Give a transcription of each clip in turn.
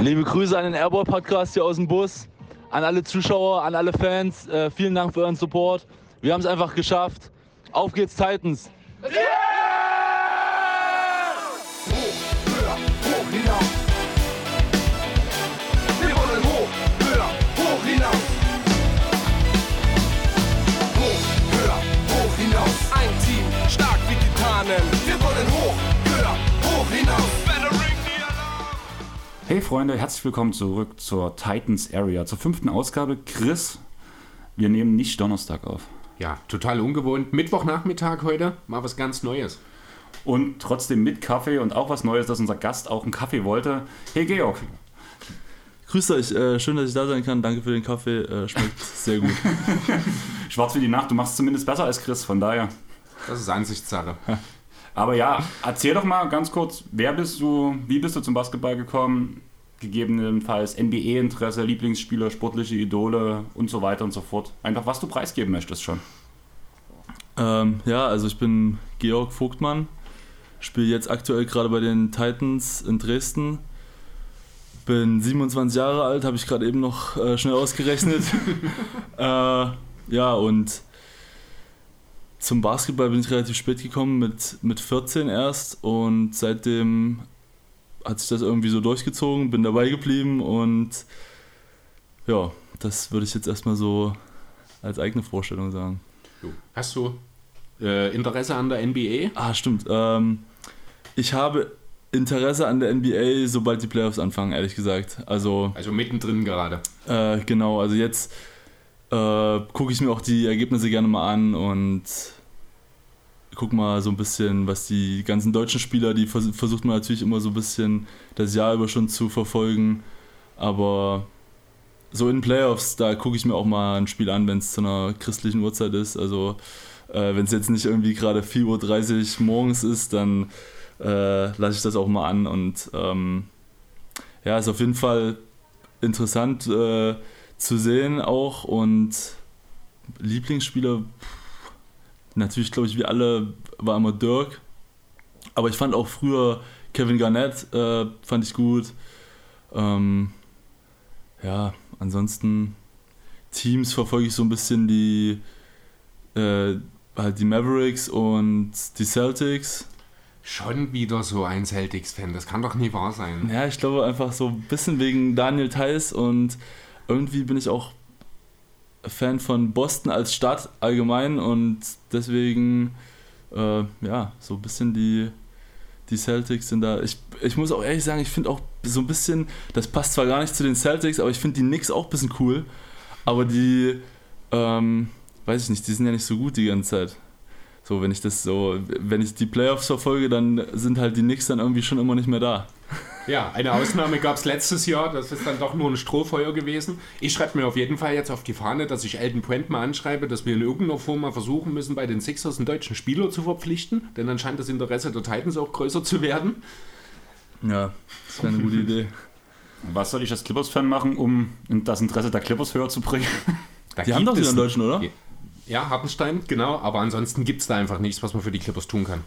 Liebe Grüße an den Airball Podcast hier aus dem Bus, an alle Zuschauer, an alle Fans. Äh, vielen Dank für euren Support. Wir haben es einfach geschafft. Auf geht's, Titans! Wir Hey Freunde, herzlich willkommen zurück zur Titans Area, zur fünften Ausgabe. Chris, wir nehmen nicht Donnerstag auf. Ja, total ungewohnt. Mittwochnachmittag heute, mal was ganz Neues. Und trotzdem mit Kaffee und auch was Neues, dass unser Gast auch einen Kaffee wollte. Hey Georg, Grüßt euch, äh, schön, dass ich da sein kann. Danke für den Kaffee, äh, schmeckt sehr gut. schwarz wie die Nacht, du machst es zumindest besser als Chris, von daher. Das ist Ansichtssache. Aber ja, erzähl doch mal ganz kurz, wer bist du, wie bist du zum Basketball gekommen? Gegebenenfalls NBA-Interesse, Lieblingsspieler, sportliche Idole und so weiter und so fort. Einfach was du preisgeben möchtest schon. Ähm, ja, also ich bin Georg Vogtmann, spiele jetzt aktuell gerade bei den Titans in Dresden. Bin 27 Jahre alt, habe ich gerade eben noch äh, schnell ausgerechnet. äh, ja, und zum Basketball bin ich relativ spät gekommen, mit, mit 14 erst. Und seitdem hat sich das irgendwie so durchgezogen, bin dabei geblieben und ja, das würde ich jetzt erstmal so als eigene Vorstellung sagen. Hast du äh, Interesse an der NBA? Ah, stimmt. Ähm, ich habe Interesse an der NBA, sobald die Playoffs anfangen, ehrlich gesagt. Also, Also mittendrin gerade. äh, genau, also jetzt äh, gucke ich mir auch die Ergebnisse gerne mal an und guck mal so ein bisschen, was die ganzen deutschen Spieler, die vers versucht man natürlich immer so ein bisschen das Jahr über schon zu verfolgen. Aber so in Playoffs, da gucke ich mir auch mal ein Spiel an, wenn es zu einer christlichen Uhrzeit ist. Also äh, wenn es jetzt nicht irgendwie gerade 4.30 Uhr morgens ist, dann äh, lasse ich das auch mal an. Und ähm, ja, ist auf jeden Fall interessant äh, zu sehen auch. Und Lieblingsspieler, natürlich glaube ich wie alle, war immer Dirk. Aber ich fand auch früher Kevin Garnett, äh, fand ich gut. Ähm, ja, ansonsten Teams verfolge ich so ein bisschen die, äh, halt die Mavericks und die Celtics. Schon wieder so ein Celtics-Fan, das kann doch nie wahr sein. Ja, ich glaube einfach so ein bisschen wegen Daniel Theiss und irgendwie bin ich auch Fan von Boston als Stadt allgemein und deswegen, äh, ja, so ein bisschen die, die Celtics sind da. Ich, ich muss auch ehrlich sagen, ich finde auch so ein bisschen, das passt zwar gar nicht zu den Celtics, aber ich finde die Knicks auch ein bisschen cool. Aber die, ähm, weiß ich nicht, die sind ja nicht so gut die ganze Zeit. So, wenn ich das so, wenn ich die Playoffs verfolge, dann sind halt die Knicks dann irgendwie schon immer nicht mehr da. Ja, eine Ausnahme gab es letztes Jahr, das ist dann doch nur ein Strohfeuer gewesen. Ich schreibe mir auf jeden Fall jetzt auf die Fahne, dass ich Elton Brand mal anschreibe, dass wir in irgendeiner Form mal versuchen müssen, bei den Sixers einen deutschen Spieler zu verpflichten, denn dann scheint das Interesse der Titans auch größer zu werden. Ja, das wäre eine gute Idee. Was soll ich als Clippers-Fan machen, um das Interesse der Clippers höher zu bringen? Da Die haben doch wieder einen Deutschen, oder? Ja, Hartenstein, genau, aber ansonsten gibt es da einfach nichts, was man für die Clippers tun kann.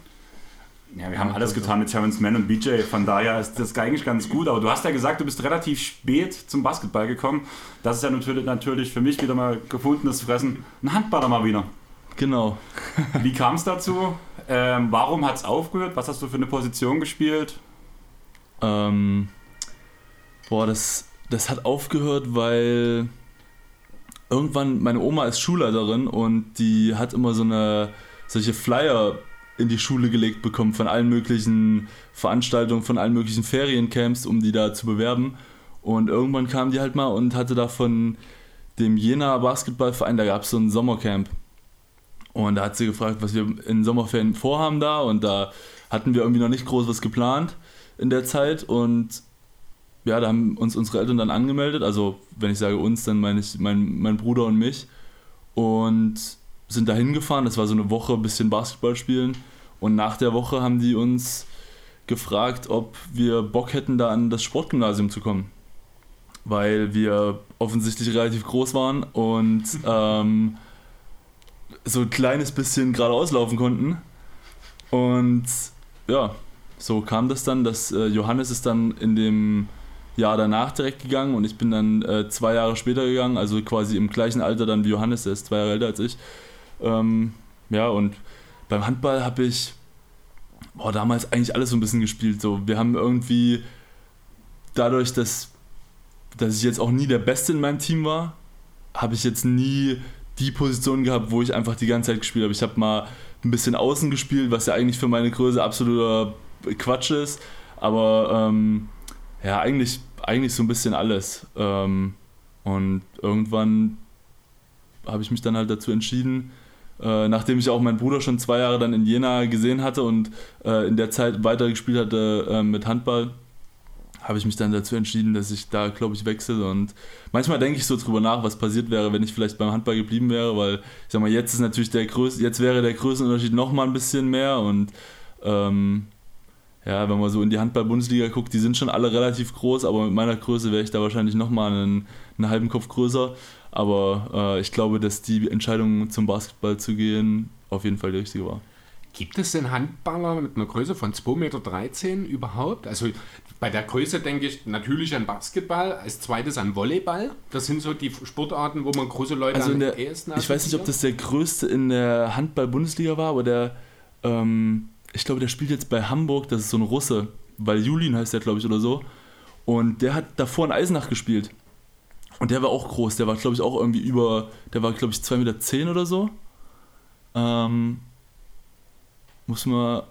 Ja, wir haben alles getan mit Terrence Mann und BJ, von daher ist das eigentlich ganz gut. Aber du hast ja gesagt, du bist relativ spät zum Basketball gekommen. Das ist ja natürlich, natürlich für mich wieder mal gefundenes Fressen. Ein Handballer mal wieder. Genau. Wie kam es dazu? Ähm, warum hat es aufgehört? Was hast du für eine Position gespielt? Ähm, boah, das, das hat aufgehört, weil irgendwann meine Oma ist Schulleiterin und die hat immer so eine solche Flyer in die Schule gelegt bekommen von allen möglichen Veranstaltungen, von allen möglichen Feriencamps, um die da zu bewerben. Und irgendwann kam die halt mal und hatte da von dem Jena Basketballverein, da gab es so ein Sommercamp. Und da hat sie gefragt, was wir in Sommerferien vorhaben da. Und da hatten wir irgendwie noch nicht groß was geplant in der Zeit. Und ja, da haben uns unsere Eltern dann angemeldet. Also, wenn ich sage uns, dann meine ich mein, mein Bruder und mich. Und sind da hingefahren. Das war so eine Woche, ein bisschen Basketball spielen. Und nach der Woche haben die uns gefragt, ob wir Bock hätten, da an das Sportgymnasium zu kommen. Weil wir offensichtlich relativ groß waren und ähm, so ein kleines bisschen geradeaus laufen konnten. Und ja, so kam das dann, dass äh, Johannes ist dann in dem Jahr danach direkt gegangen und ich bin dann äh, zwei Jahre später gegangen, also quasi im gleichen Alter dann wie Johannes, der ist zwei Jahre älter als ich. Ähm, ja, und beim Handball habe ich boah, damals eigentlich alles so ein bisschen gespielt. So, wir haben irgendwie dadurch, dass, dass ich jetzt auch nie der Beste in meinem Team war, habe ich jetzt nie die Position gehabt, wo ich einfach die ganze Zeit gespielt habe. Ich habe mal ein bisschen außen gespielt, was ja eigentlich für meine Größe absoluter Quatsch ist. Aber ähm, ja, eigentlich, eigentlich so ein bisschen alles. Ähm, und irgendwann habe ich mich dann halt dazu entschieden, äh, nachdem ich auch meinen Bruder schon zwei Jahre dann in Jena gesehen hatte und äh, in der Zeit weitergespielt hatte äh, mit Handball, habe ich mich dann dazu entschieden, dass ich da, glaube ich, wechsle. Und manchmal denke ich so drüber nach, was passiert wäre, wenn ich vielleicht beim Handball geblieben wäre, weil ich sag mal, jetzt ist natürlich der größte, jetzt wäre der Größenunterschied noch mal ein bisschen mehr und ähm, ja, wenn man so in die Handball-Bundesliga guckt, die sind schon alle relativ groß, aber mit meiner Größe wäre ich da wahrscheinlich nochmal einen, einen halben Kopf größer. Aber äh, ich glaube, dass die Entscheidung zum Basketball zu gehen auf jeden Fall die richtige war. Gibt es denn Handballer mit einer Größe von 2,13 Meter überhaupt? Also bei der Größe denke ich natürlich an Basketball, als zweites an Volleyball. Das sind so die Sportarten, wo man große Leute also am der, ehesten Ich weiß nicht, ob das der größte in der Handball-Bundesliga war, aber der, ähm, ich glaube, der spielt jetzt bei Hamburg, das ist so ein Russe, weil Julin heißt der, glaube ich, oder so. Und der hat davor in Eisenach gespielt. Und der war auch groß, der war, glaube ich, auch irgendwie über, der war, glaube ich, 2,10 Meter zehn oder so. Ähm, muss man,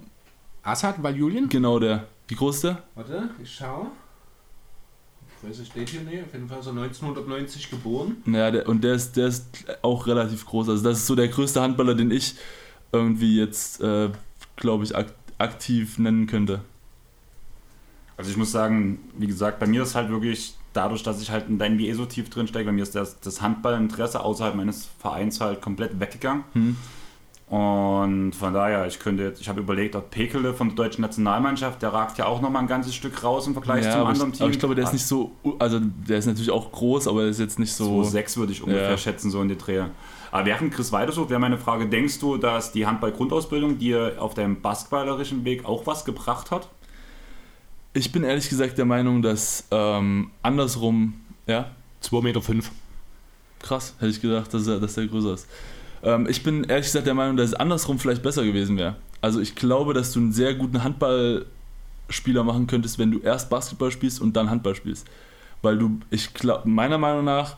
Assad Valjulin? genau der. Wie groß ist der? Warte, ich schau. Ich weiß, es steht hier nicht. Auf jeden Fall so 1990 geboren. Naja, der, und der ist, der ist auch relativ groß. Also das ist so der größte Handballer, den ich irgendwie jetzt, äh, glaube ich, ak aktiv nennen könnte. Also ich muss sagen, wie gesagt, bei mir ist halt wirklich dadurch, dass ich halt in der NBA so tief drin stecke, bei mir ist das, das Handballinteresse außerhalb meines Vereins halt komplett weggegangen. Hm. Und von daher, ich könnte jetzt, ich habe überlegt, ob Pekele von der deutschen Nationalmannschaft, der ragt ja auch nochmal ein ganzes Stück raus im Vergleich Ja, zum anderen ich, Team. aber ich glaube, der ist nicht so, also der ist natürlich auch groß, aber der ist jetzt nicht so. 2,6 würde ich ungefähr Ja. schätzen, so in die Drehe. Aber während Chris weitersucht, wäre meine Frage, denkst du, dass die Handball-Grundausbildung dir auf deinem basketballerischen Weg auch was gebracht hat? Ich bin ehrlich gesagt der Meinung, dass ähm, andersrum, ja, 2,5 Meter. Fünf. krass, hätte ich gedacht, dass er, dass der größer ist. Ähm, ich bin ehrlich gesagt der Meinung, dass es andersrum vielleicht besser gewesen wäre. Also ich glaube, dass du einen sehr guten Handballspieler machen könntest, wenn du erst Basketball spielst und dann Handball spielst. Weil du, ich glaube, meiner Meinung nach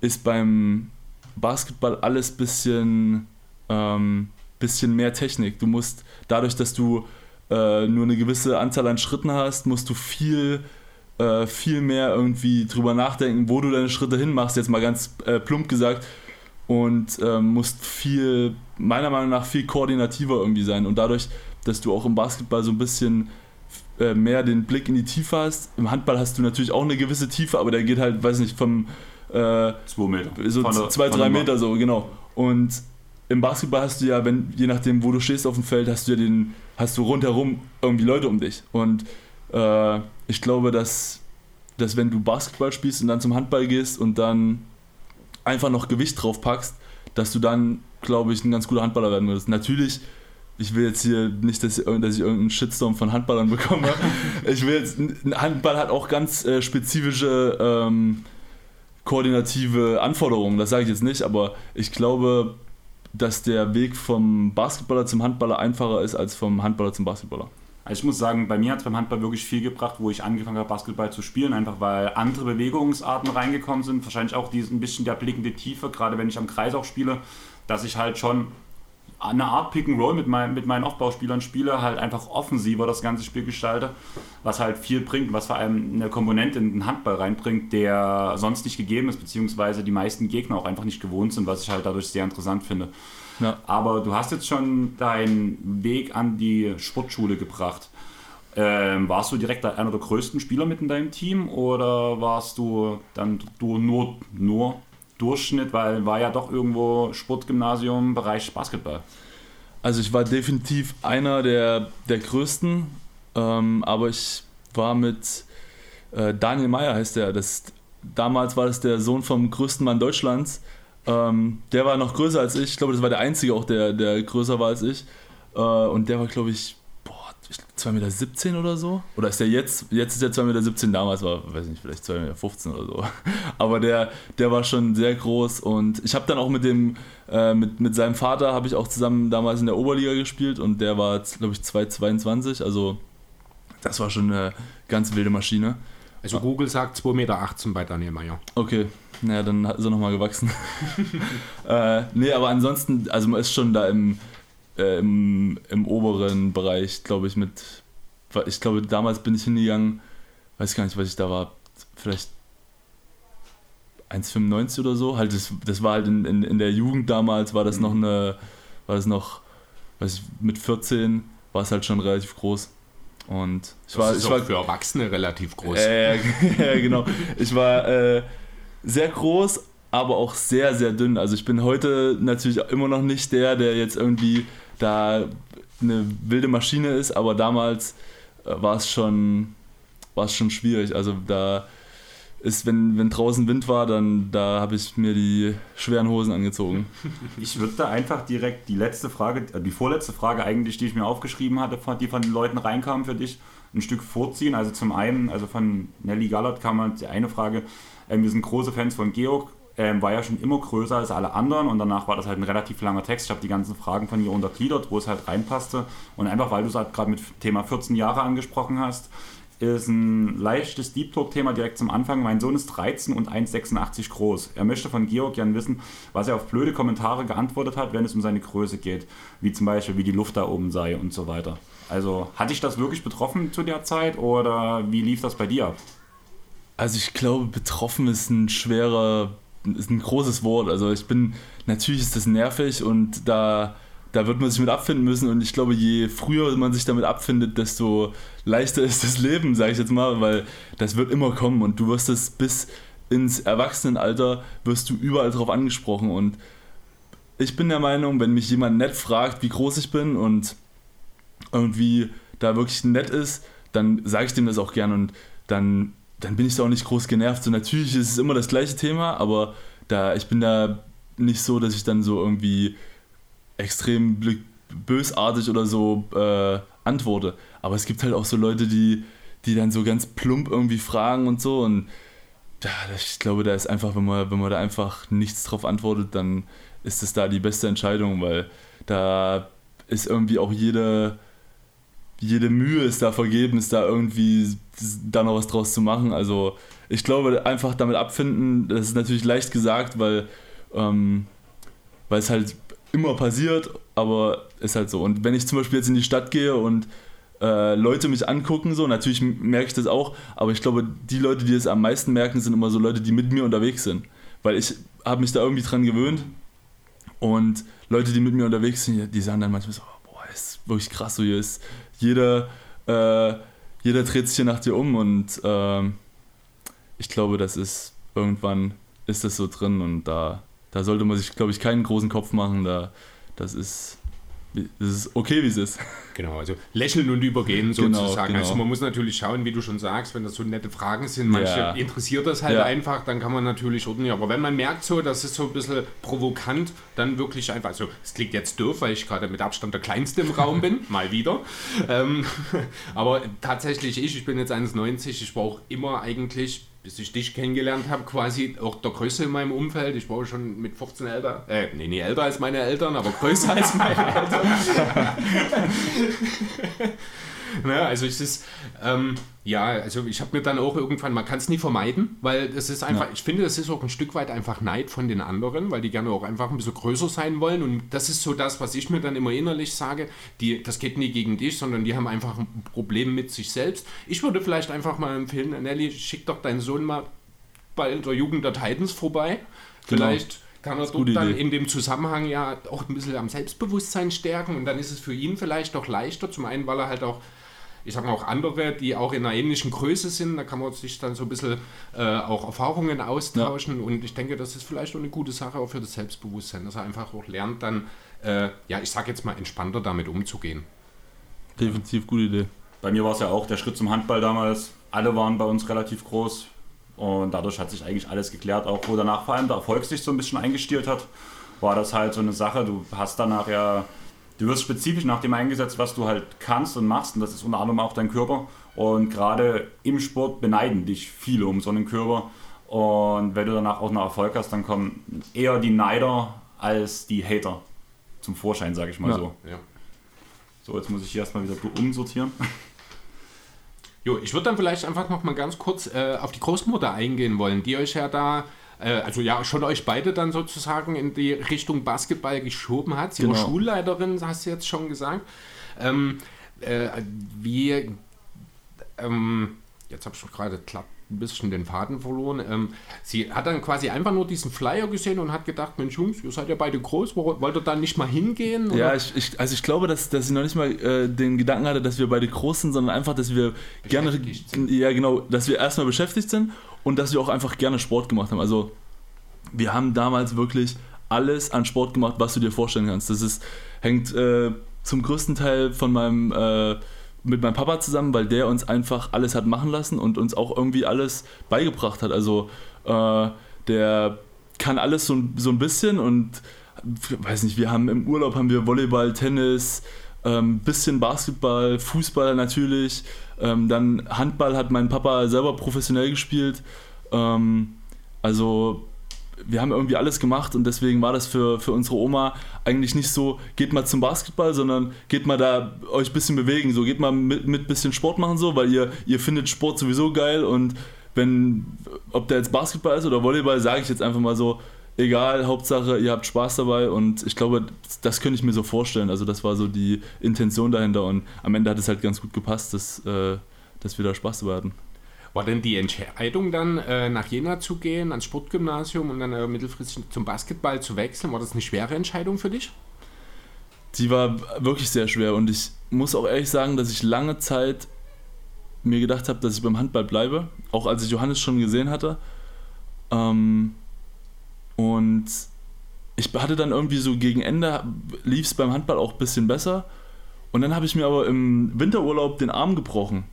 ist beim Basketball alles bisschen, ähm, bisschen mehr Technik. Du musst, dadurch, dass du äh, nur eine gewisse Anzahl an Schritten hast, musst du viel, äh, viel mehr irgendwie drüber nachdenken, wo du deine Schritte hinmachst, jetzt mal ganz äh, plump gesagt. Und ähm, musst viel, meiner Meinung nach, viel koordinativer irgendwie sein. Und dadurch, dass du auch im Basketball so ein bisschen äh, mehr den Blick in die Tiefe hast, im Handball hast du natürlich auch eine gewisse Tiefe, aber der geht halt, weiß nicht, vom äh, 2 Meter. so der- zwei, drei Meter so, genau. Und im Basketball hast du ja, wenn, je nachdem, wo du stehst auf dem Feld, hast du ja den, hast du rundherum irgendwie Leute um dich. Und äh, ich glaube, dass, dass wenn du Basketball spielst und dann zum Handball gehst und dann einfach noch Gewicht drauf packst, dass du dann, glaube ich, ein ganz guter Handballer werden würdest. Natürlich, ich will jetzt hier nicht, dass, ich- dass ich irgendeinen Shitstorm von Handballern bekomme. ich will jetzt, Handball hat auch ganz äh, spezifische ähm, koordinative Anforderungen, das sage ich jetzt nicht, aber ich glaube, dass der Weg vom Basketballer zum Handballer einfacher ist als vom Handballer zum Basketballer. Also ich muss sagen, bei mir hat es beim Handball wirklich viel gebracht, wo ich angefangen habe, Basketball zu spielen, einfach weil andere Bewegungsarten reingekommen sind. Wahrscheinlich auch diesen ein bisschen der Blick in die Tiefe, gerade wenn ich am Kreis auch spiele, dass ich halt schon eine Art Pick and Roll mit, mein, mit meinen Aufbauspielern spiele, halt einfach offensiver das ganze Spiel gestalte, was halt viel bringt, was vor allem eine Komponente in den Handball reinbringt, der sonst nicht gegeben ist, beziehungsweise die meisten Gegner auch einfach nicht gewohnt sind, was ich halt dadurch sehr interessant finde. Ja. Aber du hast jetzt schon deinen Weg an die Sportschule gebracht. Ähm, warst du direkt einer der größten Spieler mit in deinem Team oder warst du dann du nur, nur Durchschnitt, weil war ja doch irgendwo Sportgymnasium, Bereich Basketball. Also ich war definitiv einer der, der größten, ähm, aber ich war mit äh, Daniel Meyer heißt der. Das, damals war das der Sohn vom größten Mann Deutschlands. Ähm, der war noch größer als ich. Ich glaube, das war der einzige auch, der, der größer war als ich. Äh, und der war, glaube ich, 2,17 Meter oder so. Oder ist der jetzt, jetzt ist der 2,17 Meter, damals war, weiß nicht, vielleicht 2,15 Meter oder so. Aber der, der war schon sehr groß und ich habe dann auch mit dem, äh, mit, mit seinem Vater habe ich auch zusammen damals in der Oberliga gespielt und der war, glaube ich, 2,22. Also das war schon eine ganz wilde Maschine. Also Google sagt 2,18 Meter bei Daniel Meyer. Okay, naja, dann ist er nochmal gewachsen. äh, nee, aber ansonsten, also man ist schon da im, äh, im, im oberen Bereich, glaube ich, mit. Ich glaube, damals bin ich hingegangen, weiß gar nicht, was ich da war, vielleicht 1,95 oder so. Halt, das, das war halt in, in, in der Jugend damals, war das mhm. noch eine, war das noch, weiß ich, mit 14 war es halt schon relativ groß. Und ich das war, ist ich war für Erwachsene relativ groß. Äh, ja, genau. Ich war äh, sehr groß, aber auch sehr, sehr dünn. Also ich bin heute natürlich immer noch nicht der, der jetzt irgendwie da eine wilde Maschine ist, aber damals äh, war es schon, war es schon schwierig. Also da ist, wenn, wenn draußen Wind war, dann da habe ich mir die schweren Hosen angezogen. Ich würde da einfach direkt die letzte Frage, äh, die vorletzte Frage eigentlich, die ich mir aufgeschrieben hatte, die von den Leuten reinkamen für dich, ein Stück vorziehen. Also zum einen, also von Nelly Gallert kam halt die eine Frage, ähm, wir sind große Fans von Georg, ähm, war ja schon immer größer als alle anderen und danach war das halt ein relativ langer Text. Ich habe die ganzen Fragen von ihr untergliedert, wo es halt reinpasste. Und einfach, weil du es halt gerade mit Thema 14 Jahre angesprochen hast, ist ein leichtes Deep Talk-Thema direkt zum Anfang. Mein Sohn ist 13 und 1,86 groß. Er möchte von Georg gern wissen, was er auf blöde Kommentare geantwortet hat, wenn es um seine Größe geht. Wie zum Beispiel, wie die Luft da oben sei und so weiter. Also, hat dich das wirklich betroffen zu der Zeit oder wie lief das bei dir ab? Also, ich glaube, betroffen ist ein schwerer, ist ein großes Wort. Also, ich bin, natürlich ist das nervig und da da wird man sich mit abfinden müssen und ich glaube, je früher man sich damit abfindet, desto leichter ist das Leben, sage ich jetzt mal, weil das wird immer kommen und du wirst es bis ins Erwachsenenalter, wirst du überall drauf angesprochen und ich bin der Meinung, wenn mich jemand nett fragt, wie groß ich bin und irgendwie da wirklich nett ist, dann sage ich dem das auch gern und dann, dann bin ich da auch nicht groß genervt. So natürlich ist es immer das gleiche Thema, aber da ich bin da nicht so, dass ich dann so irgendwie extrem bösartig oder so äh, antworte. Aber es gibt halt auch so Leute, die, die dann so ganz plump irgendwie fragen und so. Und ja, ich glaube, da ist einfach, wenn man, wenn man da einfach nichts drauf antwortet, dann ist das da die beste Entscheidung, weil da ist irgendwie auch jede, jede Mühe ist da vergebens, da irgendwie da noch was draus zu machen. Also ich glaube, einfach damit abfinden, das ist natürlich leicht gesagt, weil, ähm, weil es halt immer passiert, aber ist halt so. Und wenn ich zum Beispiel jetzt in die Stadt gehe und äh, Leute mich angucken, so, natürlich merke ich das auch, aber ich glaube, die Leute, die es am meisten merken, sind immer so Leute, die mit mir unterwegs sind. Weil ich habe mich da irgendwie dran gewöhnt und Leute, die mit mir unterwegs sind, die sagen dann manchmal so, boah, ist wirklich krass, so hier ist jeder, äh, jeder dreht sich hier nach dir um und äh, ich glaube, das ist irgendwann ist das so drin und da da sollte man sich, glaube ich, keinen großen Kopf machen. Da, das ist, das ist okay, wie es ist. Genau, also lächeln und übergehen genau, sozusagen. Genau, genau. Also man muss natürlich schauen, wie du schon sagst, wenn das so nette Fragen sind, manche Ja. interessiert das halt Ja. einfach, dann kann man natürlich ordentlich. Aber wenn man merkt so, das ist so ein bisschen provokant, dann wirklich einfach, also es klingt jetzt doof, weil ich gerade mit Abstand der Kleinste im Raum bin, mal wieder. Ähm, aber tatsächlich ich, ich bin jetzt 1,90, ich brauche immer eigentlich bis ich dich kennengelernt habe, quasi auch der Größte in meinem Umfeld. Ich war schon mit 15 älter, äh, nee, nee, älter als meine Eltern, aber größer als meine Eltern. ne, also es ist, ähm, ja, also ich habe mir dann auch irgendwann, man kann es nie vermeiden, weil es ist einfach, Ja. ich finde, das ist auch ein Stück weit einfach Neid von den anderen, weil die gerne auch einfach ein bisschen größer sein wollen und das ist so das, was ich mir dann immer innerlich sage, die, das geht nie gegen dich, sondern die haben einfach ein Problem mit sich selbst. Ich würde vielleicht einfach mal empfehlen, Nelly, schick doch deinen Sohn mal bei der Jugend der Titans vorbei. Genau. Vielleicht kann er dort dann Idee. in dem Zusammenhang ja auch ein bisschen am Selbstbewusstsein stärken und dann ist es für ihn vielleicht auch leichter, zum einen, weil er halt auch ich sag mal auch andere, die auch in einer ähnlichen Größe sind, da kann man sich dann so ein bisschen äh, auch Erfahrungen austauschen und ich denke, das ist vielleicht auch eine gute Sache auch für das Selbstbewusstsein, dass er einfach auch lernt dann, äh, ja, ich sag jetzt mal entspannter damit umzugehen. Definitiv gute Idee. Bei mir war es ja auch der Schritt zum Handball damals. Alle waren bei uns relativ groß und dadurch hat sich eigentlich alles geklärt. Auch wo danach vor allem der Erfolg sich so ein bisschen eingestielt hat, war das halt so eine Sache. Du hast danach ja du wirst spezifisch nach dem eingesetzt, was du halt kannst und machst. Und das ist unter anderem auch dein Körper. Und gerade im Sport beneiden dich viele um so einen Körper. Und wenn du danach auch noch Erfolg hast, dann kommen eher die Neider als die Hater zum Vorschein, sage ich mal Ja. so. Ja. So, jetzt muss ich hier erstmal wieder umsortieren. Jo, ich würde dann vielleicht einfach noch mal ganz kurz äh, auf die Großmutter eingehen wollen, die euch ja da, also ja, schon euch beide dann sozusagen in die Richtung Basketball geschoben hat. Sie war Genau. Schulleiterin, hast du jetzt schon gesagt. Ähm, äh, wie, ähm, jetzt habe ich schon gerade klapp ein bisschen den Faden verloren. Ähm, sie hat dann quasi einfach nur diesen Flyer gesehen und hat gedacht, Mensch Jungs, ihr seid ja beide groß, wo- wollt ihr da nicht mal hingehen? Ja, Oder? ich, ich, also ich glaube, dass, dass sie noch nicht mal äh, den Gedanken hatte, dass wir beide groß sind, sondern einfach, dass wir gerne, sind. ja genau, dass wir erstmal beschäftigt sind und dass wir auch einfach gerne Sport gemacht haben. Also wir haben damals wirklich alles an Sport gemacht, was du dir vorstellen kannst. Das ist, hängt äh, zum größten Teil von meinem, äh, mit meinem Papa zusammen, weil der uns einfach alles hat machen lassen und uns auch irgendwie alles beigebracht hat. Also äh, der kann alles so, ein- so ein bisschen und weiß nicht, wir haben im Urlaub haben wir Volleyball, Tennis, ähm, bisschen Basketball, Fußball natürlich, ähm, dann Handball hat mein Papa selber professionell gespielt. Ähm, also wir haben irgendwie alles gemacht und deswegen war das für, für unsere Oma eigentlich nicht so, geht mal zum Basketball, sondern geht mal da euch ein bisschen bewegen, so geht mal mit, mit bisschen Sport machen so, weil ihr, ihr findet Sport sowieso geil und wenn, ob der jetzt Basketball ist oder Volleyball, sage ich jetzt einfach mal so, egal, Hauptsache ihr habt Spaß dabei und ich glaube, das, könnte ich mir so vorstellen, also das war so die Intention dahinter und am Ende hat es halt ganz gut gepasst, dass, äh, dass wir da Spaß dabei hatten. War denn die Entscheidung dann, äh, nach Jena zu gehen, ans Sportgymnasium und dann äh, mittelfristig zum Basketball zu wechseln? War das eine schwere Entscheidung für dich? Die war wirklich sehr schwer und ich muss auch ehrlich sagen, dass ich lange Zeit mir gedacht habe, dass ich beim Handball bleibe, auch als ich Johannes schon gesehen hatte. Ähm, und ich hatte dann irgendwie so gegen Ende, lief es beim Handball auch ein bisschen besser. Und dann habe ich mir aber im Winterurlaub den Arm gebrochen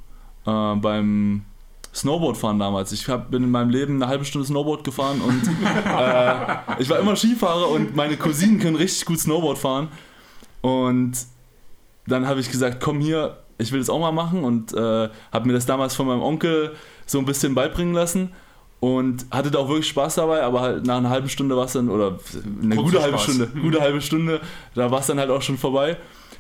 äh, beim Snowboardfahren damals. Ich hab, bin in meinem Leben eine halbe Stunde Snowboard gefahren und äh, ich war immer Skifahrer und meine Cousinen können richtig gut Snowboard fahren. Und dann habe ich gesagt, komm hier, ich will das auch mal machen und äh, habe mir das damals von meinem Onkel so ein bisschen beibringen lassen und hatte da auch wirklich Spaß dabei, aber halt nach einer halben Stunde war es dann, oder eine gute halbe. Stunde, gute halbe Stunde, da war es dann halt auch schon vorbei.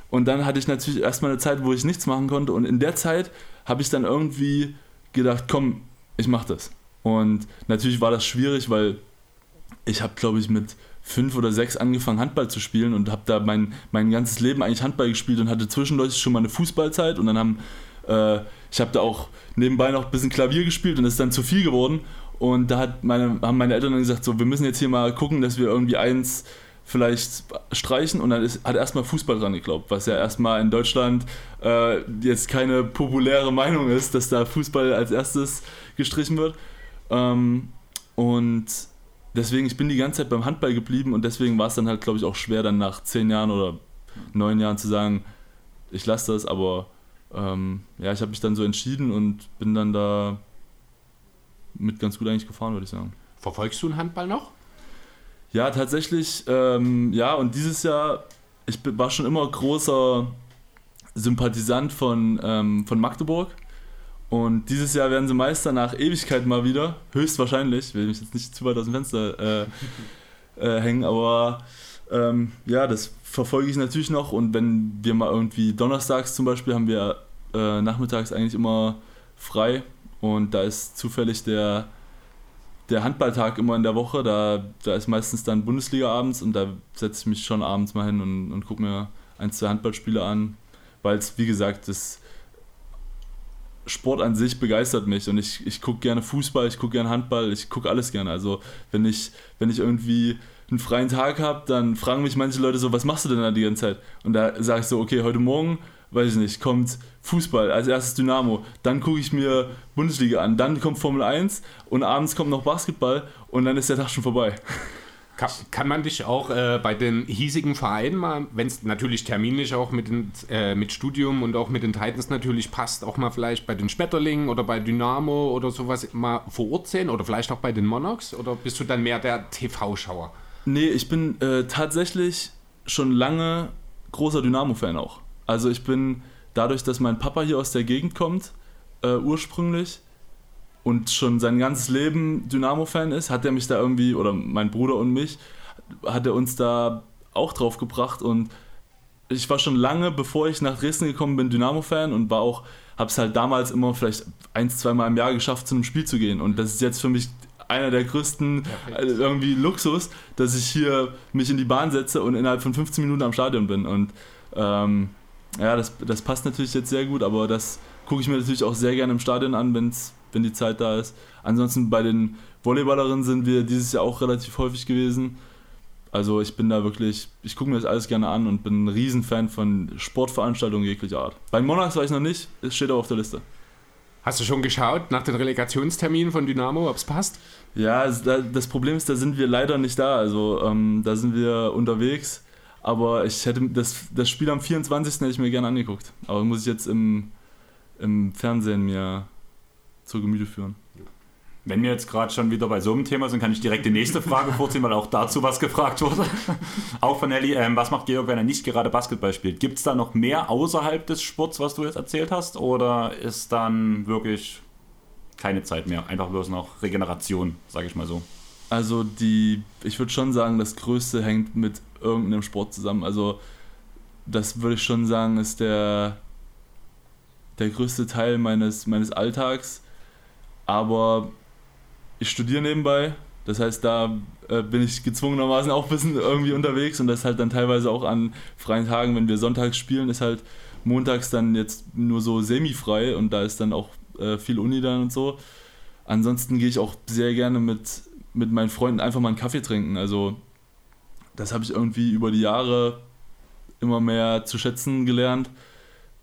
Und dann hatte ich natürlich erstmal eine Zeit, wo ich nichts machen konnte und in der Zeit habe ich dann irgendwie gedacht, komm, ich mach das. Und natürlich war das schwierig, weil ich habe, glaube ich, mit fünf oder sechs angefangen, Handball zu spielen und habe da mein, mein ganzes Leben eigentlich Handball gespielt und hatte zwischendurch schon mal eine Fußballzeit und dann haben, äh, ich habe da auch nebenbei noch ein bisschen Klavier gespielt und das ist dann zu viel geworden und da hat meine, haben meine Eltern dann gesagt, so, wir müssen jetzt hier mal gucken, dass wir irgendwie eins vielleicht streichen und dann ist, hat erstmal Fußball dran geglaubt, was ja erstmal in Deutschland äh, jetzt keine populäre Meinung ist, dass da Fußball als erstes gestrichen wird. Ähm, und deswegen, ich bin die ganze Zeit beim Handball geblieben und deswegen war es dann halt, glaube ich, auch schwer, dann nach zehn Jahren oder neun Jahren zu sagen, ich lasse das, aber ähm, ja, ich habe mich dann so entschieden und bin dann da mit ganz gut eigentlich gefahren, würde ich sagen. Verfolgst du den Handball noch? Ja, tatsächlich, ähm, ja, und dieses Jahr, ich war schon immer großer Sympathisant von, ähm, von Magdeburg. Und dieses Jahr werden sie Meister nach Ewigkeit mal wieder. Höchstwahrscheinlich. Will mich jetzt nicht zu weit aus dem Fenster äh, äh, hängen, aber ähm, ja, das verfolge ich natürlich noch. Und wenn wir mal irgendwie donnerstags zum Beispiel haben wir äh, nachmittags eigentlich immer frei. Und da ist zufällig der, der Handballtag immer in der Woche. Da, da ist meistens dann Bundesliga abends und da setze ich mich schon abends mal hin und, und gucke mir ein, zwei Handballspiele an. Weil es, wie gesagt, das Sport an sich begeistert mich und ich, ich gucke gerne Fußball, ich gucke gerne Handball, ich gucke alles gerne. Also wenn ich, wenn ich irgendwie einen freien Tag habe, dann fragen mich manche Leute so, was machst du denn da die ganze Zeit? Und da sage ich so, okay, heute Morgen, weiß ich nicht, kommt Fußball, als erstes Dynamo, dann gucke ich mir Bundesliga an, dann kommt Formel 1 und abends kommt noch Basketball und dann ist der Tag schon vorbei. Kann, kann man dich auch äh, bei den hiesigen Vereinen mal, wenn es natürlich terminlich auch mit, den, äh, mit Studium und auch mit den Titans natürlich passt, auch mal vielleicht bei den Schmetterlingen oder bei Dynamo oder sowas mal vor Ort sehen oder vielleicht auch bei den Monarchs oder bist du dann mehr der TV-Schauer? Nee, ich bin äh, tatsächlich schon lange großer Dynamo-Fan auch. Also ich bin dadurch, dass mein Papa hier aus der Gegend kommt, äh, ursprünglich, und schon sein ganzes Leben Dynamo-Fan ist, hat er mich da irgendwie, oder mein Bruder und mich, hat er uns da auch drauf gebracht und ich war schon lange, bevor ich nach Dresden gekommen bin, Dynamo-Fan und war auch, habe es halt damals immer vielleicht ein, zwei Mal im Jahr geschafft, zu einem Spiel zu gehen. Und das ist jetzt für mich einer der größten äh, irgendwie Luxus, dass ich hier mich in die Bahn setze und innerhalb von 15 Minuten am Stadion bin. Und ähm, ja, das, das passt natürlich jetzt sehr gut, aber das gucke ich mir natürlich auch sehr gerne im Stadion an, wenn's, wenn die Zeit da ist. Ansonsten bei den Volleyballerinnen sind wir dieses Jahr auch relativ häufig gewesen. Also ich bin da wirklich, ich gucke mir das alles gerne an und bin ein Riesenfan von Sportveranstaltungen jeglicher Art. Bei Monarchs war ich noch nicht, es steht auch auf der Liste. Hast du schon geschaut nach den Relegationsterminen von Dynamo, ob es passt? Ja, das Problem ist, da sind wir leider nicht da. Also ähm, da sind wir unterwegs. Aber ich hätte das, das Spiel am 24. hätte ich mir gerne angeguckt. Aber muss ich jetzt im, im Fernsehen mir zur Gemüte führen. Wenn wir jetzt gerade schon wieder bei so einem Thema sind, kann ich direkt die nächste Frage vorziehen, weil auch dazu was gefragt wurde. auch von Ellie, ähm, was macht Georg, wenn er nicht gerade Basketball spielt? Gibt es da noch mehr außerhalb des Sports, was du jetzt erzählt hast? Oder ist dann wirklich keine Zeit mehr? Einfach bloß noch Regeneration, sage ich mal so. Also die, ich würde schon sagen, das Größte hängt mit irgendeinem Sport zusammen. Also das würde ich schon sagen, ist der, der größte Teil meines, meines Alltags. Aber ich studiere nebenbei, das heißt, da äh, bin ich gezwungenermaßen auch ein bisschen irgendwie unterwegs und das halt dann teilweise auch an freien Tagen, wenn wir sonntags spielen, ist halt montags dann jetzt nur so semi-frei und da ist dann auch äh, viel Uni dann und so. Ansonsten gehe ich auch sehr gerne mit, mit meinen Freunden einfach mal einen Kaffee trinken. Also das habe ich irgendwie über die Jahre immer mehr zu schätzen gelernt.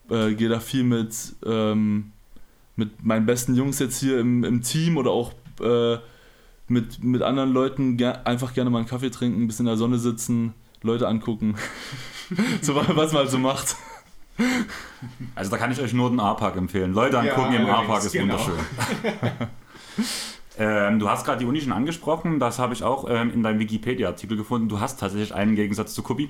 Äh, gehe da viel mit, ähm, mit meinen besten Jungs jetzt hier im, im Team oder auch äh, mit, mit anderen Leuten ger einfach gerne mal einen Kaffee trinken, ein bisschen in der Sonne sitzen, Leute angucken. so was man halt so macht. Also da kann ich euch nur den A-Park empfehlen. Leute angucken ja, im A-Park ist genau. wunderschön. ähm, du hast gerade die Uni schon angesprochen, das habe ich auch ähm, in deinem Wikipedia-Artikel gefunden. Du hast tatsächlich einen Gegensatz zu Kubi.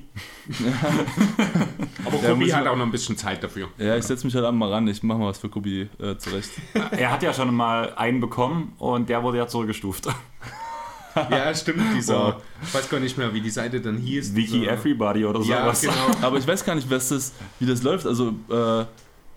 Aber Kubi hat auch noch ein bisschen Zeit dafür. Ja, ich setze mich halt mal ran, ich mache mal was für Kubi äh, zurecht. er hat ja schon mal einen bekommen und der wurde ja zurückgestuft. ja, stimmt, dieser. Ich weiß gar nicht mehr, wie die Seite dann hieß. Wiki Everybody oder sowas. Ja, genau. Aber ich weiß gar nicht, was das, wie das läuft. Also, äh,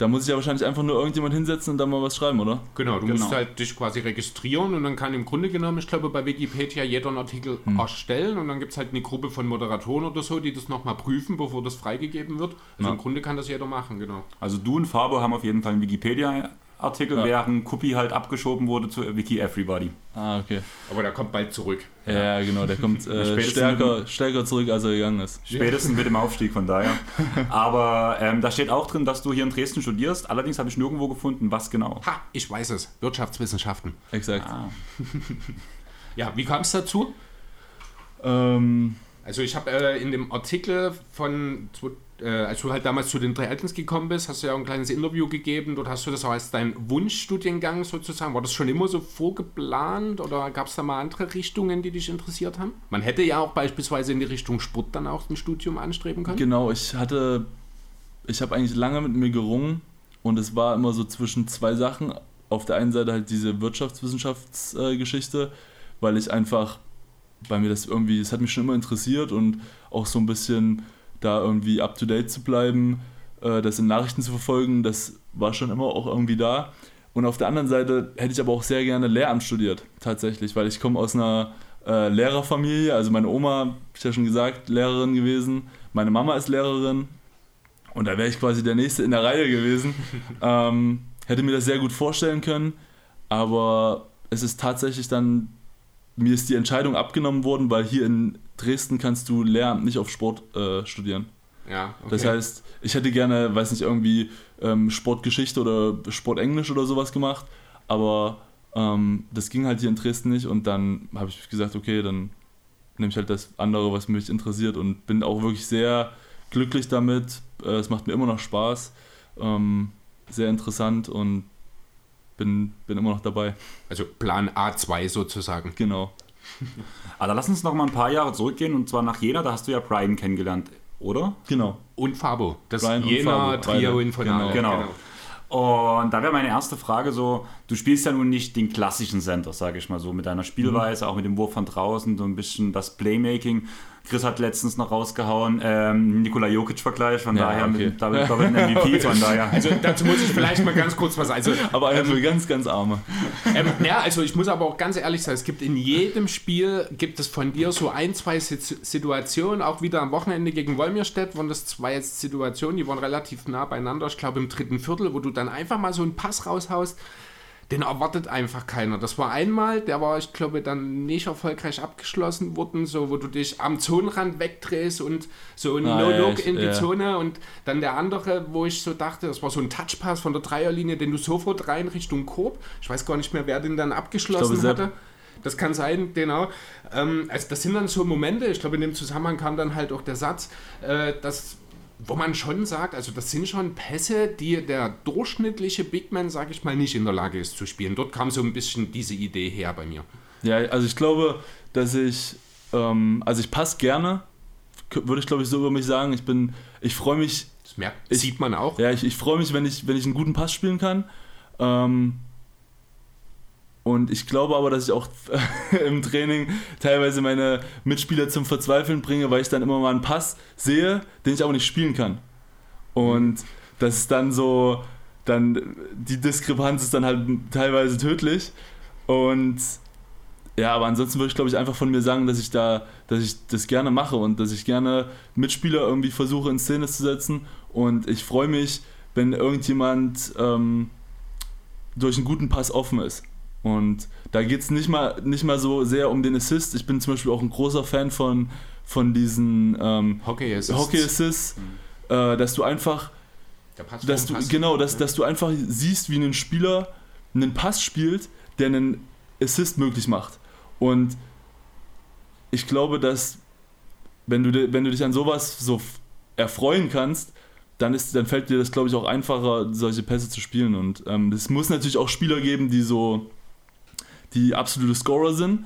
da muss ich ja wahrscheinlich einfach nur irgendjemand hinsetzen und dann mal was schreiben, oder? Genau, du genau. musst halt dich quasi registrieren und dann kann im Grunde genommen, ich glaube, bei Wikipedia jeder einen Artikel hm. erstellen und dann gibt es halt eine Gruppe von Moderatoren oder so, die das nochmal prüfen, bevor das freigegeben wird. Also ja. im Grunde kann das jeder machen, genau. Also du und Fabo haben auf jeden Fall einen Wikipedia Artikel, ja. während Kupi halt abgeschoben wurde zu Wiki Everybody. Ah, okay. Aber der kommt bald zurück. Ja, ja genau, der kommt äh, stärker, stärker zurück, als er gegangen ist. Spätestens mit dem Aufstieg, von daher. Aber ähm, da steht auch drin, dass du hier in Dresden studierst. Allerdings habe ich nirgendwo gefunden, was genau. Ha, ich weiß es. Wirtschaftswissenschaften. Exakt. Ah. ja, wie kam es dazu? Ähm, also ich habe äh, in dem Artikel von äh, als du halt damals zu den drei Eltern gekommen bist, hast du ja auch ein kleines Interview gegeben. Dort hast du das auch als dein Wunschstudiengang sozusagen. War das schon immer so vorgeplant oder gab es da mal andere Richtungen, die dich interessiert haben? Man hätte ja auch beispielsweise in die Richtung Sport dann auch ein Studium anstreben können. Genau, ich hatte, ich habe eigentlich lange mit mir gerungen und es war immer so zwischen zwei Sachen. Auf der einen Seite halt diese Wirtschaftswissenschaftsgeschichte, weil ich einfach, weil mir das irgendwie, es hat mich schon immer interessiert und auch so ein bisschen da irgendwie up to date zu bleiben, äh, das in Nachrichten zu verfolgen, das war schon immer auch irgendwie da. Und auf der anderen Seite hätte ich aber auch sehr gerne Lehramt studiert, tatsächlich, weil ich komme aus einer äh, Lehrerfamilie. Also meine Oma, habe ich ja schon gesagt, Lehrerin gewesen. Meine Mama ist Lehrerin. Und da wäre ich quasi der Nächste in der Reihe gewesen. ähm, hätte mir das sehr gut vorstellen können. Aber es ist tatsächlich dann, mir ist die Entscheidung abgenommen worden, weil hier in Dresden kannst du Lehramt nicht auf Sport äh, studieren. Ja, okay. Das heißt, ich hätte gerne, weiß nicht, irgendwie ähm, Sportgeschichte oder Sportenglisch oder sowas gemacht, aber ähm, das ging halt hier in Dresden nicht und dann habe ich gesagt, okay, dann nehme ich halt das andere, was mich interessiert und bin auch wirklich sehr glücklich damit. Äh, es macht mir immer noch Spaß, ähm, sehr interessant und bin, bin immer noch dabei. Also Plan A2 sozusagen. Genau. Aber lass uns noch mal ein paar Jahre zurückgehen und zwar nach Jena, da hast du ja Brian kennengelernt. oder? Genau. Und Fabo. Das Brian Jena Trio beide. Infernal. Genau. Und da wäre meine erste Frage so, du spielst ja nun nicht den klassischen Center, sage ich mal so, mit deiner Spielweise, auch mit dem Wurf von draußen, so ein bisschen das Playmaking. Chris hat letztens noch rausgehauen, ähm, Nikola Jokic-Vergleich, von Ja, daher okay. mit Double Double MVP, von daher. Also dazu muss ich vielleicht mal ganz kurz was. Also, Aber einer für ganz, ganz Arme. ähm, ja, also ich muss aber auch ganz ehrlich sein, es gibt in jedem Spiel, gibt es von dir so ein, zwei Sit- Situationen, auch wieder am Wochenende gegen Wolmirstedt waren das zwei Situationen, die waren relativ nah beieinander, ich glaube im dritten Viertel, wo du dann einfach mal so einen Pass raushaust, den erwartet einfach keiner. Das war einmal, der war, ich glaube, dann nicht erfolgreich abgeschlossen worden, so wo du dich am Zonenrand wegdrehst und so ein Ah, No-Look in die ja. Zone und dann der andere, wo ich so dachte, das war so ein Touchpass von der Dreierlinie, den du sofort rein Richtung Korb. Ich weiß gar nicht mehr, wer den dann abgeschlossen glaube, hatte. Das kann sein, genau. Ähm, also das sind dann so Momente, ich glaube, in dem Zusammenhang kam dann halt auch der Satz, äh, dass, wo man schon sagt, also das sind schon Pässe, die der durchschnittliche Big Man, sage ich mal, nicht in der Lage ist zu spielen. Dort kam so ein bisschen diese Idee her bei mir. Ja, also ich glaube, dass ich, ähm, also ich passe gerne, würde ich glaube ich so über mich sagen. Ich bin, ich freue mich, Das merkt, Ich- sieht man auch. ja, ich, ich freue mich, wenn ich, wenn ich einen guten Pass spielen kann. Ähm, und ich glaube aber, dass ich auch im Training teilweise meine Mitspieler zum Verzweifeln bringe, weil ich dann immer mal einen Pass sehe, den ich aber nicht spielen kann. Und das ist dann so, dann die Diskrepanz ist dann halt teilweise tödlich. Und ja, aber ansonsten würde ich glaube ich einfach von mir sagen, dass ich da, dass ich das gerne mache und dass ich gerne Mitspieler irgendwie versuche in Szene zu setzen. Und ich freue mich, wenn irgendjemand ähm, durch einen guten Pass offen ist. Und da geht es nicht mal, nicht mal so sehr um den Assist. Ich bin zum Beispiel auch ein großer Fan von, von diesen ähm, Hockey ist Hockey Assists, äh, dass du einfach Pass dass du, genau, dass, dass du einfach siehst, wie ein Spieler einen Pass spielt, der einen Assist möglich macht. Und ich glaube, dass wenn du, wenn du dich an sowas so erfreuen kannst, dann, ist, dann fällt dir das, glaube ich, auch einfacher, solche Pässe zu spielen. Und ähm, es muss natürlich auch Spieler geben, die so die absolute Scorer sind.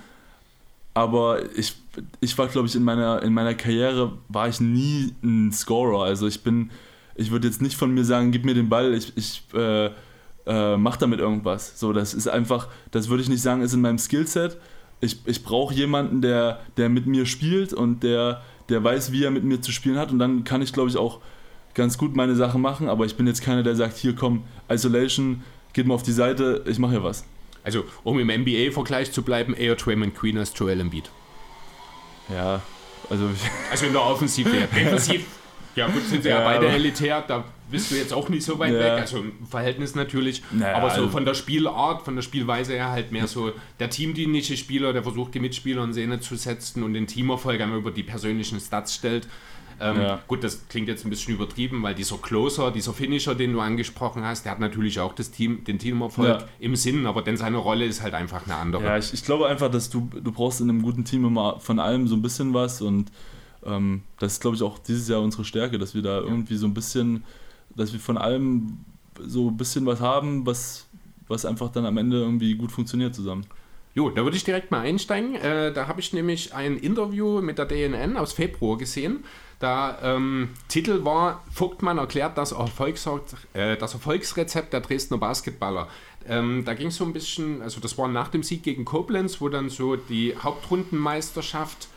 Aber ich, ich war, glaube ich, in meiner, in meiner Karriere war ich nie ein Scorer. Also ich bin, ich würde jetzt nicht von mir sagen, gib mir den Ball, ich, ich äh, äh, mach damit irgendwas. So, das ist einfach, das würde ich nicht sagen, ist in meinem Skillset. Ich, ich brauche jemanden, der, der mit mir spielt und der, der weiß, wie er mit mir zu spielen hat. Und dann kann ich, glaube ich, auch ganz gut meine Sachen machen. Aber ich bin jetzt keiner, der sagt, hier komm, Isolation, geht mal auf die Seite, ich mache hier was. Also, um im NBA-Vergleich zu bleiben, eher Draymond Green als Joel Embiid. Ja, also Also in der Offensive. ja. Defensiv, ja gut, sind sie ja, Ja, beide elitär, da bist du jetzt auch nicht so weit Ja. weg, also im Verhältnis natürlich, Naja, aber so also- von der Spielart, von der Spielweise her halt mehr so der teamdienliche Spieler, der versucht die Mitspieler in Szene zu setzen und den Teamerfolg einmal über die persönlichen Stats stellt. Ähm, Ja. Gut, das klingt jetzt ein bisschen übertrieben, weil dieser Closer, dieser Finisher, den du angesprochen hast, der hat natürlich auch das Team, den Teamerfolg Ja. im Sinn, aber denn seine Rolle ist halt einfach eine andere. Ja, ich, ich glaube einfach, dass du, du brauchst in einem guten Team immer von allem so ein bisschen was und ähm, das ist, glaube ich, auch dieses Jahr unsere Stärke, dass wir da irgendwie so ein bisschen, dass wir von allem so ein bisschen was haben, was, was einfach dann am Ende irgendwie gut funktioniert zusammen. Jo, da würde ich direkt mal einsteigen. Äh, da habe ich nämlich ein Interview mit der DNN aus Februar gesehen. Da ähm, Titel war Vogtmann erklärt das, Erfolgs äh, das Erfolgsrezept der Dresdner Basketballer. Ähm, da ging es so ein bisschen, also das war nach dem Sieg gegen Koblenz, wo dann so die Hauptrundenmeisterschaft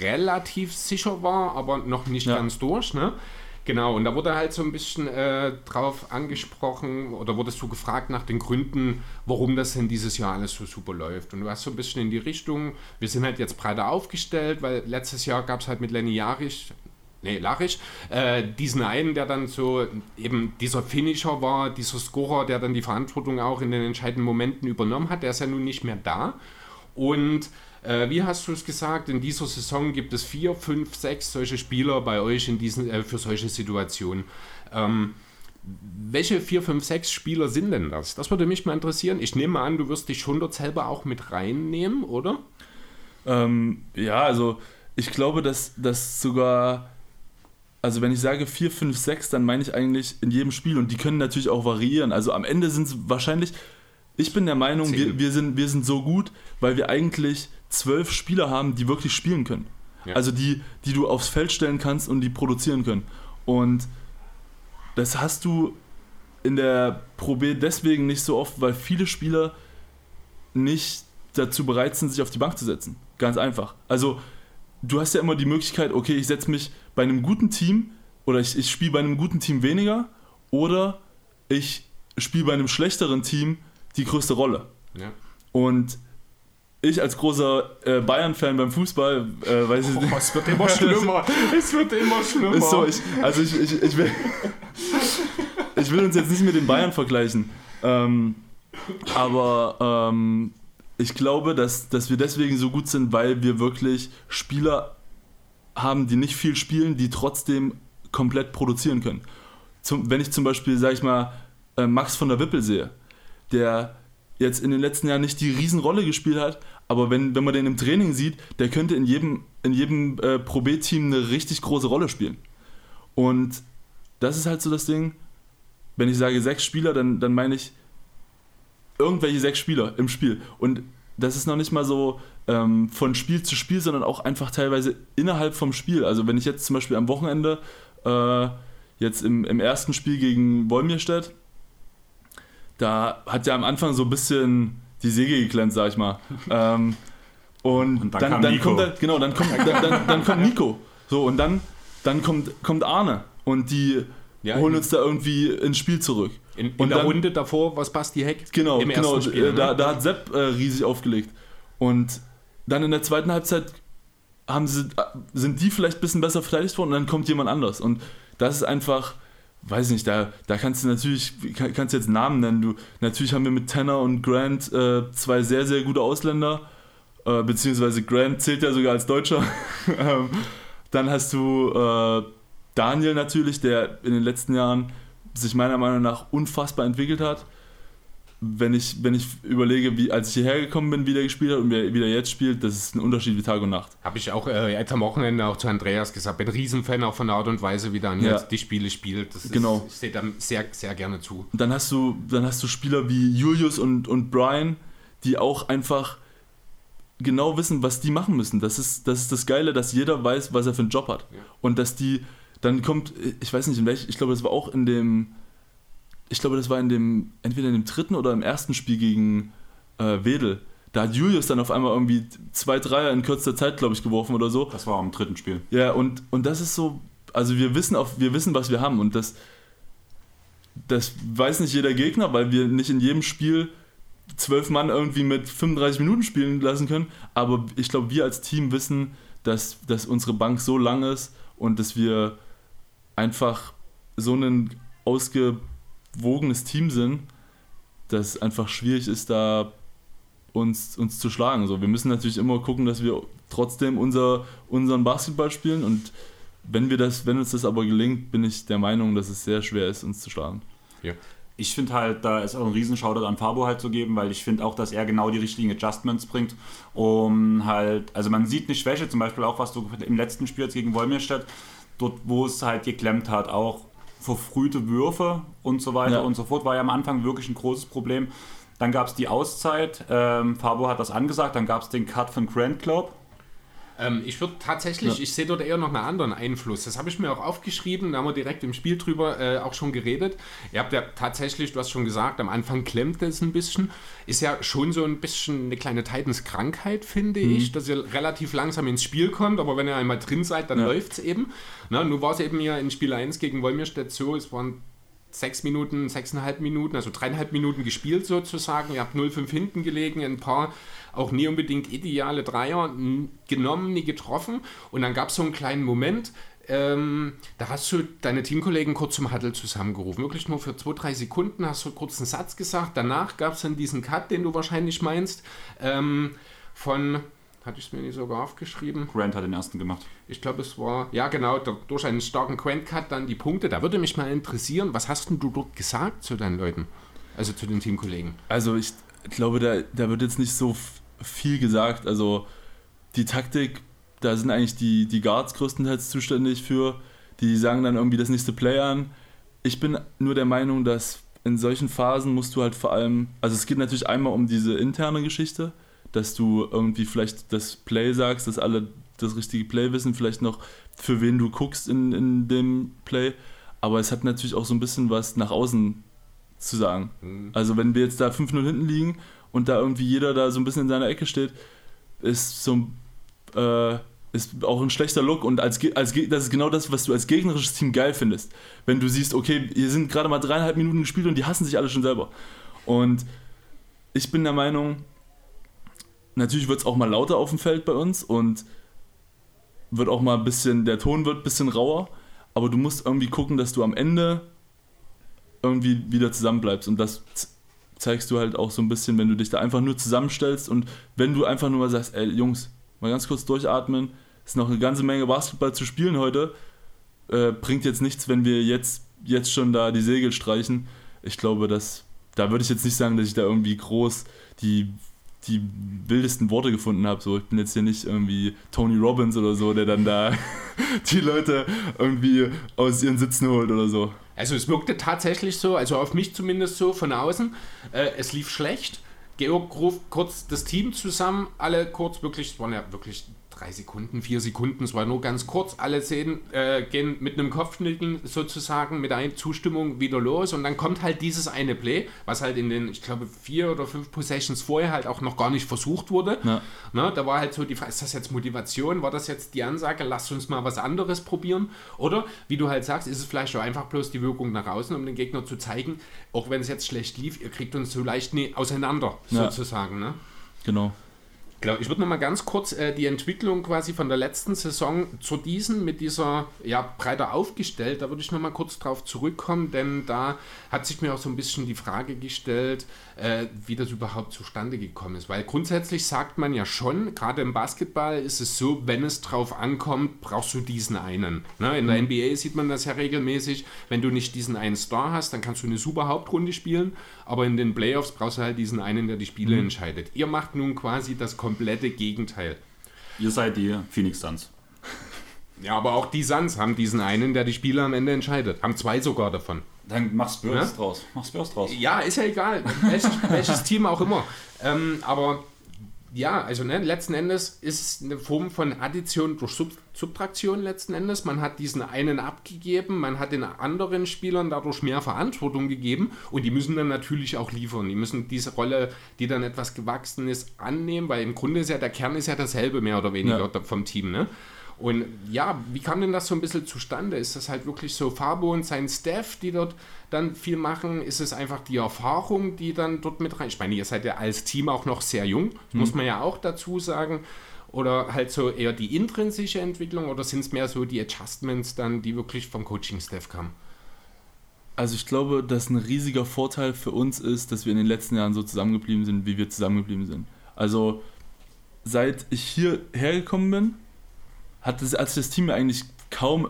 relativ sicher war, aber noch nicht Ja. ganz durch. Ne? Genau, und da wurde halt so ein bisschen äh, drauf angesprochen oder wurdest du gefragt nach den Gründen, warum das denn dieses Jahr alles so super läuft. Und du hast so ein bisschen in die Richtung, wir sind halt jetzt breiter aufgestellt, weil letztes Jahr gab es halt mit Lenny Jarich, nee, Larich, äh, diesen einen, der dann so eben dieser Finisher war, dieser Scorer, der dann die Verantwortung auch in den entscheidenden Momenten übernommen hat, der ist ja nun nicht mehr da. Und äh, wie hast du es gesagt, in dieser Saison gibt es vier, fünf, sechs solche Spieler bei euch in diesen, äh, für solche Situationen. Ähm, welche vier, fünf, sechs Spieler sind denn das? Das würde mich mal interessieren. Ich nehme an, du wirst dich schon dort selber auch mit reinnehmen, oder? Ähm, ja, also ich glaube, dass das sogar, also wenn ich sage 4, 5, 6, dann meine ich eigentlich in jedem Spiel und die können natürlich auch variieren. Also am Ende sind es wahrscheinlich, ich bin der Meinung, wir, wir, sind, wir sind so gut, weil wir eigentlich zwölf Spieler haben, die wirklich spielen können. Ja. Also die, die du aufs Feld stellen kannst und die produzieren können. Und das hast du in der Pro B deswegen nicht so oft, weil viele Spieler nicht dazu bereit sind, sich auf die Bank zu setzen. Ganz einfach. Also du hast ja immer die Möglichkeit, okay, ich setze mich bei einem guten Team oder ich, ich spiele bei einem guten Team weniger oder ich spiele bei einem schlechteren Team die größte Rolle. Ja. Und ich als großer äh, Bayern-Fan beim Fußball, äh, weiß ich Oh, nicht. es wird immer schlimmer. es wird immer schlimmer. Ist so, ich, also ich, ich, ich, will, ich will uns jetzt nicht mit den Bayern vergleichen. Ähm, aber ähm, ich glaube, dass, dass wir deswegen so gut sind, weil wir wirklich Spieler haben, die nicht viel spielen, die trotzdem komplett produzieren können. Zum, wenn ich zum Beispiel, sag ich mal, äh, Max von der Wippel sehe, der jetzt in den letzten Jahren nicht die Riesenrolle gespielt hat, aber wenn, wenn man den im Training sieht, der könnte in jedem, in jedem äh, Pro B-Team eine richtig große Rolle spielen. Und das ist halt so das Ding, wenn ich sage sechs Spieler, dann, dann meine ich irgendwelche sechs Spieler im Spiel. Und das ist noch nicht mal so ähm, von Spiel zu Spiel, sondern auch einfach teilweise innerhalb vom Spiel. Also wenn ich jetzt zum Beispiel am Wochenende, äh, jetzt im, im ersten Spiel gegen Wolmirstedt, da hat ja am Anfang so ein bisschen die Säge geklemmt, sag ich mal. ähm, und, Und dann dann, kam dann kommt dann, genau, dann kommt, dann, dann, kommt Nico. So, und dann, dann kommt, kommt Arne. Und die Ja, holen uns da irgendwie ins Spiel zurück. In, in Und der Runde davor war es Basti Heck. Genau, im genau. Spiel. äh, da, ne? da hat Sepp äh, riesig aufgelegt. Und dann in der zweiten Halbzeit haben sie, sind die vielleicht ein bisschen besser verteidigt worden und dann kommt jemand anders. Und das ist einfach, weiß nicht, da, da kannst du natürlich, kann, kannst jetzt Namen nennen. Du, natürlich haben wir mit Tanner und Grant äh, zwei sehr, sehr gute Ausländer. Äh, beziehungsweise Grant zählt ja sogar als Deutscher. ähm, dann hast du äh, Daniel natürlich, der in den letzten Jahren sich meiner Meinung nach unfassbar entwickelt hat. Wenn ich, wenn ich überlege, wie, als ich hierher gekommen bin, wie der gespielt hat und wie, der jetzt spielt, das ist ein Unterschied wie Tag und Nacht. Habe ich auch äh, jetzt am Wochenende auch zu Andreas gesagt. Bin Riesenfan auch von der Art und Weise, wie Daniel Ja. die Spiele spielt. Das ist, Genau. Ich sehe da sehr, sehr gerne zu. Und dann hast du, dann hast du Spieler wie Julius und, und Brian, die auch einfach genau wissen, was die machen müssen. Das ist, das ist das Geile, dass jeder weiß, was er für einen Job hat. Ja. Und dass die, dann kommt, ich weiß nicht in welchem, ich glaube, das war auch in dem, ich glaube, das war in dem, entweder in dem dritten oder im ersten Spiel gegen äh, Wedel. Da hat Julius dann auf einmal irgendwie zwei Dreier in kürzester Zeit, glaube ich, geworfen oder so. Das war am dritten Spiel. Ja, und, und das ist so, also wir wissen, auf, wir wissen, was wir haben und das, das weiß nicht jeder Gegner, weil wir nicht in jedem Spiel zwölf Mann irgendwie mit 35 Minuten spielen lassen können, aber ich glaube, wir als Team wissen, dass, dass unsere Bank so lang ist und dass wir einfach so ein ausgewogenes Team sind, dass es einfach schwierig ist, da uns, uns zu schlagen. So, wir müssen natürlich immer gucken, dass wir trotzdem unser, unseren Basketball spielen und wenn wir das, wenn uns das aber gelingt, bin ich der Meinung, dass es sehr schwer ist, uns zu schlagen. Ich finde halt, da ist auch ein Riesenschauder an Fabo halt zu geben, weil ich finde auch, dass er genau die richtigen Adjustments bringt, um halt, also man sieht eine Schwäche, zum Beispiel auch, was du im letzten Spiel jetzt gegen Wolmirstedt, dort, wo es halt geklemmt hat, auch verfrühte Würfe und so weiter Ja. und so fort, war ja am Anfang wirklich ein großes Problem. Dann gab es die Auszeit, ähm, Fabo hat das angesagt, dann gab es den Cut von Grant, glaub. Ähm, ich würde tatsächlich, Ja. ich sehe dort eher noch einen anderen Einfluss. Das habe ich mir auch aufgeschrieben, da haben wir direkt im Spiel drüber äh, auch schon geredet. Ihr habt ja tatsächlich, du hast schon gesagt, am Anfang klemmt es ein bisschen. Ist ja schon so ein bisschen eine kleine Titans-Krankheit, finde Mhm. ich, dass ihr relativ langsam ins Spiel kommt, aber wenn ihr einmal drin seid, dann Ja. läuft es eben. Na, nun war es eben ja in Spiel 1 gegen Wolmirstedt so, es waren sechs Minuten, sechseinhalb Minuten, also dreieinhalb Minuten gespielt sozusagen. Ihr habt 0-5 hinten gelegen, ein paar auch nie unbedingt ideale Dreier genommen, nie getroffen. Und dann gab es so einen kleinen Moment, ähm, da hast du deine Teamkollegen kurz zum Huddle zusammengerufen. Wirklich nur für zwei, drei Sekunden hast du kurz einen Satz gesagt. Danach gab es dann diesen Cut, den du wahrscheinlich meinst, ähm, von, hatte ich es mir nicht sogar aufgeschrieben, Grant hat den ersten gemacht. ich glaube, es war, ja genau, durch einen starken Quant-Cut dann die Punkte. Da würde mich mal interessieren, was hast denn du dort gesagt zu deinen Leuten? Also zu den Teamkollegen? Also ich glaube, da, da wird jetzt nicht so viel gesagt. Also die Taktik, da sind eigentlich die, die Guards größtenteils zuständig für. Die sagen dann irgendwie das nächste Play an. Ich bin nur der Meinung, dass in solchen Phasen musst du halt vor allem, also es geht natürlich einmal um diese interne Geschichte, dass du irgendwie vielleicht das Play sagst, dass alle das richtige Play wissen, vielleicht noch für wen du guckst in, in dem Play. Aber es hat natürlich auch so ein bisschen was nach außen zu sagen. Mhm. Also wenn wir jetzt da 5-0 hinten liegen und da irgendwie jeder da so ein bisschen in seiner Ecke steht, ist so ein, äh, ist auch ein schlechter Look und als, als das ist genau das, was du als gegnerisches Team geil findest. Wenn du siehst, okay, hier sind gerade mal dreieinhalb Minuten gespielt und die hassen sich alle schon selber. Und ich bin der Meinung, natürlich wird es auch mal lauter auf dem Feld bei uns und wird auch mal ein bisschen, der Ton wird ein bisschen rauer, aber du musst irgendwie gucken, dass du am Ende irgendwie wieder zusammenbleibst und das zeigst du halt auch so ein bisschen, wenn du dich da einfach nur zusammenstellst und wenn du einfach nur mal sagst, ey Jungs, mal ganz kurz durchatmen, ist noch eine ganze Menge Basketball zu spielen heute, äh, bringt jetzt nichts, wenn wir jetzt, jetzt schon da die Segel streichen. Ich glaube, dass, da würde ich jetzt nicht sagen, dass ich da irgendwie groß die, die wildesten Worte gefunden habe. So, ich bin jetzt hier nicht irgendwie Tony Robbins oder so, der dann da die Leute irgendwie aus ihren Sitzen holt oder so. Also es wirkte tatsächlich so, also auf mich zumindest so von außen. Äh, es lief schlecht. Georg ruft kurz das Team zusammen, alle kurz wirklich, es waren ja wirklich drei Sekunden, vier Sekunden, es war nur ganz kurz, alle sehen, äh, gehen mit einem Kopfnicken sozusagen, mit einer Zustimmung wieder los und dann kommt halt dieses eine Play, was halt in den, ich glaube, vier oder fünf Possessions vorher halt auch noch gar nicht versucht wurde. Ja. Ne, da war halt so die Frage, ist das jetzt Motivation? War das jetzt die Ansage, lasst uns mal was anderes probieren? Oder, wie du halt sagst, ist es vielleicht auch einfach bloß die Wirkung nach außen, um den Gegner zu zeigen, auch wenn es jetzt schlecht lief, ihr kriegt uns so leicht nie auseinander, Ja. sozusagen. Ne? Genau. Genau, ich würde noch mal ganz kurz äh, die Entwicklung quasi von der letzten Saison zu diesen mit dieser ja breiter aufgestellt, da würde ich noch mal kurz drauf zurückkommen, denn da hat sich mir auch so ein bisschen die Frage gestellt, äh, wie das überhaupt zustande gekommen ist, weil grundsätzlich sagt man ja schon, gerade im Basketball ist es so, wenn es drauf ankommt, brauchst du diesen einen. Ne? In der NBA sieht man das ja regelmäßig, wenn du nicht diesen einen Star hast, dann kannst du eine super Hauptrunde spielen, aber in den Playoffs brauchst du halt diesen einen, der die Spiele entscheidet. Ihr macht nun quasi das komplette Gegenteil. Ihr seid die Phoenix Suns. Ja, aber auch die Suns haben diesen einen, der die Spiele am Ende entscheidet. Haben zwei sogar davon. Dann mach Spurs Ja? draus. Mach Spurs draus. Ja, ist ja egal. Welches, welches Team auch immer. Ähm, aber ja, also ne, letzten Endes ist es eine Form von Addition durch Sub Subtraktion letzten Endes. Man hat diesen einen abgegeben, man hat den anderen Spielern dadurch mehr Verantwortung gegeben und die müssen dann natürlich auch liefern. Die müssen diese Rolle, die dann etwas gewachsen ist, annehmen, weil im Grunde ist ja der Kern ist ja dasselbe mehr oder weniger Ja. vom Team. Ne? Und ja, wie kam denn das so ein bisschen zustande? Ist das halt wirklich so Fabo und sein Staff, die dort dann viel machen? Ist es einfach die Erfahrung, die dann dort mit rein? Ich meine, ihr seid ja als Team auch noch sehr jung, muss man ja auch dazu sagen. Oder halt so eher die intrinsische Entwicklung oder sind es mehr so die Adjustments dann, die wirklich vom Coaching-Staff kamen? Also ich glaube, dass ein riesiger Vorteil für uns ist, dass wir in den letzten Jahren so zusammengeblieben sind, wie wir zusammengeblieben sind. Also seit ich hierher gekommen bin, hat das, hat sich das Team eigentlich kaum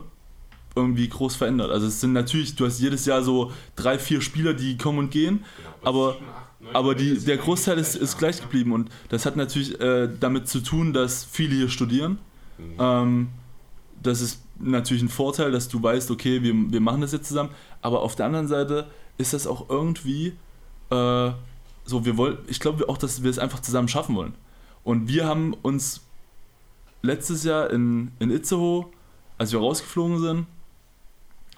irgendwie groß verändert. Also es sind natürlich, du hast jedes Jahr so drei, vier Spieler, die kommen und gehen, aber, aber die, der Großteil ist, ist gleich geblieben und das hat natürlich äh, damit zu tun, dass viele hier studieren. Ähm, das ist natürlich ein Vorteil, dass du weißt, okay, wir, wir machen das jetzt zusammen, aber auf der anderen Seite ist das auch irgendwie äh, so, wir wollen, ich glaube auch, dass wir es einfach zusammen schaffen wollen. Und wir haben uns letztes Jahr in, in Itzehoe, als wir rausgeflogen sind,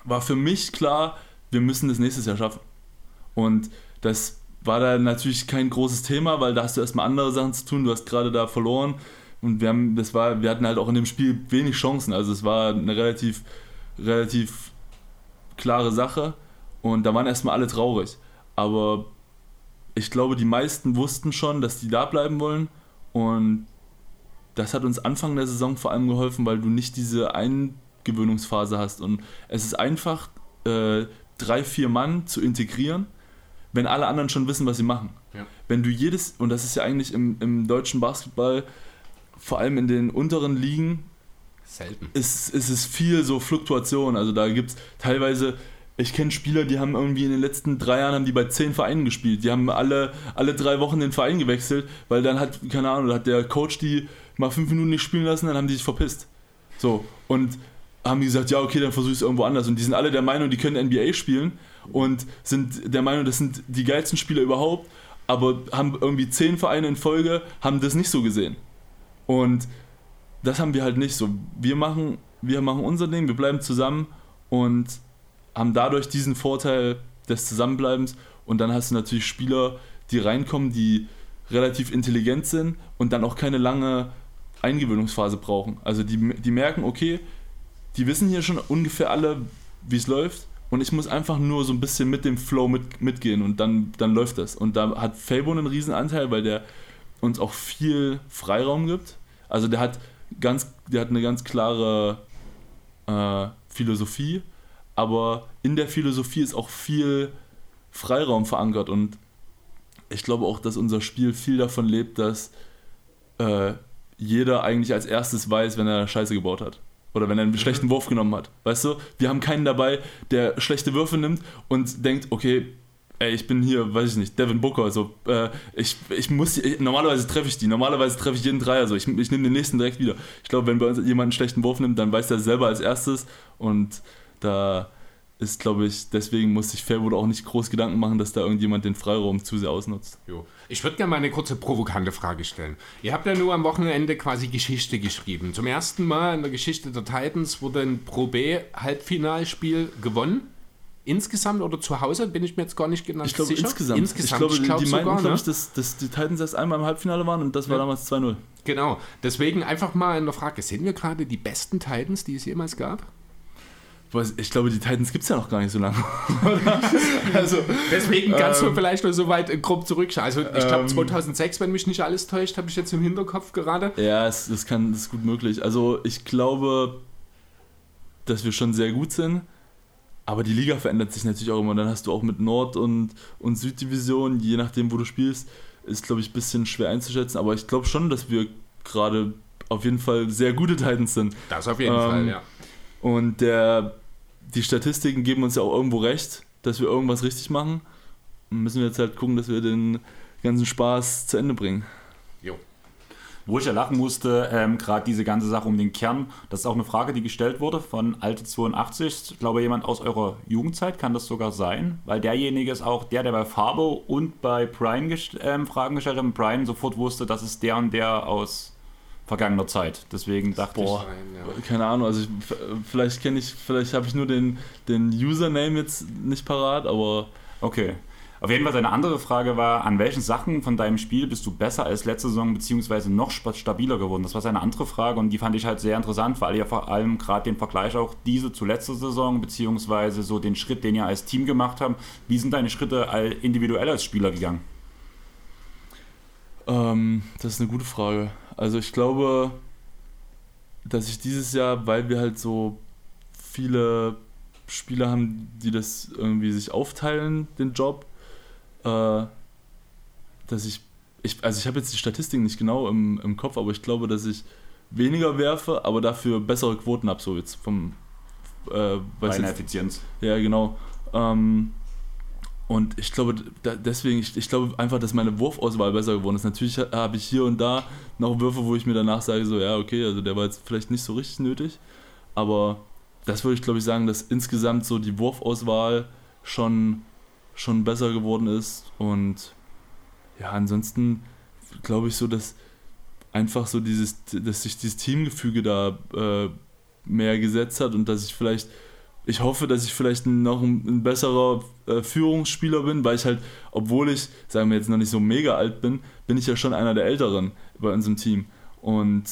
war für mich klar, wir müssen das nächstes Jahr schaffen. Und das war da natürlich kein großes Thema, weil da hast du erstmal andere Sachen zu tun, du hast gerade da verloren und wir haben, das war, wir hatten halt auch in dem Spiel wenig Chancen. Also es war eine relativ, relativ klare Sache und da waren erstmal alle traurig. Aber ich glaube, die meisten wussten schon, dass die da bleiben wollen und das hat uns Anfang der Saison vor allem geholfen, weil du nicht diese Eingewöhnungsphase hast und es ist einfach äh, drei, vier Mann zu integrieren, wenn alle anderen schon wissen, was sie machen. Ja. Wenn du jedes, und das ist ja eigentlich im, im deutschen Basketball, vor allem in den unteren Ligen, Selten. ist, ist es viel so Fluktuation. Also da gibt es teilweise, ich kenne Spieler, die haben irgendwie in den letzten drei Jahren haben die bei zehn Vereinen gespielt. Die haben alle, alle drei Wochen den Verein gewechselt, weil dann hat, keine Ahnung, hat der Coach die mal fünf Minuten nicht spielen lassen, dann haben die sich verpisst. So, und haben die gesagt, ja, okay, dann versuche ich es irgendwo anders. Und die sind alle der Meinung, die können NBA spielen und sind der Meinung, das sind die geilsten Spieler überhaupt, aber haben irgendwie zehn Vereine in Folge, haben das nicht so gesehen. Und das haben wir halt nicht so. Wir machen, wir machen unser Ding, wir bleiben zusammen und haben dadurch diesen Vorteil des Zusammenbleibens. Und dann hast du natürlich Spieler, die reinkommen, die relativ intelligent sind und dann auch keine lange Eingewöhnungsphase brauchen. Also die, die merken, okay, die wissen hier schon ungefähr alle, wie es läuft. Und ich muss einfach nur so ein bisschen mit dem Flow mit, mitgehen und dann, dann läuft das. Und da hat Fabo einen riesen Anteil, weil der uns auch viel Freiraum gibt. Also der hat ganz, der hat eine ganz klare äh, Philosophie, aber in der Philosophie ist auch viel Freiraum verankert und ich glaube auch, dass unser Spiel viel davon lebt, dass äh, jeder eigentlich als erstes weiß, wenn er Scheiße gebaut hat. Oder wenn er einen mhm. schlechten Wurf genommen hat. Weißt du? Wir haben keinen dabei, der schlechte Würfe nimmt und denkt, okay, ey, ich bin hier, weiß ich nicht, Devin Booker. Also, äh, ich, ich muss, ich, normalerweise treffe ich die, normalerweise treffe ich jeden Dreier. Also, ich, ich nehme den nächsten direkt wieder. Ich glaube, wenn bei uns jemand einen schlechten Wurf nimmt, dann weiß er selber als erstes und da ist, glaube ich, deswegen muss sich Fairwood auch nicht groß Gedanken machen, dass da irgendjemand den Freiraum zu sehr ausnutzt. Jo. Ich würde gerne mal eine kurze provokante Frage stellen. Ihr habt ja nur am Wochenende quasi Geschichte geschrieben. Zum ersten Mal in der Geschichte der Titans wurde ein Pro B Halbfinalspiel gewonnen. Insgesamt oder zu Hause bin ich mir jetzt gar nicht genau ich glaube, sicher. Insgesamt. insgesamt. Ich glaube, ich glaub die sogar, meinten, glaube ich, dass, dass die Titans erst einmal im Halbfinale waren und das war ja. damals 2-0. Genau. Deswegen einfach mal in der Frage, sind wir gerade die besten Titans, die es jemals gab? Ich glaube, die Titans gibt es ja noch gar nicht so lange. also, Deswegen kannst ähm, du vielleicht nur so weit grob zurückschauen. Also ich glaube 2006, wenn mich nicht alles täuscht, habe ich jetzt im Hinterkopf gerade. Ja, es, das, kann, das ist gut möglich. Also ich glaube, dass wir schon sehr gut sind. Aber die Liga verändert sich natürlich auch immer. Dann hast du auch mit Nord- und, und Süddivision, je nachdem, wo du spielst, ist, glaube ich, ein bisschen schwer einzuschätzen. Aber ich glaube schon, dass wir gerade auf jeden Fall sehr gute Titans sind. Das auf jeden ähm, Fall, ja. Und der, die Statistiken geben uns ja auch irgendwo recht, dass wir irgendwas richtig machen. Und müssen wir jetzt halt gucken, dass wir den ganzen Spaß zu Ende bringen. Jo. Wo ich ja lachen musste, ähm, gerade diese ganze Sache um den Kern, das ist auch eine Frage, die gestellt wurde von Alte 82. Ich glaube, jemand aus eurer Jugendzeit kann das sogar sein, weil derjenige ist auch der, der bei Fabo und bei Brian gest ähm, Fragen gestellt hat und Brian sofort wusste, das ist der und der aus vergangener Zeit. Deswegen dachte Boah, ich. Keine Ahnung, also ich, vielleicht kenne ich, vielleicht habe ich nur den, den Username jetzt nicht parat, aber. Okay. Auf jeden Fall seine andere Frage war, an welchen Sachen von deinem Spiel bist du besser als letzte Saison beziehungsweise noch stabiler geworden? Das war seine andere Frage und die fand ich halt sehr interessant, weil ihr vor allem gerade den Vergleich auch diese zu letzter Saison beziehungsweise so den Schritt, den ihr als Team gemacht habt. Wie sind deine Schritte individuell als Spieler gegangen? Ähm, das ist eine gute Frage. Also ich glaube, dass ich dieses Jahr, weil wir halt so viele Spieler haben, die das irgendwie sich aufteilen, den Job, äh, dass ich, ich also ich habe jetzt die Statistiken nicht genau im, im Kopf, aber ich glaube, dass ich weniger werfe, aber dafür bessere Quoten habe, so jetzt vom äh, Reine Effizienz. Ja, genau. Ähm, und ich glaube, deswegen, ich, ich, glaube einfach, dass meine Wurfauswahl besser geworden ist. Natürlich habe ich hier und da noch Würfe, wo ich mir danach sage, so, ja, okay, also der war jetzt vielleicht nicht so richtig nötig. Aber das würde ich, glaube ich, sagen, dass insgesamt so die Wurfauswahl schon, schon besser geworden ist. Und ja, ansonsten glaube ich so, dass einfach so dieses, dass sich dieses Teamgefüge da äh, mehr gesetzt hat und dass ich vielleicht ich hoffe, dass ich vielleicht noch ein, ein besserer äh, Führungsspieler bin, weil ich halt, obwohl ich, sagen wir jetzt noch nicht so mega alt bin, bin ich ja schon einer der Älteren bei unserem Team. Und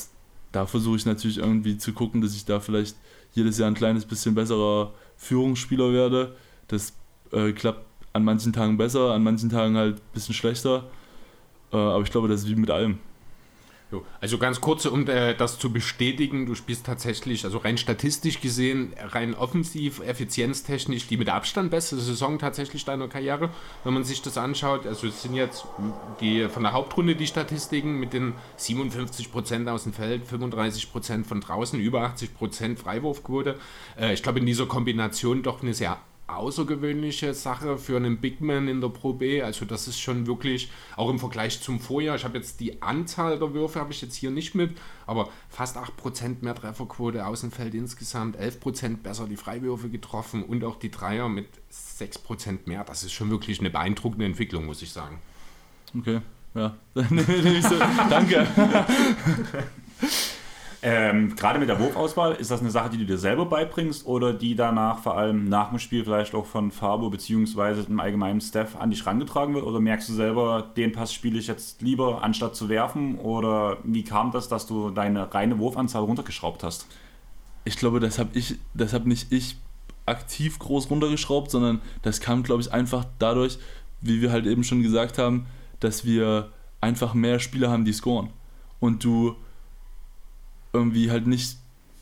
da versuche ich natürlich irgendwie zu gucken, dass ich da vielleicht jedes Jahr ein kleines bisschen besserer Führungsspieler werde. Das äh, klappt an manchen Tagen besser, an manchen Tagen halt ein bisschen schlechter. Äh, aber ich glaube, das ist wie mit allem. Also ganz kurz, um äh, das zu bestätigen, du spielst tatsächlich, also rein statistisch gesehen, rein offensiv, effizienztechnisch die mit Abstand beste Saison tatsächlich deiner Karriere, wenn man sich das anschaut. Also es sind jetzt die von der Hauptrunde die Statistiken mit den 57% aus dem Feld, 35% von draußen, über 80% Freiwurfquote. Äh, ich glaube in dieser Kombination doch eine sehr außergewöhnliche Sache für einen Big Man in der Pro B. Also das ist schon wirklich, auch im Vergleich zum Vorjahr, ich habe jetzt die Anzahl der Würfe habe ich jetzt hier nicht mit, aber fast 8% mehr Trefferquote Außenfeld insgesamt, 11% besser die Freiwürfe getroffen und auch die Dreier mit 6% mehr. Das ist schon wirklich eine beeindruckende Entwicklung, muss ich sagen. Okay, ja. Danke. Ähm, Gerade mit der Wurfauswahl, ist das eine Sache, die du dir selber beibringst oder die danach vor allem nach dem Spiel vielleicht auch von Fabo bzw. dem allgemeinen Staff an dich rangetragen wird? Oder merkst du selber, den Pass spiele ich jetzt lieber, anstatt zu werfen? Oder wie kam das, dass du deine reine Wurfanzahl runtergeschraubt hast? Ich glaube, das habe ich, das habe nicht ich aktiv groß runtergeschraubt, sondern das kam, glaube ich, einfach dadurch, wie wir halt eben schon gesagt haben, dass wir einfach mehr Spieler haben, die scoren. Und du irgendwie halt nicht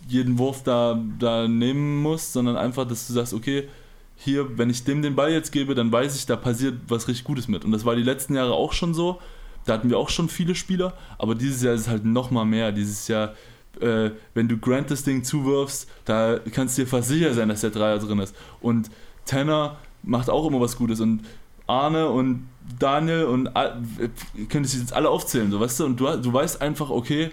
jeden Wurf da, da nehmen musst, sondern einfach, dass du sagst, okay, hier, wenn ich dem den Ball jetzt gebe, dann weiß ich, da passiert was richtig Gutes mit. Und das war die letzten Jahre auch schon so. Da hatten wir auch schon viele Spieler, aber dieses Jahr ist es halt noch mal mehr. Dieses Jahr, äh, wenn du Grant das Ding zuwirfst, da kannst du dir fast sicher sein, dass der Dreier drin ist. Und Tanner macht auch immer was Gutes. Und Arne und Daniel und äh, könntest jetzt alle aufzählen, so weißt du? Und du, du weißt einfach, okay,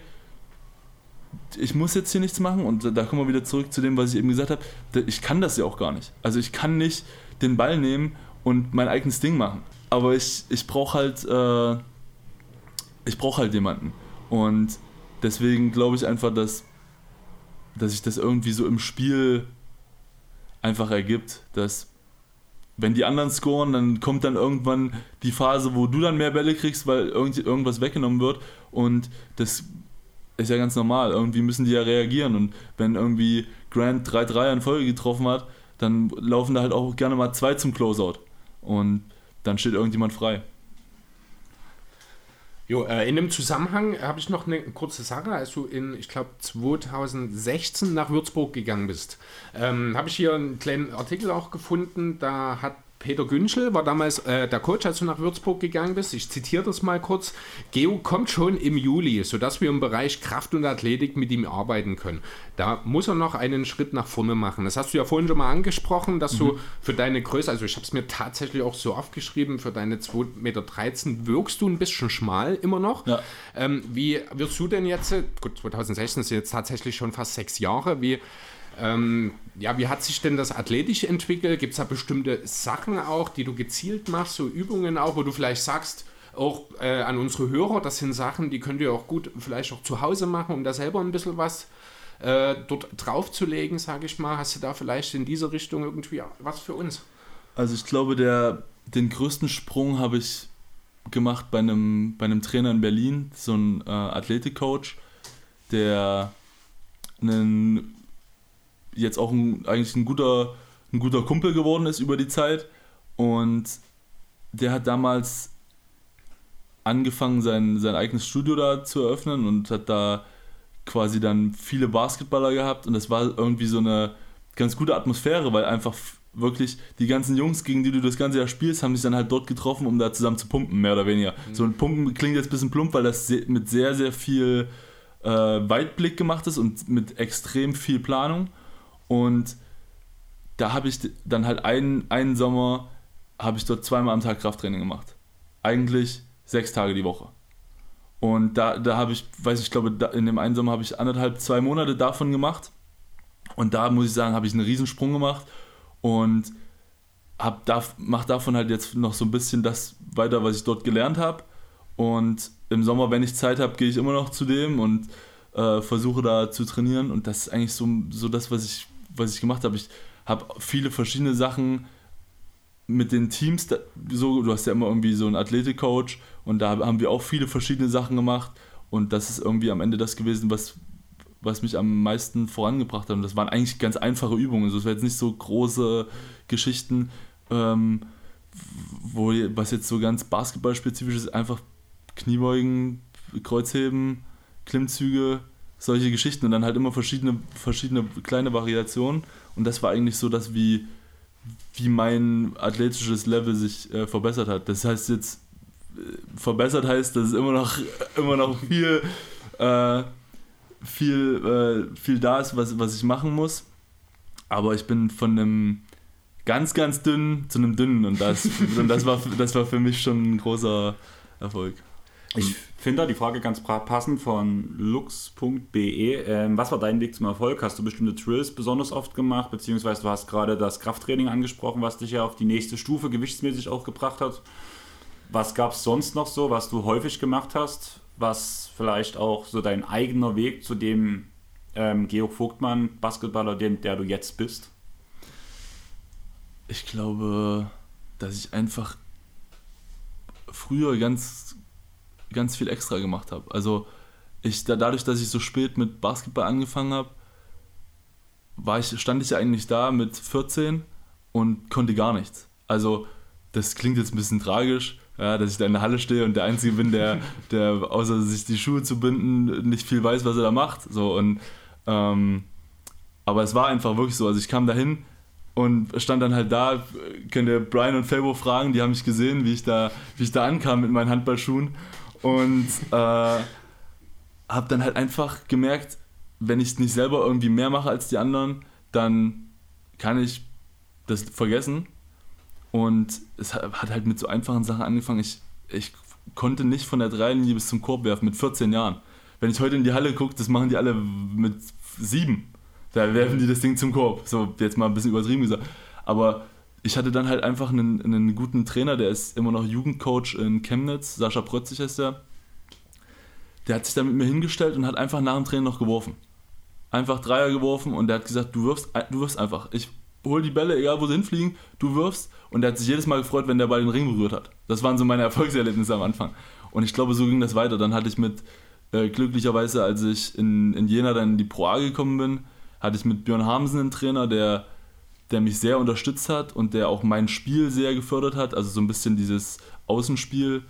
ich muss jetzt hier nichts machen und da kommen wir wieder zurück zu dem, was ich eben gesagt habe. Ich kann das ja auch gar nicht. Also ich kann nicht den Ball nehmen und mein eigenes Ding machen. Aber ich, ich brauche halt, äh, ich halt jemanden. Und deswegen glaube ich einfach, dass, dass sich das irgendwie so im Spiel einfach ergibt, dass wenn die anderen scoren, dann kommt dann irgendwann die Phase, wo du dann mehr Bälle kriegst, weil irgend, irgendwas weggenommen wird und das ist ja ganz normal. Irgendwie müssen die ja reagieren. Und wenn irgendwie Grant 3-3 in Folge getroffen hat, dann laufen da halt auch gerne mal zwei zum Closeout. Und dann steht irgendjemand frei. Jo, äh, in dem Zusammenhang habe ich noch eine kurze Sache. Als du in, ich glaube, 2016 nach Würzburg gegangen bist, ähm, habe ich hier einen kleinen Artikel auch gefunden. Da hat Peter Günschel war damals äh, der Coach, als du nach Würzburg gegangen bist. Ich zitiere das mal kurz. Geo kommt schon im Juli, sodass wir im Bereich Kraft und Athletik mit ihm arbeiten können. Da muss er noch einen Schritt nach vorne machen. Das hast du ja vorhin schon mal angesprochen, dass mhm. du für deine Größe, also ich habe es mir tatsächlich auch so aufgeschrieben, für deine 2,13 Meter wirkst du ein bisschen schmal immer noch. Ja. Ähm, wie wirst du denn jetzt, gut, 2016 ist jetzt tatsächlich schon fast sechs Jahre, wie ähm, ja, wie hat sich denn das athletisch entwickelt? Gibt es da bestimmte Sachen auch, die du gezielt machst, so Übungen auch, wo du vielleicht sagst, auch äh, an unsere Hörer, das sind Sachen, die könnt ihr auch gut vielleicht auch zu Hause machen, um da selber ein bisschen was äh, dort draufzulegen, sage ich mal. Hast du da vielleicht in diese Richtung irgendwie was für uns? Also ich glaube, der, den größten Sprung habe ich gemacht bei einem, bei einem Trainer in Berlin, so ein äh, Athletikcoach, der einen jetzt auch ein, eigentlich ein guter, ein guter Kumpel geworden ist über die Zeit. Und der hat damals angefangen, sein, sein eigenes Studio da zu eröffnen und hat da quasi dann viele Basketballer gehabt. Und das war irgendwie so eine ganz gute Atmosphäre, weil einfach wirklich die ganzen Jungs, gegen die du das ganze Jahr spielst, haben sich dann halt dort getroffen, um da zusammen zu pumpen, mehr oder weniger. Mhm. So ein Pumpen klingt jetzt ein bisschen plump, weil das mit sehr, sehr viel äh, Weitblick gemacht ist und mit extrem viel Planung. Und da habe ich dann halt einen, einen Sommer, habe ich dort zweimal am Tag Krafttraining gemacht. Eigentlich sechs Tage die Woche. Und da, da habe ich, weiß ich, glaube, in dem einen Sommer habe ich anderthalb, zwei Monate davon gemacht. Und da muss ich sagen, habe ich einen Riesensprung gemacht und hab da, mache davon halt jetzt noch so ein bisschen das weiter, was ich dort gelernt habe. Und im Sommer, wenn ich Zeit habe, gehe ich immer noch zu dem und äh, versuche da zu trainieren. Und das ist eigentlich so, so das, was ich was ich gemacht habe. Ich habe viele verschiedene Sachen mit den Teams, da, so, du hast ja immer irgendwie so einen Athletikcoach und da haben wir auch viele verschiedene Sachen gemacht und das ist irgendwie am Ende das gewesen, was, was mich am meisten vorangebracht hat. Und das waren eigentlich ganz einfache Übungen. Also es waren jetzt nicht so große Geschichten, ähm, wo, was jetzt so ganz basketballspezifisch ist, einfach Kniebeugen, Kreuzheben, Klimmzüge, solche Geschichten und dann halt immer verschiedene, verschiedene kleine Variationen. Und das war eigentlich so, dass wie, wie mein athletisches Level sich äh, verbessert hat. Das heißt jetzt, äh, verbessert heißt, dass es immer noch, immer noch viel, äh, viel, äh, viel da ist, was, was ich machen muss. Aber ich bin von einem ganz, ganz dünnen zu einem dünnen und das, und das, war, das war für mich schon ein großer Erfolg. Ich finde da die Frage ganz passend von lux.be. Ähm, was war dein Weg zum Erfolg? Hast du bestimmte Drills besonders oft gemacht? Beziehungsweise du hast gerade das Krafttraining angesprochen, was dich ja auf die nächste Stufe gewichtsmäßig auch gebracht hat. Was gab es sonst noch so, was du häufig gemacht hast? Was vielleicht auch so dein eigener Weg zu dem ähm, Georg Vogtmann, Basketballer, den, der du jetzt bist? Ich glaube, dass ich einfach früher ganz, ganz viel extra gemacht habe. Also ich, da, dadurch, dass ich so spät mit Basketball angefangen habe, war ich, stand ich ja eigentlich da mit 14 und konnte gar nichts. Also das klingt jetzt ein bisschen tragisch, ja, dass ich da in der Halle stehe und der Einzige bin, der, der außer sich die Schuhe zu binden, nicht viel weiß, was er da macht. So, und, ähm, aber es war einfach wirklich so. Also ich kam da hin und stand dann halt da, könnt ihr Brian und Fabo fragen, die haben mich gesehen, wie ich da, wie ich da ankam mit meinen Handballschuhen. Und äh, habe dann halt einfach gemerkt, wenn ich nicht selber irgendwie mehr mache als die anderen, dann kann ich das vergessen. Und es hat halt mit so einfachen Sachen angefangen. Ich, ich konnte nicht von der Dreilinie bis zum Korb werfen mit 14 Jahren. Wenn ich heute in die Halle gucke, das machen die alle mit sieben. Da werfen die das Ding zum Korb. So, jetzt mal ein bisschen übertrieben gesagt. Aber ich hatte dann halt einfach einen, einen guten Trainer, der ist immer noch Jugendcoach in Chemnitz, Sascha Prötzig heißt der. Der hat sich dann mit mir hingestellt und hat einfach nach dem Training noch geworfen. Einfach Dreier geworfen und der hat gesagt, du wirfst, du wirfst einfach. Ich hol die Bälle, egal wo sie hinfliegen, du wirfst. Und der hat sich jedes Mal gefreut, wenn der Ball den Ring berührt hat. Das waren so meine Erfolgserlebnisse am Anfang. Und ich glaube, so ging das weiter. Dann hatte ich mit, äh, glücklicherweise, als ich in, in Jena dann in die Pro A gekommen bin, hatte ich mit Björn Hamsen einen Trainer, der, der mich sehr unterstützt hat und der auch mein Spiel sehr gefördert hat. Also so ein bisschen dieses Außenspiel.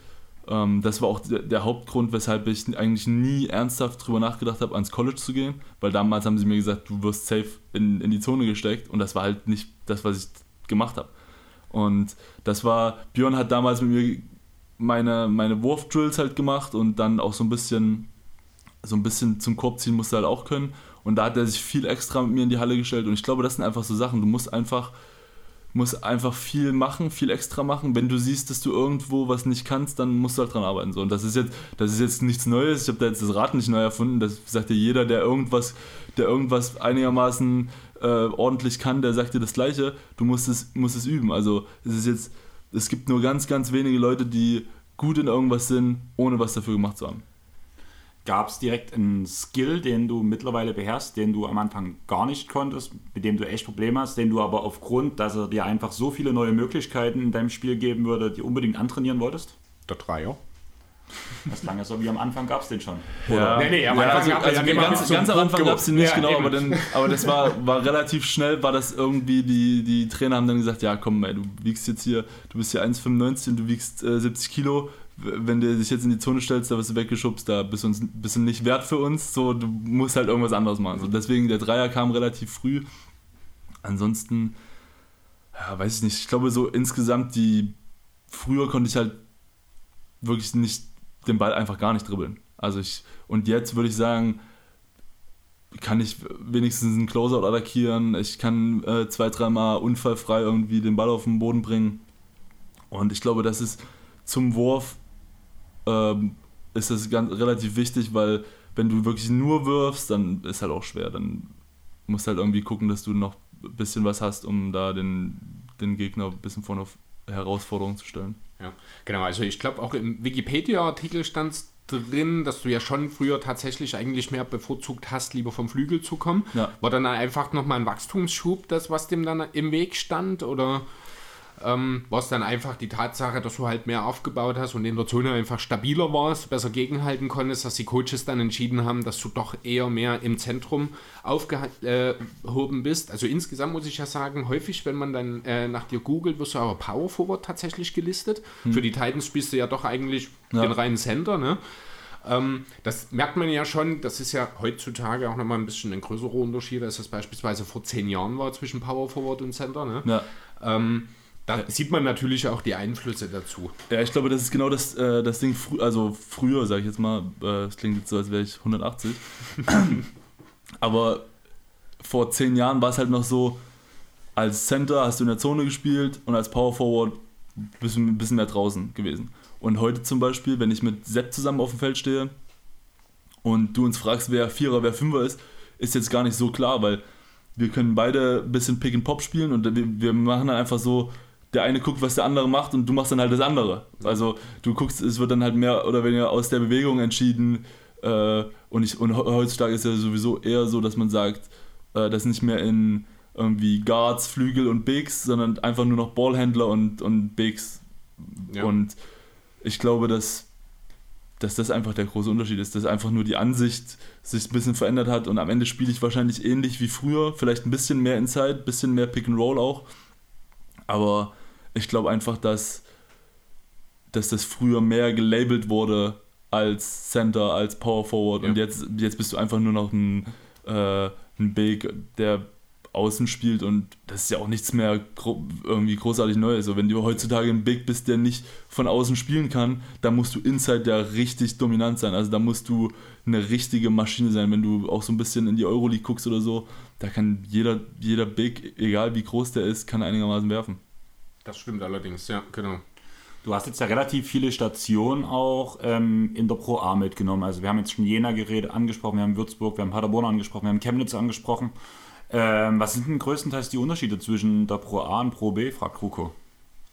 Ähm, das war auch der, Hauptgrund, weshalb ich eigentlich nie ernsthaft darüber nachgedacht habe, ans College zu gehen. Weil damals haben sie mir gesagt, du wirst safe in, in die Zone gesteckt. Und das war halt nicht das, was ich gemacht habe. Und das war, Björn hat damals mit mir meine, meine Wurfdrills halt gemacht und dann auch so ein bisschen so ein bisschen zum Korb ziehen musste halt auch können. Und da hat er sich viel extra mit mir in die Halle gestellt. Und ich glaube, das sind einfach so Sachen. Du musst einfach, musst einfach viel machen, viel extra machen. Wenn du siehst, dass du irgendwo was nicht kannst, dann musst du halt dran arbeiten. So. Und das ist jetzt, das ist jetzt nichts Neues. Ich habe da jetzt das Rad nicht neu erfunden. Das sagt dir jeder, der irgendwas, der irgendwas einigermaßen äh, ordentlich kann, der sagt dir das Gleiche. Du musst es, musst es üben. Also es ist jetzt, es gibt nur ganz, ganz wenige Leute, die gut in irgendwas sind, ohne was dafür gemacht zu haben. Gab es direkt einen Skill, den du mittlerweile beherrschst, den du am Anfang gar nicht konntest, mit dem du echt Probleme hast, den du aber aufgrund, dass er dir einfach so viele neue Möglichkeiten in deinem Spiel geben würde, die unbedingt antrainieren wolltest? Der Dreier. Das lange so wie am Anfang gab es den schon. Ja, nee, nee, am ja, also, also ganz am Anfang gab es den nicht, ja, genau, aber, dann, aber das war, war relativ schnell, war das irgendwie, die, die Trainer haben dann gesagt, ja komm, ey, du wiegst jetzt hier, du bist hier 1,95 und du wiegst äh, 70 Kilo, wenn du dich jetzt in die Zone stellst, da wirst du weggeschubst, da bist du, uns, bist du nicht wert für uns, so, du musst halt irgendwas anderes machen. So, deswegen, der Dreier kam relativ früh. Ansonsten, ja, weiß ich nicht, ich glaube so insgesamt, die, früher konnte ich halt wirklich nicht den Ball einfach gar nicht dribbeln. Also ich, und jetzt würde ich sagen, kann ich wenigstens einen Closeout attackieren, ich kann äh, zwei, dreimal unfallfrei irgendwie den Ball auf den Boden bringen. Und ich glaube, das ist zum Wurf ähm, ist das ganz, relativ wichtig, weil wenn du wirklich nur wirfst, dann ist halt auch schwer. Dann musst du halt irgendwie gucken, dass du noch ein bisschen was hast, um da den, den Gegner ein bisschen vor eine Herausforderung zu stellen. Ja, genau. Also ich glaube auch im Wikipedia-Artikel stand es drin, dass du ja schon früher tatsächlich eigentlich mehr bevorzugt hast, lieber vom Flügel zu kommen. Ja. War dann einfach nochmal ein Wachstumsschub, das, was dem dann im Weg stand? Oder ähm, war es dann einfach die Tatsache, dass du halt mehr aufgebaut hast und in der Zone einfach stabiler warst, besser gegenhalten konntest, dass die Coaches dann entschieden haben, dass du doch eher mehr im Zentrum aufgehoben bist. Also insgesamt muss ich ja sagen, häufig, wenn man dann äh, nach dir googelt, wirst du aber Power Forward tatsächlich gelistet. Hm. Für die Titans spielst du ja doch eigentlich ja. den reinen Center, ne? Ähm, das merkt man ja schon, das ist ja heutzutage auch nochmal ein bisschen ein größerer Unterschied, als das beispielsweise vor zehn Jahren war zwischen Power Forward und Center. Ne? Ja. Ähm, da sieht man natürlich auch die Einflüsse dazu. Ja, ich glaube, das ist genau das, äh, das Ding, frü also früher, sage ich jetzt mal, äh, es klingt jetzt so, als wäre ich 180. Aber vor zehn Jahren war es halt noch so, als Center hast du in der Zone gespielt und als Power Forward bist du ein bisschen mehr draußen gewesen. Und heute zum Beispiel, wenn ich mit Sepp zusammen auf dem Feld stehe und du uns fragst, wer Vierer, wer Fünfer ist, ist jetzt gar nicht so klar, weil wir können beide ein bisschen Pick and Pop spielen und wir, wir machen dann einfach so, der eine guckt, was der andere macht und du machst dann halt das andere. Also du guckst, es wird dann halt mehr oder weniger aus der Bewegung entschieden, Äh, und, ich, und heutzutage ist ja sowieso eher so, dass man sagt, äh, das nicht mehr in irgendwie Guards, Flügel und Bigs, sondern einfach nur noch Ballhändler und, und Bigs. Ja. Und ich glaube, dass, dass das einfach der große Unterschied ist, dass einfach nur die Ansicht sich ein bisschen verändert hat und am Ende spiele ich wahrscheinlich ähnlich wie früher, vielleicht ein bisschen mehr Inside, ein bisschen mehr Pick and Roll auch. Aber ich glaube einfach, dass, dass das früher mehr gelabelt wurde als Center, als Power Forward Ja. und jetzt, jetzt bist du einfach nur noch ein, äh, ein Big, der außen spielt und das ist ja auch nichts mehr gro irgendwie großartig Neues. Also wenn du heutzutage ein Big bist, der nicht von außen spielen kann, dann musst du Inside ja richtig dominant sein. Also da musst du eine richtige Maschine sein. Wenn du auch so ein bisschen in die Euroleague guckst oder so, da kann jeder, jeder Big, egal wie groß der ist, kann einigermaßen werfen. Das stimmt allerdings, ja, genau. Du hast jetzt ja relativ viele Stationen auch ähm, in der Pro A mitgenommen. Also wir haben jetzt schon Jena geredet, angesprochen, wir haben Würzburg, wir haben Paderborn angesprochen, wir haben Chemnitz angesprochen. Ähm, was sind denn größtenteils die Unterschiede zwischen der Pro A und Pro B, fragt Kruko.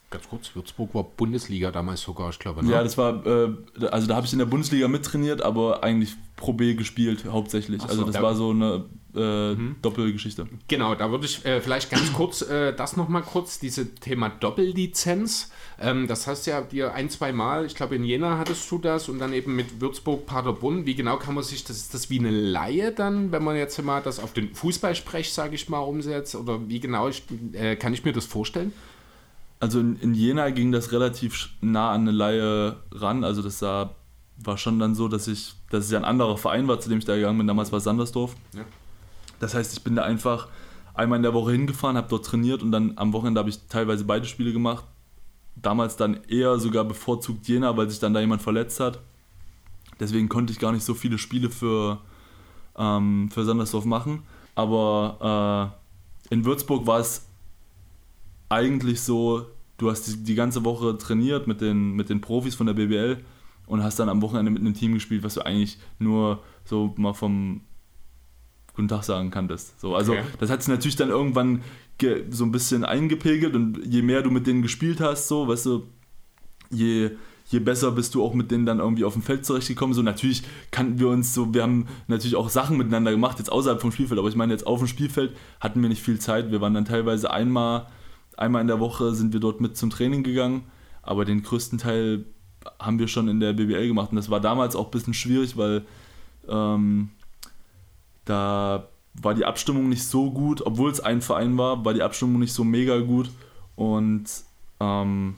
Ganz kurz, Würzburg war Bundesliga damals sogar, ich glaube. Ne? Ja, das war, äh, also da habe ich in der Bundesliga mittrainiert, aber eigentlich Pro B gespielt hauptsächlich. So, also das da- war so eine äh, Doppelgeschichte. Genau, da würde ich äh, vielleicht ganz kurz äh, das nochmal kurz, diese Thema Doppellizenz. Ähm, das hast ja dir ein, zwei Mal, ich glaube in Jena hattest du das und dann eben mit Würzburg, Paderborn. Wie genau kann man sich das, ist das wie eine Laie dann, wenn man jetzt mal das auf den Fußballsprech, sage ich mal, umsetzt? Oder wie genau ich, äh, kann ich mir das vorstellen? Also in, in Jena ging das relativ nah an eine Laie ran. Also das sah, war schon dann so, dass ich, dass es ja ein anderer Verein war, zu dem ich da gegangen bin. Damals war es Sandersdorf. Ja. Das heißt, ich bin da einfach einmal in der Woche hingefahren, habe dort trainiert und dann am Wochenende habe ich teilweise beide Spiele gemacht. Damals dann eher sogar bevorzugt Jena, weil sich dann da jemand verletzt hat. Deswegen konnte ich gar nicht so viele Spiele für, ähm, für Sandersdorf machen. Aber äh, in Würzburg war es eigentlich so, du hast die, die ganze Woche trainiert mit den, mit den Profis von der BBL und hast dann am Wochenende mit einem Team gespielt, was du eigentlich nur so mal vom Guten Tag sagen kanntest. So, also Okay. das hat sich natürlich dann irgendwann ge, so ein bisschen eingepegelt und je mehr du mit denen gespielt hast, so, weißt du, je, je besser bist du auch mit denen dann irgendwie auf dem Feld zurechtgekommen. So, natürlich kannten wir uns so, wir haben natürlich auch Sachen miteinander gemacht, jetzt außerhalb vom Spielfeld, aber ich meine, jetzt auf dem Spielfeld hatten wir nicht viel Zeit. Wir waren dann teilweise einmal, einmal in der Woche sind wir dort mit zum Training gegangen, aber den größten Teil haben wir schon in der BBL gemacht und das war damals auch ein bisschen schwierig, weil ähm, da war die Abstimmung nicht so gut, obwohl es ein Verein war, war die Abstimmung nicht so mega gut und ähm,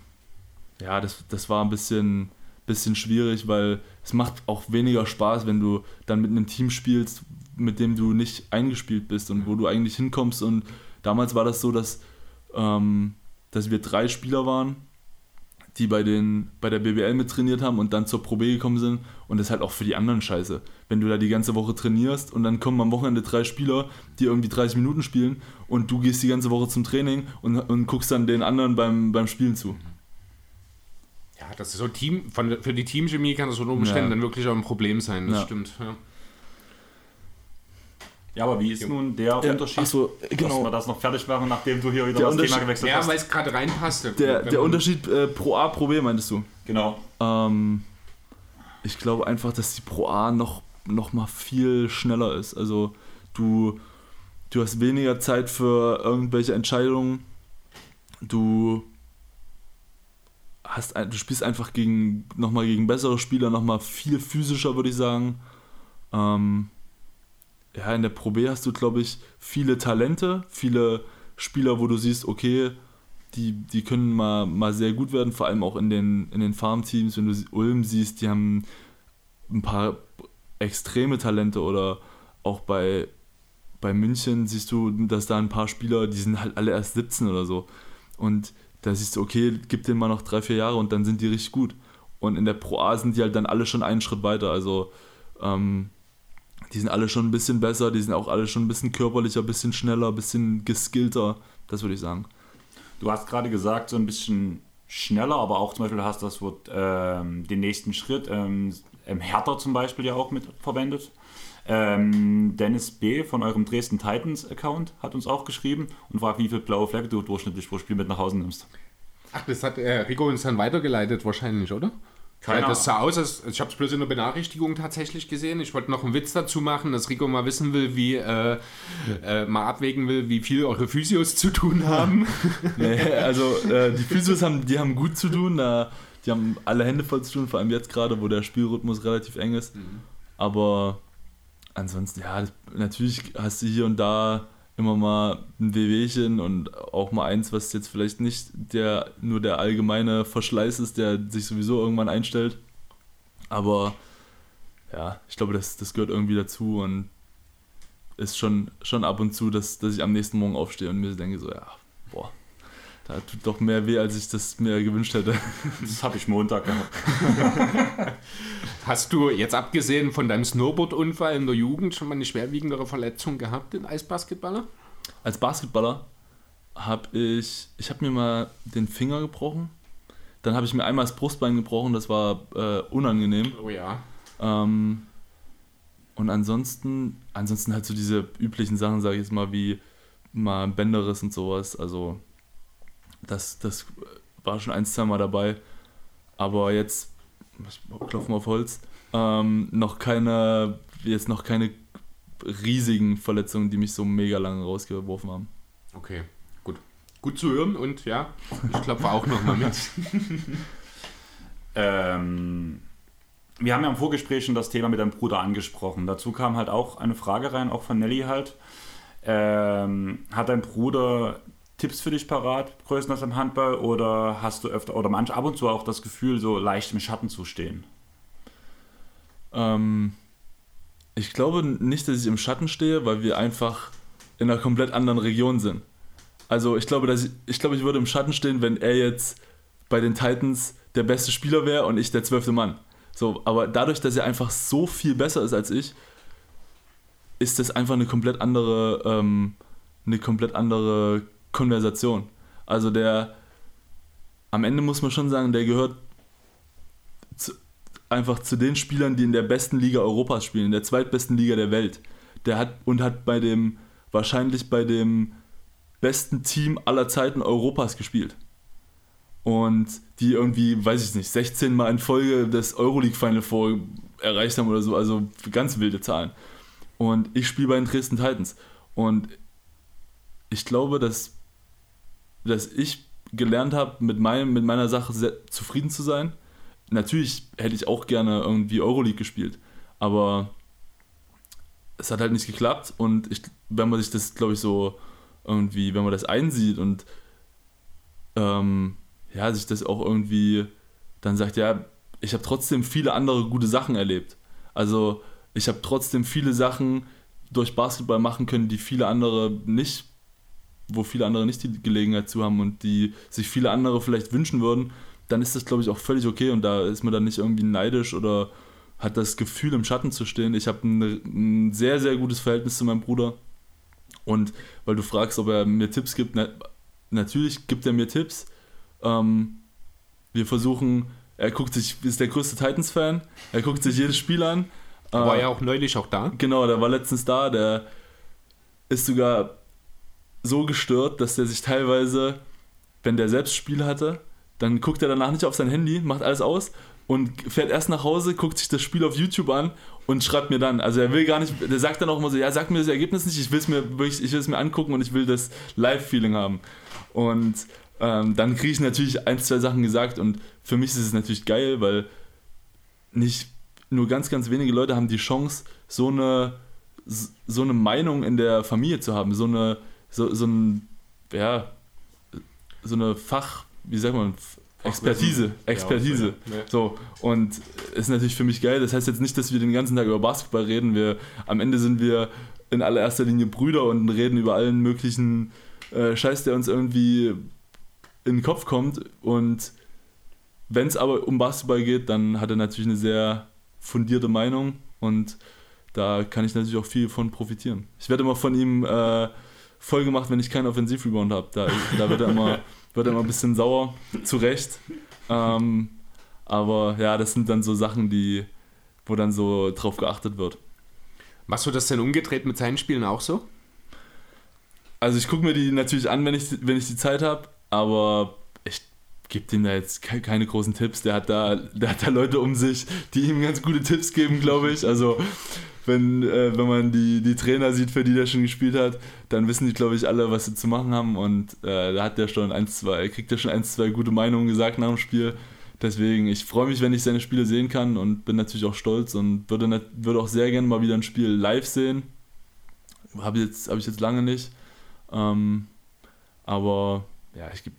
ja, das, das war ein bisschen, bisschen schwierig, weil es macht auch weniger Spaß, wenn du dann mit einem Team spielst, mit dem du nicht eingespielt bist und wo du eigentlich hinkommst. Und damals war das so, dass, ähm, dass wir drei Spieler waren, die bei, den, bei der BBL mit trainiert haben und dann zur Pro B gekommen sind. Und das ist halt auch für die anderen scheiße. Wenn du da die ganze Woche trainierst und dann kommen am Wochenende drei Spieler, die irgendwie 30 Minuten spielen und du gehst die ganze Woche zum Training und, und guckst dann den anderen beim, beim Spielen zu. Ja, das ist so Team, von, für die Teamchemie kann das unter Umständen Ja. dann wirklich auch ein Problem sein, das Ja. stimmt. Ja. Ja, aber wie ist nun der Unterschied? Achso, Dass wir genau. das noch fertig machen, nachdem du hier wieder Der das Thema gewechselt Ja, hast. weil es gerade reinpasste. Der, der Unterschied äh, Pro A, Pro B meintest du? Genau. Ähm, ich glaube einfach, dass die Pro A noch, noch mal viel schneller ist. Also du, du hast weniger Zeit für irgendwelche Entscheidungen. Du hast du spielst einfach gegen noch mal gegen bessere Spieler, noch mal viel physischer, würde ich sagen. Ähm, ja, in der Pro B hast du, glaube ich, viele Talente, viele Spieler, wo du siehst, okay, die, die können mal, mal sehr gut werden, vor allem auch in den, in den Farmteams, wenn du Ulm siehst, die haben ein paar extreme Talente oder auch bei, bei München siehst du, dass da ein paar Spieler, die sind halt alle erst 17 oder so. Und da siehst du, okay, gib denen mal noch drei, vier Jahre und dann sind die richtig gut. Und in der Pro A sind die halt dann alle schon einen Schritt weiter. Also ähm, die sind alle schon ein bisschen besser, die sind auch alle schon ein bisschen körperlicher, ein bisschen schneller, ein bisschen geskillter. Das würde ich sagen. Du hast gerade gesagt, so ein bisschen schneller, aber auch zum Beispiel hast das Wort ähm, den nächsten Schritt, ähm, härter zum Beispiel ja auch mit verwendet. Ähm, Dennis B. von eurem Dresden Titans Account hat uns auch geschrieben und fragt, wie viel blaue Flecke du durchschnittlich pro Spiel mit nach Hause nimmst. Ach, das hat äh, Rico uns dann weitergeleitet wahrscheinlich, oder? Keine Ja, das sah aus, als, ich habe es bloß in der Benachrichtigung tatsächlich gesehen. Ich wollte noch einen Witz dazu machen, dass Rico mal wissen will, wie, äh, äh, mal abwägen will, wie viel eure Physios zu tun haben. Nee, also äh, die Physios haben, die haben gut zu tun, die haben alle Hände voll zu tun, vor allem jetzt gerade, wo der Spielrhythmus relativ eng ist. Aber ansonsten, ja, natürlich hast du hier und da immer mal ein Wehwehchen und auch mal eins, was jetzt vielleicht nicht der nur der allgemeine Verschleiß ist, der sich sowieso irgendwann einstellt. Aber ja, ich glaube, das, das gehört irgendwie dazu und ist schon, schon ab und zu, dass, dass ich am nächsten Morgen aufstehe und mir denke so, ja, boah, da tut doch mehr weh, als ich das mir gewünscht hätte. Das habe ich Montag gehabt. Hast du jetzt abgesehen von deinem Snowboard-Unfall in der Jugend schon mal eine schwerwiegendere Verletzung gehabt in Eisbasketballer? Als Basketballer habe ich, ich habe mir mal den Finger gebrochen. Dann habe ich mir einmal das Brustbein gebrochen, das war äh, unangenehm. Oh ja. Ähm, und ansonsten, ansonsten halt so diese üblichen Sachen, sage ich jetzt mal, wie mal ein Bänderriss und sowas. Also das, das war schon ein, zwei Mal dabei. Aber jetzt, ich klopfe mal auf Holz, ähm, noch keine, jetzt noch keine riesigen Verletzungen, die mich so mega lange rausgeworfen haben. Okay, gut. Gut zu hören und ja, ich klopfe auch nochmal mit. Ähm, wir haben ja im Vorgespräch schon das Thema mit deinem Bruder angesprochen. Dazu kam halt auch eine Frage rein, auch von Nelly halt. Ähm, hat dein Bruder Tipps für dich parat, größtenteils im Handball, oder hast du öfter oder manch ab und zu auch das Gefühl, so leicht im Schatten zu stehen? Ähm, ich glaube nicht, dass ich im Schatten stehe, weil wir einfach in einer komplett anderen Region sind. Also ich glaube, dass ich, ich glaube, ich würde im Schatten stehen, wenn er jetzt bei den Titans der beste Spieler wäre und ich der zwölfte Mann. So, aber dadurch, dass er einfach so viel besser ist als ich, ist das einfach eine komplett andere, ähm, eine komplett andere Konversation. Also der, am Ende muss man schon sagen, der gehört zu, einfach zu den Spielern, die in der besten Liga Europas spielen, in der zweitbesten Liga der Welt. Der hat und hat bei dem, wahrscheinlich bei dem besten Team aller Zeiten Europas gespielt. Und die irgendwie, weiß ich nicht, 16 Mal in Folge das Euroleague Final vor erreicht haben oder so, also ganz wilde Zahlen. Und ich spiele bei den Dresden Titans. Und ich glaube, dass, dass ich gelernt habe, mit, mit meiner Sache sehr zufrieden zu sein. Natürlich hätte ich auch gerne irgendwie Euroleague gespielt, aber es hat halt nicht geklappt. Und ich, wenn man sich das, glaube ich, so irgendwie, wenn man das einsieht und ähm, ja, sich das auch irgendwie dann sagt, ja, ich habe trotzdem viele andere gute Sachen erlebt. Also ich habe trotzdem viele Sachen durch Basketball machen können, die viele andere nicht, wo viele andere nicht die Gelegenheit zu haben und die sich viele andere vielleicht wünschen würden, dann ist das, glaube ich, auch völlig okay und da ist man dann nicht irgendwie neidisch oder hat das Gefühl, im Schatten zu stehen. Ich habe ein, ein sehr, sehr gutes Verhältnis zu meinem Bruder und weil du fragst, ob er mir Tipps gibt, na, natürlich gibt er mir Tipps. Ähm, wir versuchen, er guckt sich, ist der größte Titans-Fan, er guckt sich jedes Spiel an. War Äh, ja auch neulich auch da. Genau, der war letztens da, der ist sogar so gestört, dass der sich teilweise, wenn der selbst Spiel hatte, dann guckt er danach nicht auf sein Handy, macht alles aus und fährt erst nach Hause, guckt sich das Spiel auf YouTube an und schreibt mir dann. Also er will gar nicht, der sagt dann auch immer so, ja, sag mir das Ergebnis nicht, ich will es mir wirklich, ich will es mir angucken und ich will das Live-Feeling haben. Und ähm, dann kriege ich natürlich ein, zwei Sachen gesagt und für mich ist es natürlich geil, weil nicht nur ganz, ganz wenige Leute haben die Chance, so eine, so eine Meinung in der Familie zu haben, so eine, so, so ein, ja, so eine Fach, wie sagt man, Expertise, Expertise. Ja. So, und ist natürlich für mich geil. Das heißt jetzt nicht, dass wir den ganzen Tag über Basketball reden. Wir, am Ende sind wir in allererster Linie Brüder und reden über allen möglichen äh, Scheiß, der uns irgendwie in den Kopf kommt. Und wenn es aber um Basketball geht, dann hat er natürlich eine sehr fundierte Meinung und da kann ich natürlich auch viel von profitieren. Ich werde immer von ihm äh, voll gemacht, wenn ich keinen Offensivrebound habe. Da, da wird, er immer, wird er immer ein bisschen sauer, zu Recht. Ähm, aber ja, das sind dann so Sachen, die, wo dann so drauf geachtet wird. Machst du das denn umgedreht mit seinen Spielen auch so? Also ich gucke mir die natürlich an, wenn ich, wenn ich die Zeit habe, aber gebe dem da jetzt ke keine großen Tipps. Der hat da, der hat da Leute um sich, die ihm ganz gute Tipps geben, glaube ich. Also wenn, äh, wenn man die, die Trainer sieht, für die der schon gespielt hat, dann wissen die, glaube ich, alle, was sie zu machen haben. Und äh, da hat der schon ein, zwei, kriegt er schon ein, zwei gute Meinungen gesagt nach dem Spiel. Deswegen, ich freue mich, wenn ich seine Spiele sehen kann und bin natürlich auch stolz und würde, würde auch sehr gerne mal wieder ein Spiel live sehen. Habe hab ich jetzt lange nicht. Ähm, aber ja, ich gebe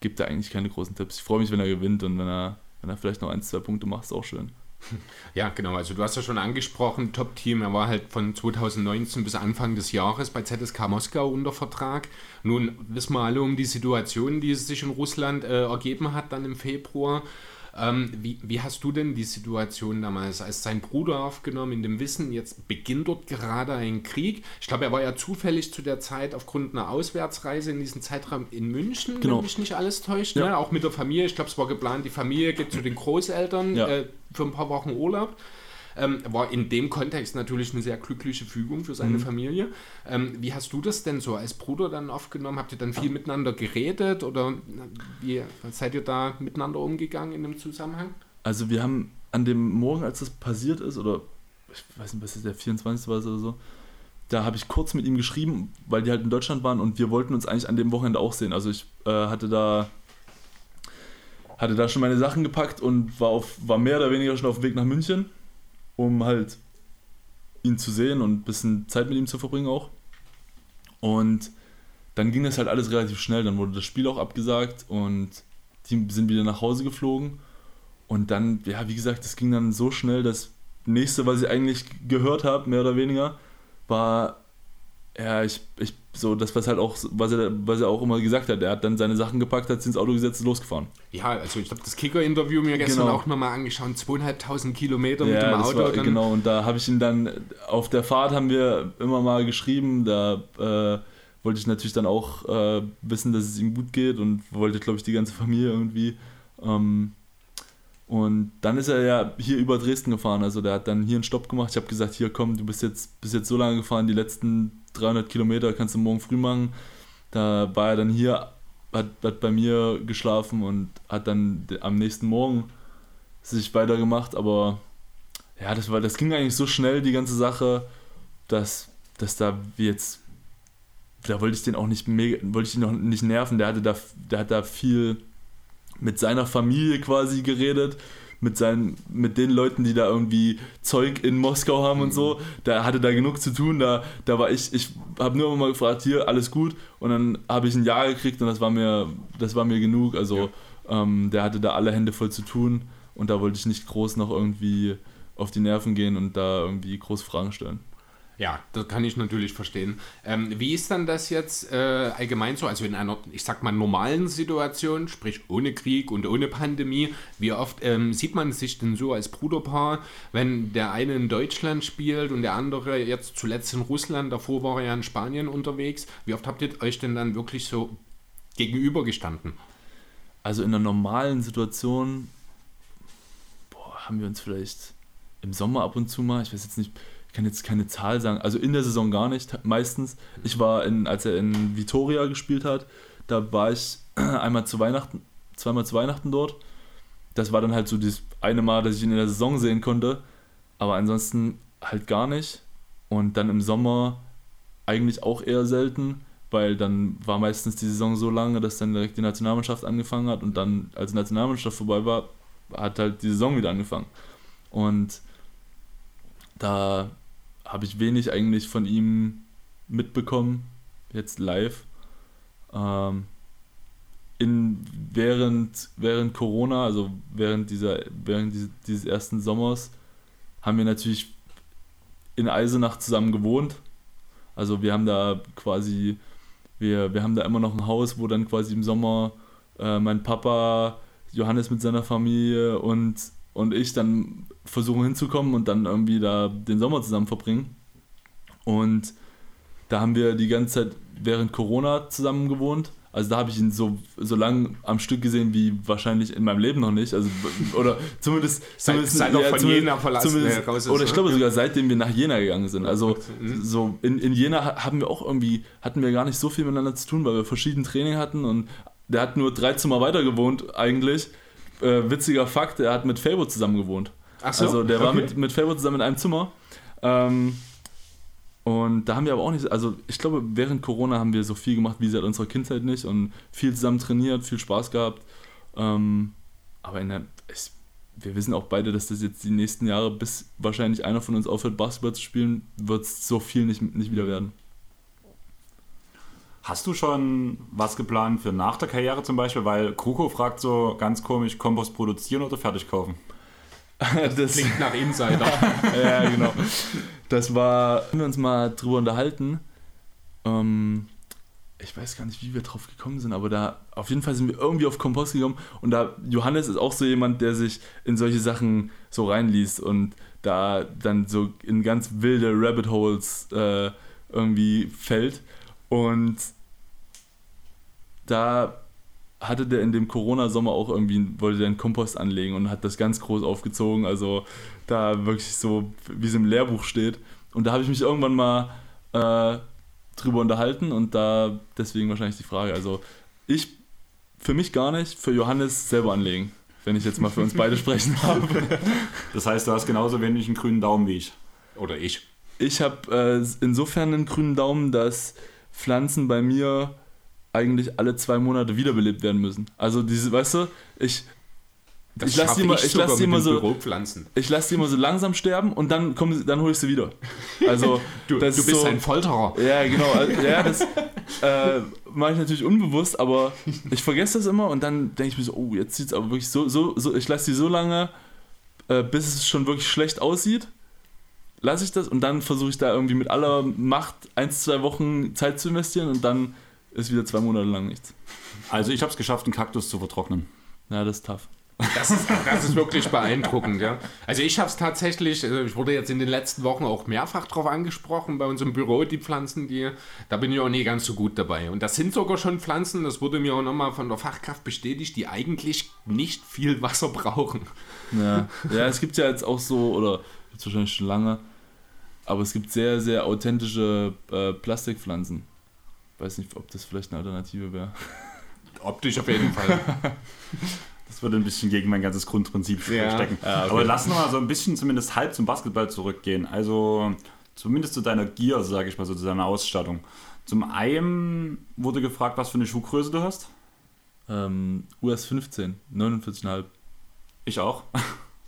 geb da eigentlich keine großen Tipps. Ich freue mich, wenn er gewinnt und wenn er, wenn er vielleicht noch ein, zwei Punkte macht, ist auch schön. Ja, genau. Also du hast ja schon angesprochen, Top-Team. Er war halt von 2019 bis Anfang des Jahres bei ZSK Moskau unter Vertrag. Nun wissen wir alle um die Situation, die sich in Russland äh, ergeben hat dann im Februar. Ähm, wie, wie, hast du denn die Situation damals als sein Bruder aufgenommen, in dem Wissen, jetzt beginnt dort gerade ein Krieg? Ich glaube, er war ja zufällig zu der Zeit aufgrund einer Auswärtsreise in diesem Zeitraum in München, genau. wenn mich nicht alles täuscht. Ja. Ne? Auch mit der Familie. Ich glaube, es war geplant, die Familie geht zu den Großeltern ja. äh, für ein paar Wochen Urlaub. Ähm, war in dem Kontext natürlich eine sehr glückliche Fügung für seine mhm. Familie. Ähm, wie hast du das denn so als Bruder dann aufgenommen? Habt ihr dann viel miteinander geredet oder wie seid ihr da miteinander umgegangen in dem Zusammenhang? Also wir haben an dem Morgen, als das passiert ist, oder ich weiß nicht, was ist der 24. war oder so, da habe ich kurz mit ihm geschrieben, weil die halt in Deutschland waren und wir wollten uns eigentlich an dem Wochenende auch sehen. Also ich äh, hatte da hatte da schon meine Sachen gepackt und war, auf, war mehr oder weniger schon auf dem Weg nach München um halt ihn zu sehen und ein bisschen Zeit mit ihm zu verbringen auch. Und dann ging das halt alles relativ schnell. Dann wurde das Spiel auch abgesagt und die sind wieder nach Hause geflogen. Und dann, ja, wie gesagt, das ging dann so schnell. Das nächste, was ich eigentlich gehört habe, mehr oder weniger, war, ja, ich, ich so das, was halt auch, was er, was er auch immer gesagt hat. Er hat dann seine Sachen gepackt, hat sich ins Auto gesetzt und losgefahren. Ja, also ich habe das Kicker-Interview mir gestern genau. auch nochmal angeschaut. Zweieinhalbtausend Kilometer ja, mit dem Auto. War, genau, und da habe ich ihn dann, auf der Fahrt haben wir immer mal geschrieben, da äh, wollte ich natürlich dann auch äh, wissen, dass es ihm gut geht und wollte, glaube ich, die ganze Familie irgendwie. Ähm, und dann ist er ja hier über Dresden gefahren. Also der hat dann hier einen Stopp gemacht. Ich habe gesagt, hier komm, du bist jetzt, bist jetzt so lange gefahren, die letzten 300 Kilometer kannst du morgen früh machen. Da war er dann hier, hat, hat bei mir geschlafen und hat dann am nächsten Morgen sich weitergemacht. Aber ja, das, war, das ging eigentlich so schnell, die ganze Sache, dass, dass da jetzt, da wollte ich den auch nicht wollte ich ihn noch nicht nerven. Der hatte da, der hat da viel mit seiner Familie quasi geredet mit, seinen, mit den Leuten, die da irgendwie Zeug in Moskau haben und so. Da hatte da genug zu tun. Da, da war ich, ich habe nur mal gefragt, hier, alles gut. Und dann habe ich ein Ja gekriegt und das war mir, das war mir genug. Also ja. ähm, der hatte da alle Hände voll zu tun und da wollte ich nicht groß noch irgendwie auf die Nerven gehen und da irgendwie groß Fragen stellen. Ja, das kann ich natürlich verstehen. Ähm, wie ist dann das jetzt äh, allgemein so? Also in einer, ich sag mal, normalen Situation, sprich ohne Krieg und ohne Pandemie, wie oft ähm, sieht man sich denn so als Bruderpaar, wenn der eine in Deutschland spielt und der andere jetzt zuletzt in Russland, davor war er ja in Spanien unterwegs. Wie oft habt ihr euch denn dann wirklich so gegenübergestanden? Also in einer normalen Situation boah, haben wir uns vielleicht im Sommer ab und zu mal, ich weiß jetzt nicht, ich kann jetzt keine Zahl sagen, also in der Saison gar nicht, meistens. Ich war, in, als er in Vitoria gespielt hat, da war ich einmal zu Weihnachten, zweimal zu Weihnachten dort. Das war dann halt so das eine Mal, dass ich ihn in der Saison sehen konnte, aber ansonsten halt gar nicht. Und dann im Sommer eigentlich auch eher selten, weil dann war meistens die Saison so lange, dass dann direkt die Nationalmannschaft angefangen hat und dann, als die Nationalmannschaft vorbei war, hat halt die Saison wieder angefangen. Und da habe ich wenig eigentlich von ihm mitbekommen, jetzt live. Ähm, in, während, während Corona, also während, dieser, während dieses, dieses ersten Sommers, haben wir natürlich in Eisenach zusammen gewohnt. Also wir haben da quasi, wir, wir haben da immer noch ein Haus, wo dann quasi im Sommer äh, mein Papa, Johannes mit seiner Familie und und ich dann versuchen hinzukommen und dann irgendwie da den Sommer zusammen verbringen. Und da haben wir die ganze Zeit während Corona zusammen gewohnt. Also da habe ich ihn so, so lang am Stück gesehen wie wahrscheinlich in meinem Leben noch nicht. Also, oder zumindest. zumindest Seit ja, von Jena verlassen. Ist, oder ich glaube sogar seitdem wir nach Jena gegangen sind. Also mhm. so in, in Jena haben wir auch irgendwie, hatten wir gar nicht so viel miteinander zu tun, weil wir verschiedene Training hatten und der hat nur drei Zimmer weiter gewohnt eigentlich. Äh, witziger Fakt, er hat mit Fabo zusammen gewohnt. Ach so, Also der war okay. mit, mit Fabo zusammen in einem Zimmer. Ähm, und da haben wir aber auch nicht, also ich glaube, während Corona haben wir so viel gemacht wie seit unserer Kindheit nicht und viel zusammen trainiert, viel Spaß gehabt. Ähm, aber in der, ich, wir wissen auch beide, dass das jetzt die nächsten Jahre, bis wahrscheinlich einer von uns aufhört, Basketball zu spielen, wird es so viel nicht, nicht wieder werden. Hast du schon was geplant für nach der Karriere zum Beispiel? Weil Kruko fragt so ganz komisch, Kompost produzieren oder fertig kaufen? das, Klingt nach Insider. ja, genau. Das war, haben wir uns mal drüber unterhalten. Ähm, ich weiß gar nicht, wie wir drauf gekommen sind, aber da auf jeden Fall sind wir irgendwie auf Kompost gekommen und da Johannes ist auch so jemand, der sich in solche Sachen so reinliest und da dann so in ganz wilde Rabbit Holes äh, irgendwie fällt und da hatte der in dem Corona-Sommer auch irgendwie, wollte der einen Kompost anlegen und hat das ganz groß aufgezogen, also da wirklich so, wie es im Lehrbuch steht. Und da habe ich mich irgendwann mal äh, drüber unterhalten und da deswegen wahrscheinlich die Frage. Also ich, für mich gar nicht, für Johannes selber anlegen, wenn ich jetzt mal für uns beide sprechen habe. Das heißt, du hast genauso wenig einen grünen Daumen wie ich. Oder ich. Ich habe äh, insofern einen grünen Daumen, dass Pflanzen bei mir eigentlich alle zwei Monate wiederbelebt werden müssen. Also diese, weißt du, ich, Das ich lasse die, immer- ich ich lass die immer so, ich lasse die immer so langsam sterben und dann kommen dann hole ich sie wieder. Also Du, das du ist bist so, ein Folterer. Ja, genau. Also, Ja, das äh, mache ich natürlich unbewusst, aber ich vergesse das immer und dann denke ich mir so, oh, jetzt sieht es aber wirklich so, so, so ich lasse die so lange, äh, bis es schon wirklich schlecht aussieht, lasse ich das und dann versuche ich da irgendwie mit aller Macht eins, zwei Wochen Zeit zu investieren und dann ist wieder zwei Monate lang nichts. Also ich habe es geschafft, einen Kaktus zu vertrocknen. Ja, das ist tough. Das ist, das ist wirklich beeindruckend, ja. Also ich habe es tatsächlich, also ich wurde jetzt in den letzten Wochen auch mehrfach drauf angesprochen, bei uns im Büro, die Pflanzen, die, da bin ich auch nie ganz so gut dabei. Und das sind sogar schon Pflanzen, das wurde mir auch nochmal von der Fachkraft bestätigt, die eigentlich nicht viel Wasser brauchen. Ja. ja, es gibt ja jetzt auch so, oder jetzt wahrscheinlich schon lange, aber es gibt sehr, sehr authentische äh, Plastikpflanzen. Weiß nicht, ob das vielleicht eine Alternative wäre. Optisch auf jeden Fall. Das würde ein bisschen gegen mein ganzes Grundprinzip Ja. stecken. Ja, okay. Aber lass noch mal so ein bisschen zumindest halb zum Basketball zurückgehen. Also zumindest zu deiner Gear, sage ich mal so, zu deiner Ausstattung. Zum einen wurde gefragt, was für eine Schuhgröße du hast. Ähm, US 15, 49,5. Ich auch.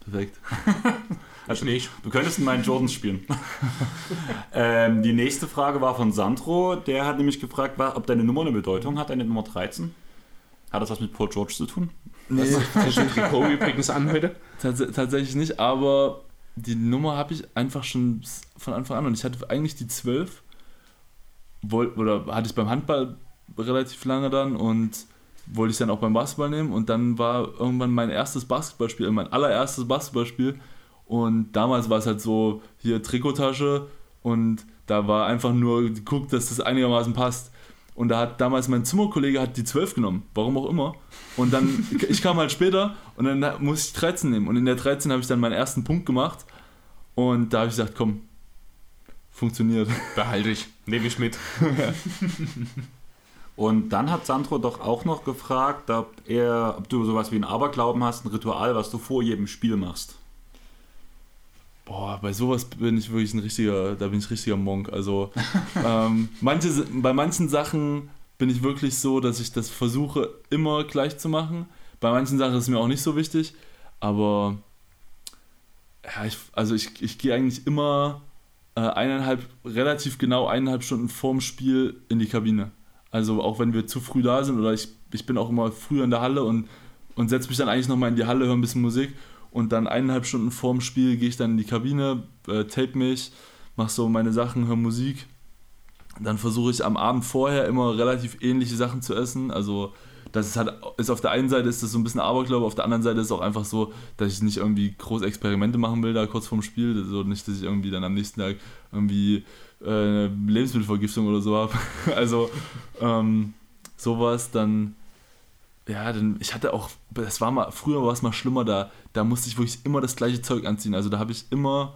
Perfekt. Also nicht. Du könntest in meinen Jordans spielen. ähm, die nächste Frage war von Sandro. Der hat nämlich gefragt, ob deine Nummer eine Bedeutung hat, deine Nummer 13. Hat das was mit Paul George zu tun? Nee, Das ist Trikot übrigens an heute. tats tatsächlich nicht, aber die Nummer habe ich einfach schon von Anfang an und ich hatte eigentlich die 12. Woll, oder hatte ich beim Handball relativ lange dann und wollte ich dann auch beim Basketball nehmen und dann war irgendwann mein erstes Basketballspiel, mein allererstes Basketballspiel und damals war es halt so, hier Trikottasche und da war einfach nur geguckt, dass das einigermaßen passt. Und da hat damals mein Zimmerkollege hat die 12 genommen, warum auch immer. Und dann, ich kam halt später und dann musste ich 13 nehmen. Und in der 13 habe ich dann meinen ersten Punkt gemacht. Und da habe ich gesagt, komm, funktioniert. Behalte ich. Nehme ich mit. Und dann hat Sandro doch auch noch gefragt, ob, er, ob du sowas wie ein Aberglauben hast, ein Ritual, was du vor jedem Spiel machst. Boah, bei sowas bin ich wirklich ein richtiger, da bin ich richtiger Monk. Also ähm, manche, bei manchen Sachen bin ich wirklich so, dass ich das versuche immer gleich zu machen. Bei manchen Sachen ist es mir auch nicht so wichtig, aber ja, ich, also ich, ich gehe eigentlich immer äh, eineinhalb, relativ genau eineinhalb Stunden vorm Spiel in die Kabine. Also auch wenn wir zu früh da sind oder ich, ich bin auch immer früher in der Halle und, und setze mich dann eigentlich nochmal in die Halle, höre ein bisschen Musik und dann eineinhalb Stunden vorm Spiel gehe ich dann in die Kabine, äh, tape mich, mache so meine Sachen, höre Musik. Dann versuche ich am Abend vorher immer relativ ähnliche Sachen zu essen. Also das ist halt, ist auf der einen Seite ist das so ein bisschen Aberglaube, auf der anderen Seite ist es auch einfach so, dass ich nicht irgendwie groß Experimente machen will da kurz vorm Spiel. Also nicht, dass ich irgendwie dann am nächsten Tag irgendwie äh, Lebensmittelvergiftung oder so habe. also ähm, sowas, dann ja, dann, ich hatte auch, das war mal, früher war es mal schlimmer, da, da musste ich wirklich immer das gleiche Zeug anziehen. Also da habe ich immer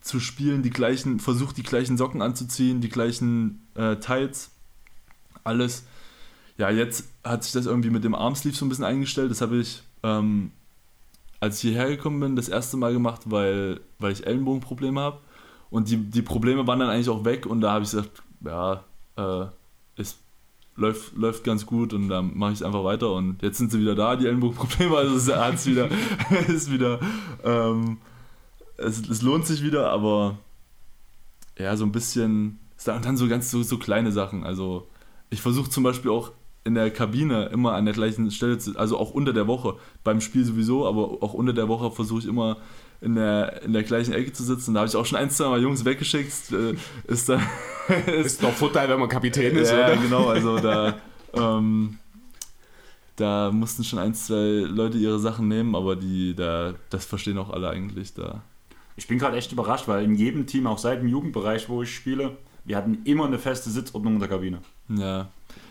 zu spielen die gleichen, versucht die gleichen Socken anzuziehen, die gleichen äh, Tights, alles. ja, jetzt hat sich das irgendwie mit dem Armsleeve so ein bisschen eingestellt. Das habe ich, ähm, als ich hierher gekommen bin, das erste Mal gemacht, weil, weil ich Ellenbogenprobleme habe. Und die, die Probleme waren dann eigentlich auch weg und da habe ich gesagt, ja, äh, es läuft, läuft ganz gut und dann mache ich es einfach weiter und jetzt sind sie wieder da, die Ellenbogenprobleme, also es hat's wieder, ist wieder, ähm, es, es lohnt sich wieder, aber ja, so ein bisschen, und dann so ganz so, so kleine Sachen, also ich versuche zum Beispiel auch in der Kabine immer an der gleichen Stelle zu, also auch unter der Woche, beim Spiel sowieso, aber auch unter der Woche versuche ich immer in der, in der gleichen Ecke zu sitzen. Da habe ich auch schon ein, zwei Mal Jungs weggeschickt. Äh, ist da. ist doch Vorteil, wenn man Kapitän ist, ja, oder? genau, also da. Ähm, da mussten schon ein, zwei Leute ihre Sachen nehmen, aber die, da, das verstehen auch alle eigentlich da. Ich bin gerade echt überrascht, weil in jedem Team, auch seit dem Jugendbereich, wo ich spiele, wir hatten immer eine feste Sitzordnung in der Kabine. Ja.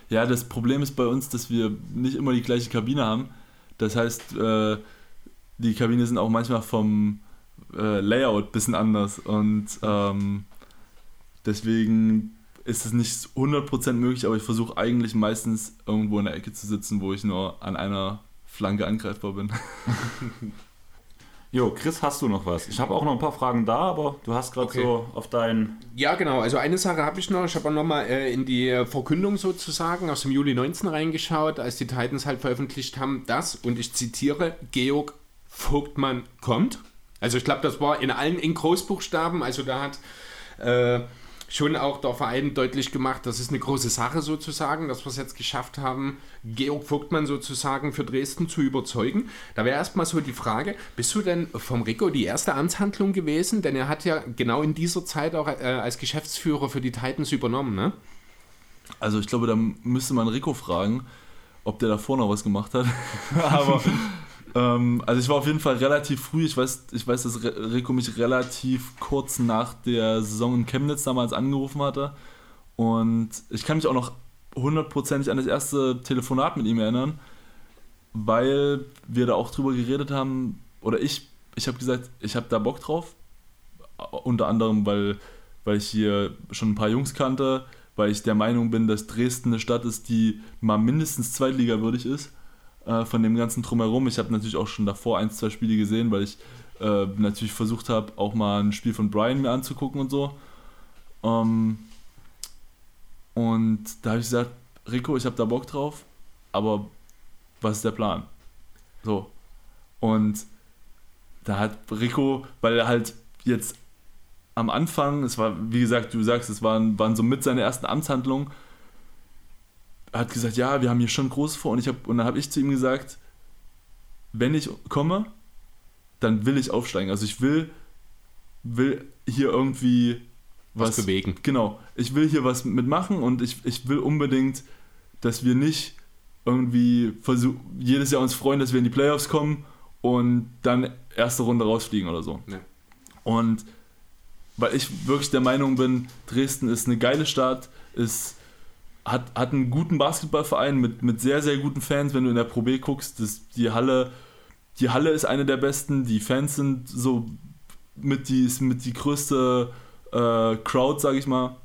Ja, das Problem ist bei uns, dass wir nicht immer die gleiche Kabine haben. Das heißt, äh, die Kabine sind auch manchmal vom äh, Layout ein bisschen anders und ähm, deswegen ist es nicht 100% möglich, aber ich versuche eigentlich meistens irgendwo in der Ecke zu sitzen, wo ich nur an einer Flanke angreifbar bin. Jo, Chris, hast du noch was? Ich habe auch noch ein paar Fragen da, aber du hast gerade Okay. so auf dein. Ja, genau. Also eine Sache habe ich noch. Ich habe auch nochmal äh, in die Verkündung sozusagen aus dem Juli 19 reingeschaut, als die Titans halt veröffentlicht haben, dass, und ich zitiere, Georg Vogtmann kommt. Also ich glaube, das war in allen in Großbuchstaben. Also da hat äh, schon auch der Verein deutlich gemacht, das ist eine große Sache sozusagen, dass wir es jetzt geschafft haben, Georg Vogtmann sozusagen für Dresden zu überzeugen. Da wäre erstmal so die Frage, bist du denn vom Rico die erste Amtshandlung gewesen? Denn er hat ja genau in dieser Zeit auch äh, als Geschäftsführer für die Titans übernommen, ne? Also ich glaube, da müsste man Rico fragen, ob der davor noch was gemacht hat. Aber ähm, also ich war auf jeden Fall relativ früh. Ich weiß, ich weiß, dass Rico mich relativ kurz nach der Saison in Chemnitz damals angerufen hatte. Und ich kann mich auch noch hundertprozentig an das erste Telefonat mit ihm erinnern, weil wir da auch drüber geredet haben. Oder ich, ich habe gesagt, ich habe da Bock drauf. Unter anderem, weil, weil ich hier schon ein paar Jungs kannte, weil ich der Meinung bin, dass Dresden eine Stadt ist, die mal mindestens zweitligawürdig ist äh, von dem ganzen Drumherum. Ich habe natürlich auch schon davor ein, zwei Spiele gesehen, weil ich äh, natürlich versucht habe, auch mal ein Spiel von Brian mir anzugucken und so. Ähm, und da habe ich gesagt, Rico, ich habe da Bock drauf, aber was ist der Plan? So. Und da hat Rico, weil er halt jetzt am Anfang, es war, wie gesagt, du sagst, es waren, waren so mit seine ersten Amtshandlungen, hat gesagt, ja, wir haben hier schon groß vor und ich hab, und dann habe ich zu ihm gesagt, wenn ich komme, dann will ich aufsteigen. Also ich will, will hier irgendwie Was bewegen. Genau. Ich will hier was mitmachen und ich, ich will unbedingt, dass wir nicht irgendwie versuch, jedes Jahr uns freuen, dass wir in die Playoffs kommen und dann erste Runde rausfliegen oder so. Ja. Und weil ich wirklich der Meinung bin, Dresden ist eine geile Stadt, ist, hat, hat einen guten Basketballverein mit, mit sehr, sehr guten Fans. Wenn du in der Pro B guckst, das, die, Halle, die Halle ist eine der besten, die Fans sind so mit die, mit die größte äh, Crowd, sag ich mal.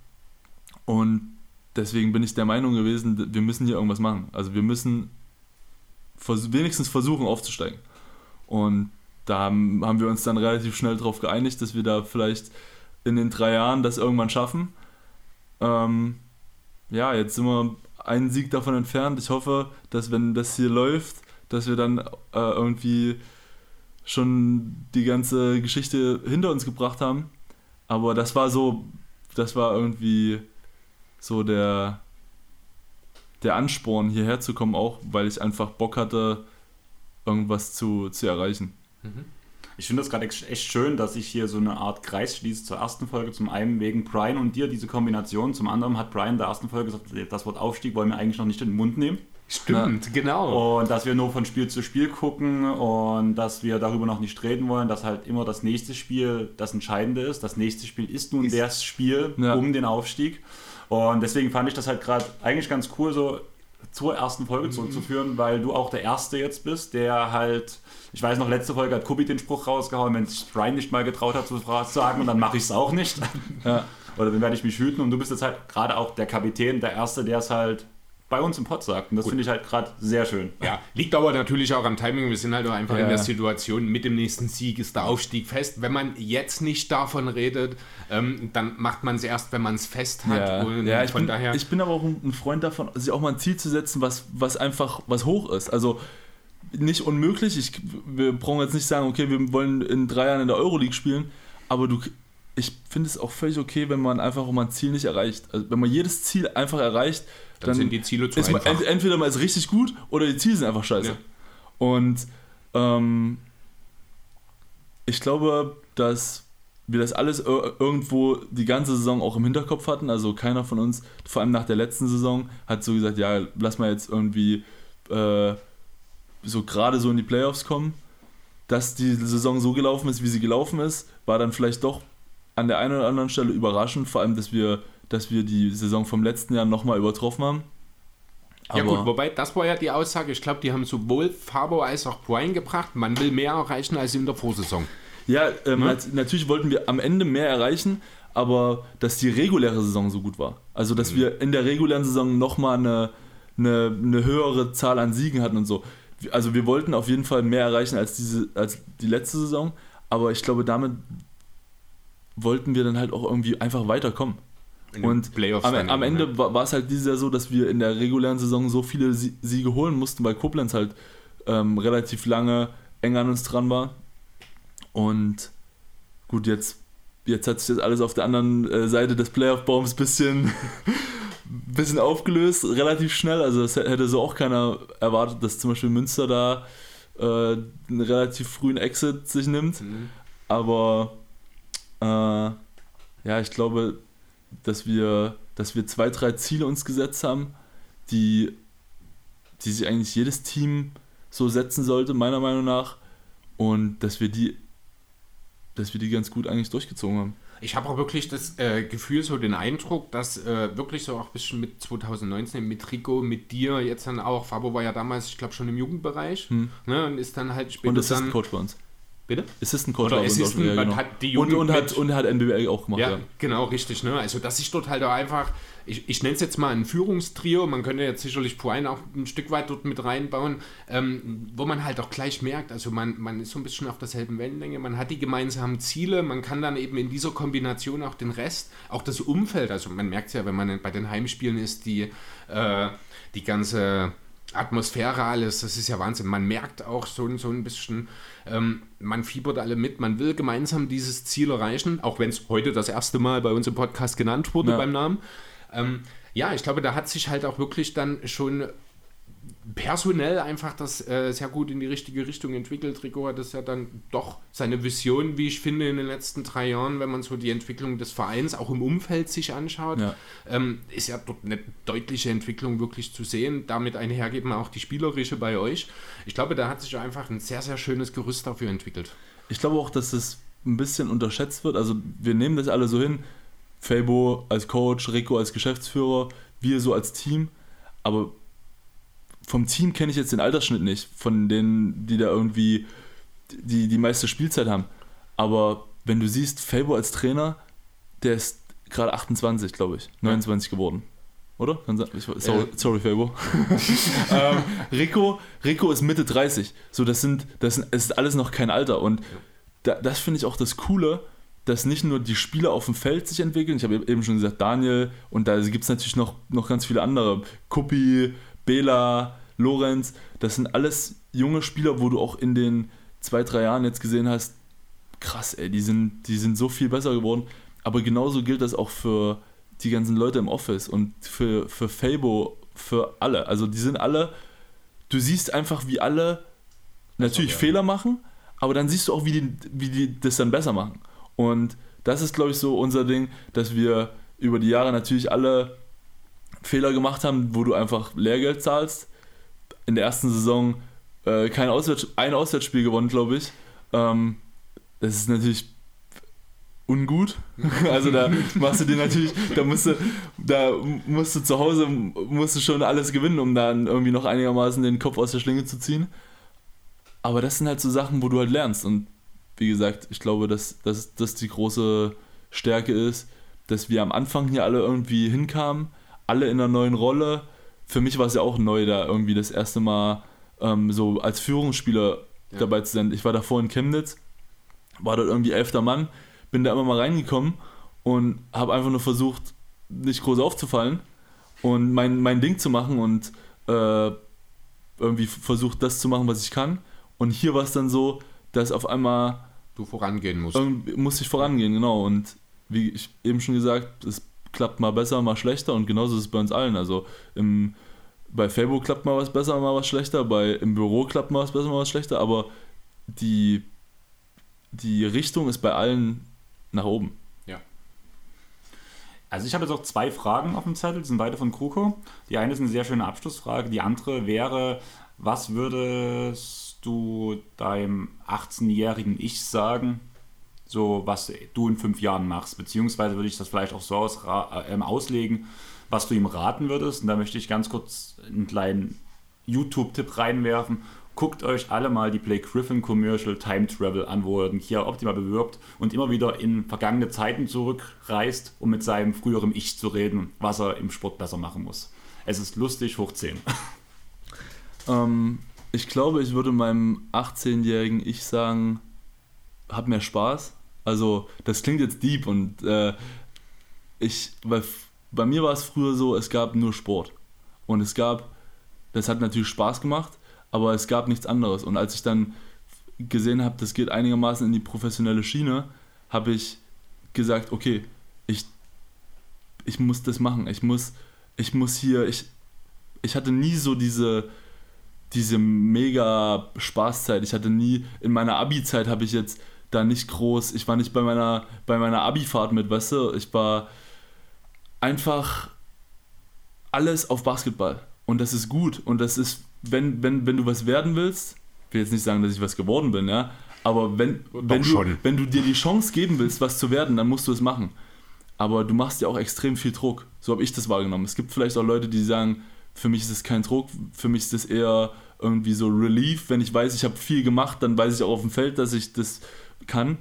Und deswegen bin ich der Meinung gewesen, wir müssen hier irgendwas machen. Also wir müssen vers wenigstens versuchen aufzusteigen. Und da haben, haben wir uns dann relativ schnell darauf geeinigt, dass wir da vielleicht in den drei Jahren das irgendwann schaffen. Ähm, ja, jetzt sind wir einen Sieg davon entfernt. Ich hoffe, dass wenn das hier läuft, dass wir dann äh, irgendwie schon die ganze Geschichte hinter uns gebracht haben. Aber das war so, das war irgendwie so der, der Ansporn, hierher zu kommen, auch weil ich einfach Bock hatte, irgendwas zu, zu erreichen. Ich finde das gerade echt schön, dass sich hier so eine Art Kreis schließt zur ersten Folge. Zum einen wegen Brian und dir, diese Kombination. Zum anderen hat Brian in der ersten Folge gesagt, das Wort Aufstieg wollen wir eigentlich noch nicht in den Mund nehmen. Stimmt, genau. Und dass wir nur von Spiel zu Spiel gucken und dass wir darüber noch nicht reden wollen, dass halt immer das nächste Spiel das Entscheidende ist. Das nächste Spiel ist nun Ist- das Spiel Ja. um den Aufstieg. Und deswegen fand ich das halt gerade eigentlich ganz cool, so zur ersten Folge zurückzuführen, weil du auch der Erste jetzt bist, der halt, ich weiß noch, letzte Folge hat Kubi den Spruch rausgehauen, wenn sich Brian nicht mal getraut hat zu sagen und dann mache ich es auch nicht. Ja. Oder dann werde ich mich hüten und du bist jetzt halt gerade auch der Kapitän, der Erste, der es halt bei uns im Pod sagt. Und das finde ich halt gerade sehr schön. Ja, liegt aber natürlich auch am Timing. Wir sind halt auch einfach Ja. in der Situation, mit dem nächsten Sieg ist der Aufstieg fest. Wenn man jetzt nicht davon redet, ähm, dann macht man es erst, wenn man es fest hat. Ja, ja ich, von bin, daher. ich bin aber auch ein ein Freund davon, sich auch mal ein Ziel zu setzen, was, was einfach was hoch ist. Also nicht unmöglich. Ich, wir brauchen jetzt nicht sagen, okay, wir wollen in drei Jahren in der Euroleague spielen, aber du, ich finde es auch völlig okay, wenn man einfach mal ein Ziel nicht erreicht. Also wenn man jedes Ziel einfach erreicht, dann, dann, sind die Ziele zu man, einfach. ent, entweder man ist richtig gut oder die Ziele sind einfach scheiße. Ja. Und ähm, ich glaube, dass wir das alles ir- irgendwo die ganze Saison auch im Hinterkopf hatten. Also keiner von uns, vor allem nach der letzten Saison, hat so gesagt, ja, lass mal jetzt irgendwie äh, so gerade so in die Playoffs kommen. Dass die Saison so gelaufen ist, wie sie gelaufen ist, war dann vielleicht doch an der einen oder anderen Stelle überraschend. Vor allem, dass wir, dass wir die Saison vom letzten Jahr nochmal übertroffen haben. Ja gut, wobei, das war ja die Aussage, ich glaube, die haben sowohl Fabo als auch Brian gebracht, man will mehr erreichen als in der Vorsaison. Ja, ähm, nat- natürlich wollten wir am Ende mehr erreichen, aber dass die reguläre Saison so gut war. Also, dass Mhm. wir in der regulären Saison nochmal eine, eine, eine höhere Zahl an Siegen hatten und so. Also, wir wollten auf jeden Fall mehr erreichen als, diese, als die letzte Saison, aber ich glaube, damit wollten wir dann halt auch irgendwie einfach weiterkommen. Und am, am Ende ne? war, es halt dieses Jahr so, dass wir in der regulären Saison so viele Sie- Siege holen mussten, weil Koblenz halt ähm, relativ lange eng an uns dran war. Und gut, jetzt, jetzt hat sich das alles auf der anderen äh, Seite des Playoff-Baums ein bisschen, bisschen aufgelöst, relativ schnell. Also das hätte so auch keiner erwartet, dass zum Beispiel Münster da äh, einen relativ frühen Exit sich nimmt. Mhm. Aber äh, ja, ich glaube, dass wir, dass wir zwei, drei Ziele uns gesetzt haben, die, die sich eigentlich jedes Team so setzen sollte, meiner Meinung nach. Und dass wir die, dass wir die ganz gut eigentlich durchgezogen haben. Ich habe auch wirklich das äh, Gefühl, so den Eindruck, dass äh, wirklich so auch ein bisschen mit 2019, mit Rico, mit dir, jetzt dann auch, Fabo war ja damals, ich glaube, schon im Jugendbereich Hm. ne, und ist dann halt später Und Assistant dann... Coach bei uns. Bitte? Assistant Coach Oder Assistant, ja, genau. hat die und, Jugend und, hat, mit- und hat NBL auch gemacht, Ja, ja. genau, richtig. Ne? Also, dass sich dort halt auch einfach, ich, ich nenne es jetzt mal ein Führungstrio, man könnte jetzt sicherlich Puain auch ein Stück weit dort mit reinbauen, ähm, wo man halt auch gleich merkt, also man, man ist so ein bisschen auf derselben Wellenlänge, man hat die gemeinsamen Ziele, man kann dann eben in dieser Kombination auch den Rest, auch das Umfeld, also man merkt es ja, wenn man bei den Heimspielen ist, die, äh, die ganze Atmosphäre alles, das ist ja Wahnsinn. Man merkt auch so, so ein bisschen, ähm, man fiebert alle mit, man will gemeinsam dieses Ziel erreichen, auch wenn es heute das erste Mal bei uns im Podcast genannt wurde Ja. beim Namen. Ähm, ja, ich glaube, da hat sich halt auch wirklich dann schon personell einfach das äh, sehr gut in die richtige Richtung entwickelt. Rico hat das ja dann doch seine Vision, wie ich finde, in den letzten drei Jahren, wenn man so die Entwicklung des Vereins auch im Umfeld sich anschaut, Ja. ähm, ist ja dort eine deutliche Entwicklung wirklich zu sehen. Damit einhergeht man auch die spielerische bei euch. Ich glaube, da hat sich einfach ein sehr, sehr schönes Gerüst dafür entwickelt. Ich glaube auch, dass es ein bisschen unterschätzt wird. Also wir nehmen das alle so hin. Fabo als Coach, Rico als Geschäftsführer, wir so als Team. Aber vom Team kenne ich jetzt den Altersschnitt nicht, von denen, die da irgendwie die, die meiste Spielzeit haben. Aber wenn du siehst, Fabo als Trainer, der ist gerade 28, glaube ich, 29 geworden. Oder? Sorry, sorry Fabo. ähm, Rico, Rico ist Mitte 30. So, das sind, das sind, es ist alles noch kein Alter. Und da, das finde ich auch das Coole, dass nicht nur die Spieler auf dem Feld sich entwickeln. Ich habe eben schon gesagt, Daniel, und da gibt es natürlich noch, noch ganz viele andere. Kuppi, Bela, Lorenz, das sind alles junge Spieler, wo du auch in den zwei, drei Jahren jetzt gesehen hast, krass, ey, die sind, die sind so viel besser geworden. Aber genauso gilt das auch für die ganzen Leute im Office und für, für Fabo, für alle. Also die sind alle, du siehst einfach, wie alle natürlich werden. Fehler machen, aber dann siehst du auch, wie die, wie die das dann besser machen. Und das ist, glaube ich, so unser Ding, dass wir über die Jahre natürlich alle Fehler gemacht haben, wo du einfach Lehrgeld zahlst. In der ersten Saison äh, kein Auswärts ein Auswärtsspiel gewonnen, glaube ich. Ähm, das ist natürlich ungut. Also da machst du dir natürlich, da musst du, da musst du zu Hause musst du schon alles gewinnen, um dann irgendwie noch einigermaßen den Kopf aus der Schlinge zu ziehen. Aber das sind halt so Sachen, wo du halt lernst. Und wie gesagt, ich glaube, dass, dass das die große Stärke ist, dass wir am Anfang hier alle irgendwie hinkamen, alle in einer neuen Rolle, für mich war es ja auch neu, da irgendwie das erste Mal ähm, so als Führungsspieler Ja. dabei zu sein. Ich war davor in Chemnitz, war dort irgendwie elfter Mann, bin da immer mal reingekommen und habe einfach nur versucht, nicht groß aufzufallen und mein, mein Ding zu machen und äh, irgendwie versucht, das zu machen, was ich kann. Und hier war es dann so, dass auf einmal Du vorangehen musst. musste ich vorangehen, genau. Und wie ich eben schon gesagt, es klappt mal besser, mal schlechter und genauso ist es bei uns allen. Also im, bei Facebook klappt mal was besser, mal was schlechter, bei, im Büro klappt mal was besser, mal was schlechter, aber die, die Richtung ist bei allen nach oben. Also ich habe jetzt auch zwei Fragen auf dem Zettel, die sind beide von Kruko. Die eine ist eine sehr schöne Abschlussfrage, die andere wäre, was würdest du deinem 18-jährigen Ich sagen, so was du in fünf Jahren machst, beziehungsweise würde ich das vielleicht auch so aus, äh, auslegen, was du ihm raten würdest. Und da möchte ich ganz kurz einen kleinen YouTube-Tipp reinwerfen. Guckt euch alle mal die Blake Griffin Commercial Time Travel an, wo er den Kia Optima bewirbt und immer wieder in vergangene Zeiten zurückreist, um mit seinem früheren Ich zu reden, was er im Sport besser machen muss. Es ist lustig, hoch 10. Ähm, ich glaube, ich würde meinem 18-jährigen Ich sagen, hab mehr Spaß. Also, das klingt jetzt deep und äh, ich, weil bei mir war es früher so, es gab nur Sport. Und es gab, das hat natürlich Spaß gemacht, aber es gab nichts anderes. Und als ich dann gesehen habe, das geht einigermaßen in die professionelle Schiene, habe ich gesagt, okay, ich, ich muss das machen. Ich muss, ich muss hier, ich, ich hatte nie so diese, diese mega Spaßzeit. Ich hatte nie, in meiner Abi-Zeit habe ich jetzt da nicht groß, ich war nicht bei meiner, bei meiner Abi-Fahrt mit, weißt du, ich war einfach alles auf Basketball. Und das ist gut. Und das ist, wenn, wenn, wenn du was werden willst, ich will jetzt nicht sagen, dass ich was geworden bin, ja, aber wenn, wenn, du, schon. wenn du dir die Chance geben willst, was zu werden, dann musst du es machen. Aber du machst dir auch extrem viel Druck. So habe ich das wahrgenommen. Es gibt vielleicht auch Leute, die sagen, für mich ist es kein Druck, für mich ist es eher irgendwie so Relief. Wenn ich weiß, ich habe viel gemacht, dann weiß ich auch auf dem Feld, dass ich das kann.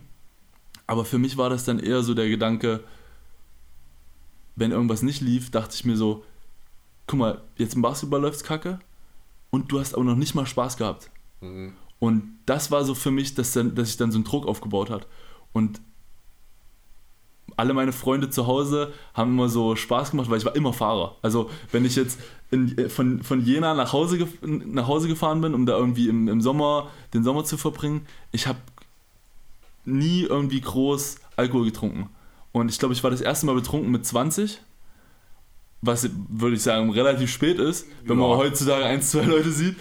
Aber für mich war das dann eher so der Gedanke, wenn irgendwas nicht lief, dachte ich mir so, guck mal, jetzt im Basketball läuft's kacke und du hast aber noch nicht mal Spaß gehabt. Mhm. Und das war so für mich, dass, dann, dass sich dann so ein Druck aufgebaut hat. Und alle meine Freunde zu Hause haben immer so Spaß gemacht, weil ich war immer Fahrer. Also wenn ich jetzt in, von, von Jena nach Hause, nach Hause gefahren bin, um da irgendwie im, im Sommer den Sommer zu verbringen, ich habe nie irgendwie groß Alkohol getrunken. Und ich glaube, ich war das erste Mal betrunken mit 20, was würde ich sagen relativ spät ist, wenn man Ja. heutzutage ein, zwei Leute sieht.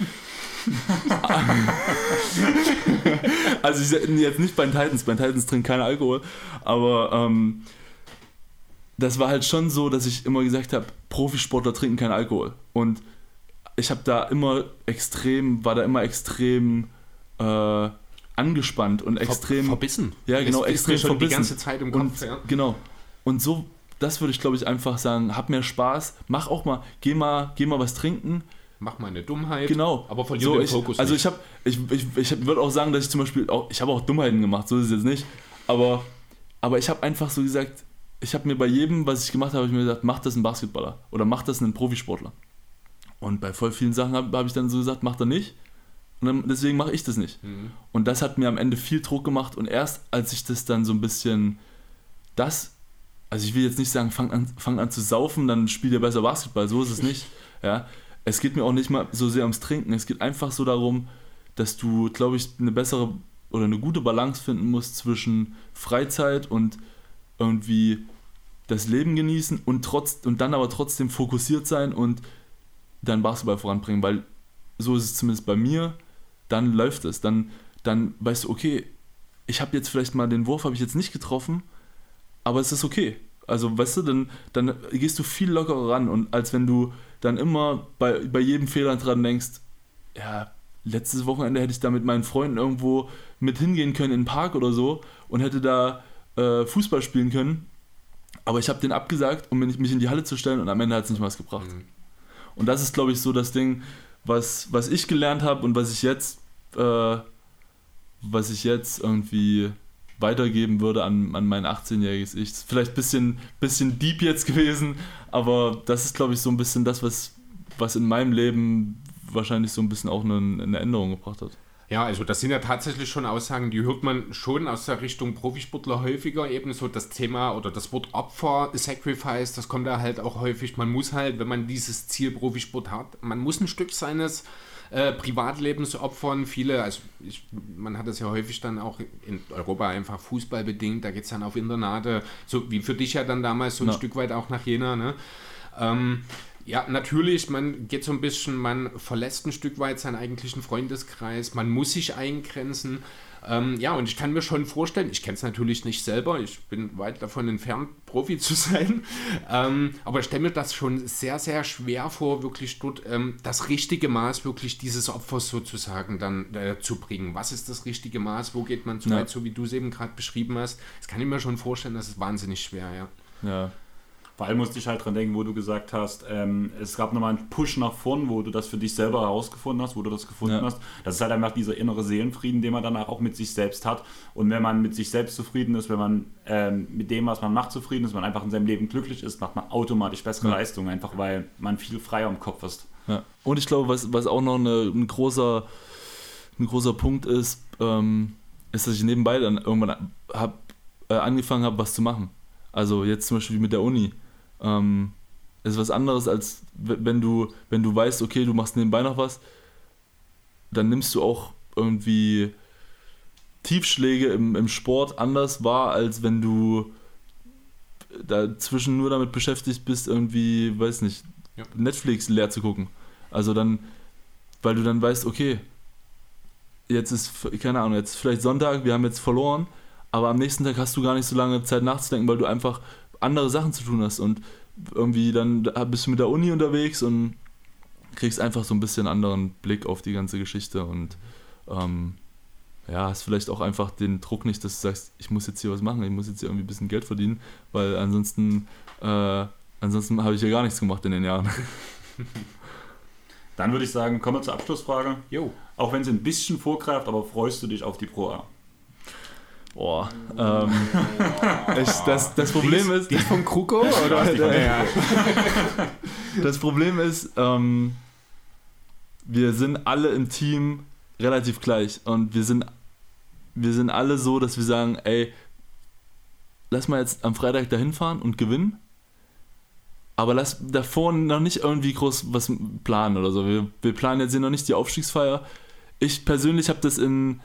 also ich jetzt nicht bei den Titans, bei den Titans trinken keinen Alkohol, aber ähm, das war halt schon so, dass ich immer gesagt habe, Profisportler trinken keinen Alkohol. Und ich habe da immer extrem, war da immer extrem äh, angespannt und extrem Ver verbissen. Ja, genau, ist, extrem ist schon verbissen. die ganze Zeit im und Kopf. Ja. genau. Und so, das würde ich glaube ich einfach sagen, hab mehr Spaß, mach auch mal, geh mal, geh mal was trinken. Mach mal eine Dummheit. Genau. Aber verlier so, den ich, Fokus Also nicht. ich habe, ich, ich, ich würde auch sagen, dass ich zum Beispiel auch, ich habe auch Dummheiten gemacht, so ist es jetzt nicht. Aber, aber ich habe einfach so gesagt, ich habe mir bei jedem, was ich gemacht habe, habe ich mir gesagt, mach das ein Basketballer oder mach das einen Profisportler. Und bei voll vielen Sachen habe hab ich dann so gesagt, mach das nicht. Und dann, deswegen mache ich das nicht. Mhm. Und das hat mir am Ende viel Druck gemacht. Und erst als ich das dann so ein bisschen, das, also ich will jetzt nicht sagen, fang an, fang an zu saufen, dann spielt ihr besser Basketball. So ist es nicht. Ja. Es geht mir auch nicht mal so sehr ums Trinken. Es geht einfach so darum, dass du, glaube ich, eine bessere oder eine gute Balance finden musst zwischen Freizeit und irgendwie das Leben genießen und, trotz, und dann aber trotzdem fokussiert sein und dann Basketball voranbringen, weil so ist es zumindest bei mir, dann läuft es. Dann, dann weißt du, okay, ich habe jetzt vielleicht mal den Wurf, habe ich jetzt nicht getroffen, aber es ist okay. Also, weißt du, dann, dann gehst du viel lockerer ran und als wenn du dann immer bei, bei jedem Fehler dran denkst, ja, letztes Wochenende hätte ich da mit meinen Freunden irgendwo mit hingehen können in den Park oder so und hätte da äh, Fußball spielen können, aber ich habe den abgesagt, um mich in die Halle zu stellen und am Ende hat es nicht was gebracht. Mhm. Und das ist, glaube ich, so das Ding, was, was ich gelernt habe und was ich jetzt, äh, was ich jetzt irgendwie weitergeben würde an, an mein 18-jähriges Ich. Vielleicht ein bisschen, bisschen deep jetzt gewesen, aber das ist, glaube ich, so ein bisschen das, was, was in meinem Leben wahrscheinlich so ein bisschen auch eine, eine Änderung gebracht hat. Ja, also das sind ja tatsächlich schon Aussagen, die hört man schon aus der Richtung Profisportler häufiger. Eben so das Thema oder das Wort Opfer, Sacrifice, das kommt da halt auch häufig. Man muss halt, wenn man dieses Ziel Profisport hat, man muss ein Stück seines äh, Privatlebens opfern. Viele, also ich, man hat das ja häufig dann auch in Europa einfach Fußball bedingt. Da geht es dann auf Internate, so wie für dich ja dann damals so ein Ja. Stück weit auch nach Jena. Ne? Ähm, ja, natürlich, man geht so ein bisschen, man verlässt ein Stück weit seinen eigentlichen Freundeskreis, man muss sich eingrenzen. Ähm, ja, und ich kann mir schon vorstellen, ich kenne es natürlich nicht selber, ich bin weit davon entfernt, Profi zu sein, ähm, aber ich stelle mir das schon sehr, sehr schwer vor, wirklich dort ähm, das richtige Maß wirklich dieses Opfers sozusagen dann äh, zu bringen. Was ist das richtige Maß? Wo geht man zu Ja. weit, so wie du es eben gerade beschrieben hast? Das kann ich mir schon vorstellen, das ist wahnsinnig schwer, ja. Ja, Vor allem musste ich halt dran denken, wo du gesagt hast, ähm, es gab nochmal einen Push nach vorn, wo du das für dich selber herausgefunden hast, wo du das gefunden Ja. hast. Das ist halt einfach dieser innere Seelenfrieden, den man danach auch mit sich selbst hat. Und wenn man mit sich selbst zufrieden ist, wenn man ähm, mit dem, was man macht, zufrieden ist, wenn man einfach in seinem Leben glücklich ist, macht man automatisch bessere Ja. Leistungen, einfach weil man viel freier im Kopf ist. ja. Und ich glaube, was, was auch noch eine, ein, großer, ein großer Punkt ist, ähm, ist, dass ich nebenbei dann irgendwann hab, äh, angefangen habe, was zu machen. Also jetzt zum Beispiel mit der Uni. Ähm, ist was anderes, als wenn du, wenn du weißt, okay, du machst nebenbei noch was, dann nimmst du auch irgendwie Tiefschläge im, im Sport anders wahr, als wenn du dazwischen nur damit beschäftigt bist, irgendwie, weiß nicht, Ja. Netflix leer zu gucken. Also dann, weil du dann weißt, okay, jetzt ist, keine Ahnung, jetzt ist vielleicht Sonntag, wir haben jetzt verloren, aber am nächsten Tag hast du gar nicht so lange Zeit nachzudenken, weil du einfach andere Sachen zu tun hast und irgendwie dann da bist du mit der Uni unterwegs und kriegst einfach so ein bisschen anderen Blick auf die ganze Geschichte und ähm, ja, hast vielleicht auch einfach den Druck nicht, dass du sagst, ich muss jetzt hier was machen, ich muss jetzt hier irgendwie ein bisschen Geld verdienen, weil ansonsten, äh, ansonsten habe ich ja gar nichts gemacht in den Jahren. Dann würde ich sagen, kommen wir zur Abschlussfrage. Jo. Auch wenn sie ein bisschen vorgreift, aber freust du dich auf die Pro A? Boah. Ähm, ich, das, das Problem ist, Die von Kruko? Oder? Ja. das Problem ist, ähm, wir sind alle im Team relativ gleich und wir sind, wir sind alle so, dass wir sagen, ey, lass mal jetzt am Freitag dahin fahren und gewinnen. Aber lass davor noch nicht irgendwie groß was planen oder so. Wir, wir planen jetzt hier noch nicht die Aufstiegsfeier. Ich persönlich habe das in,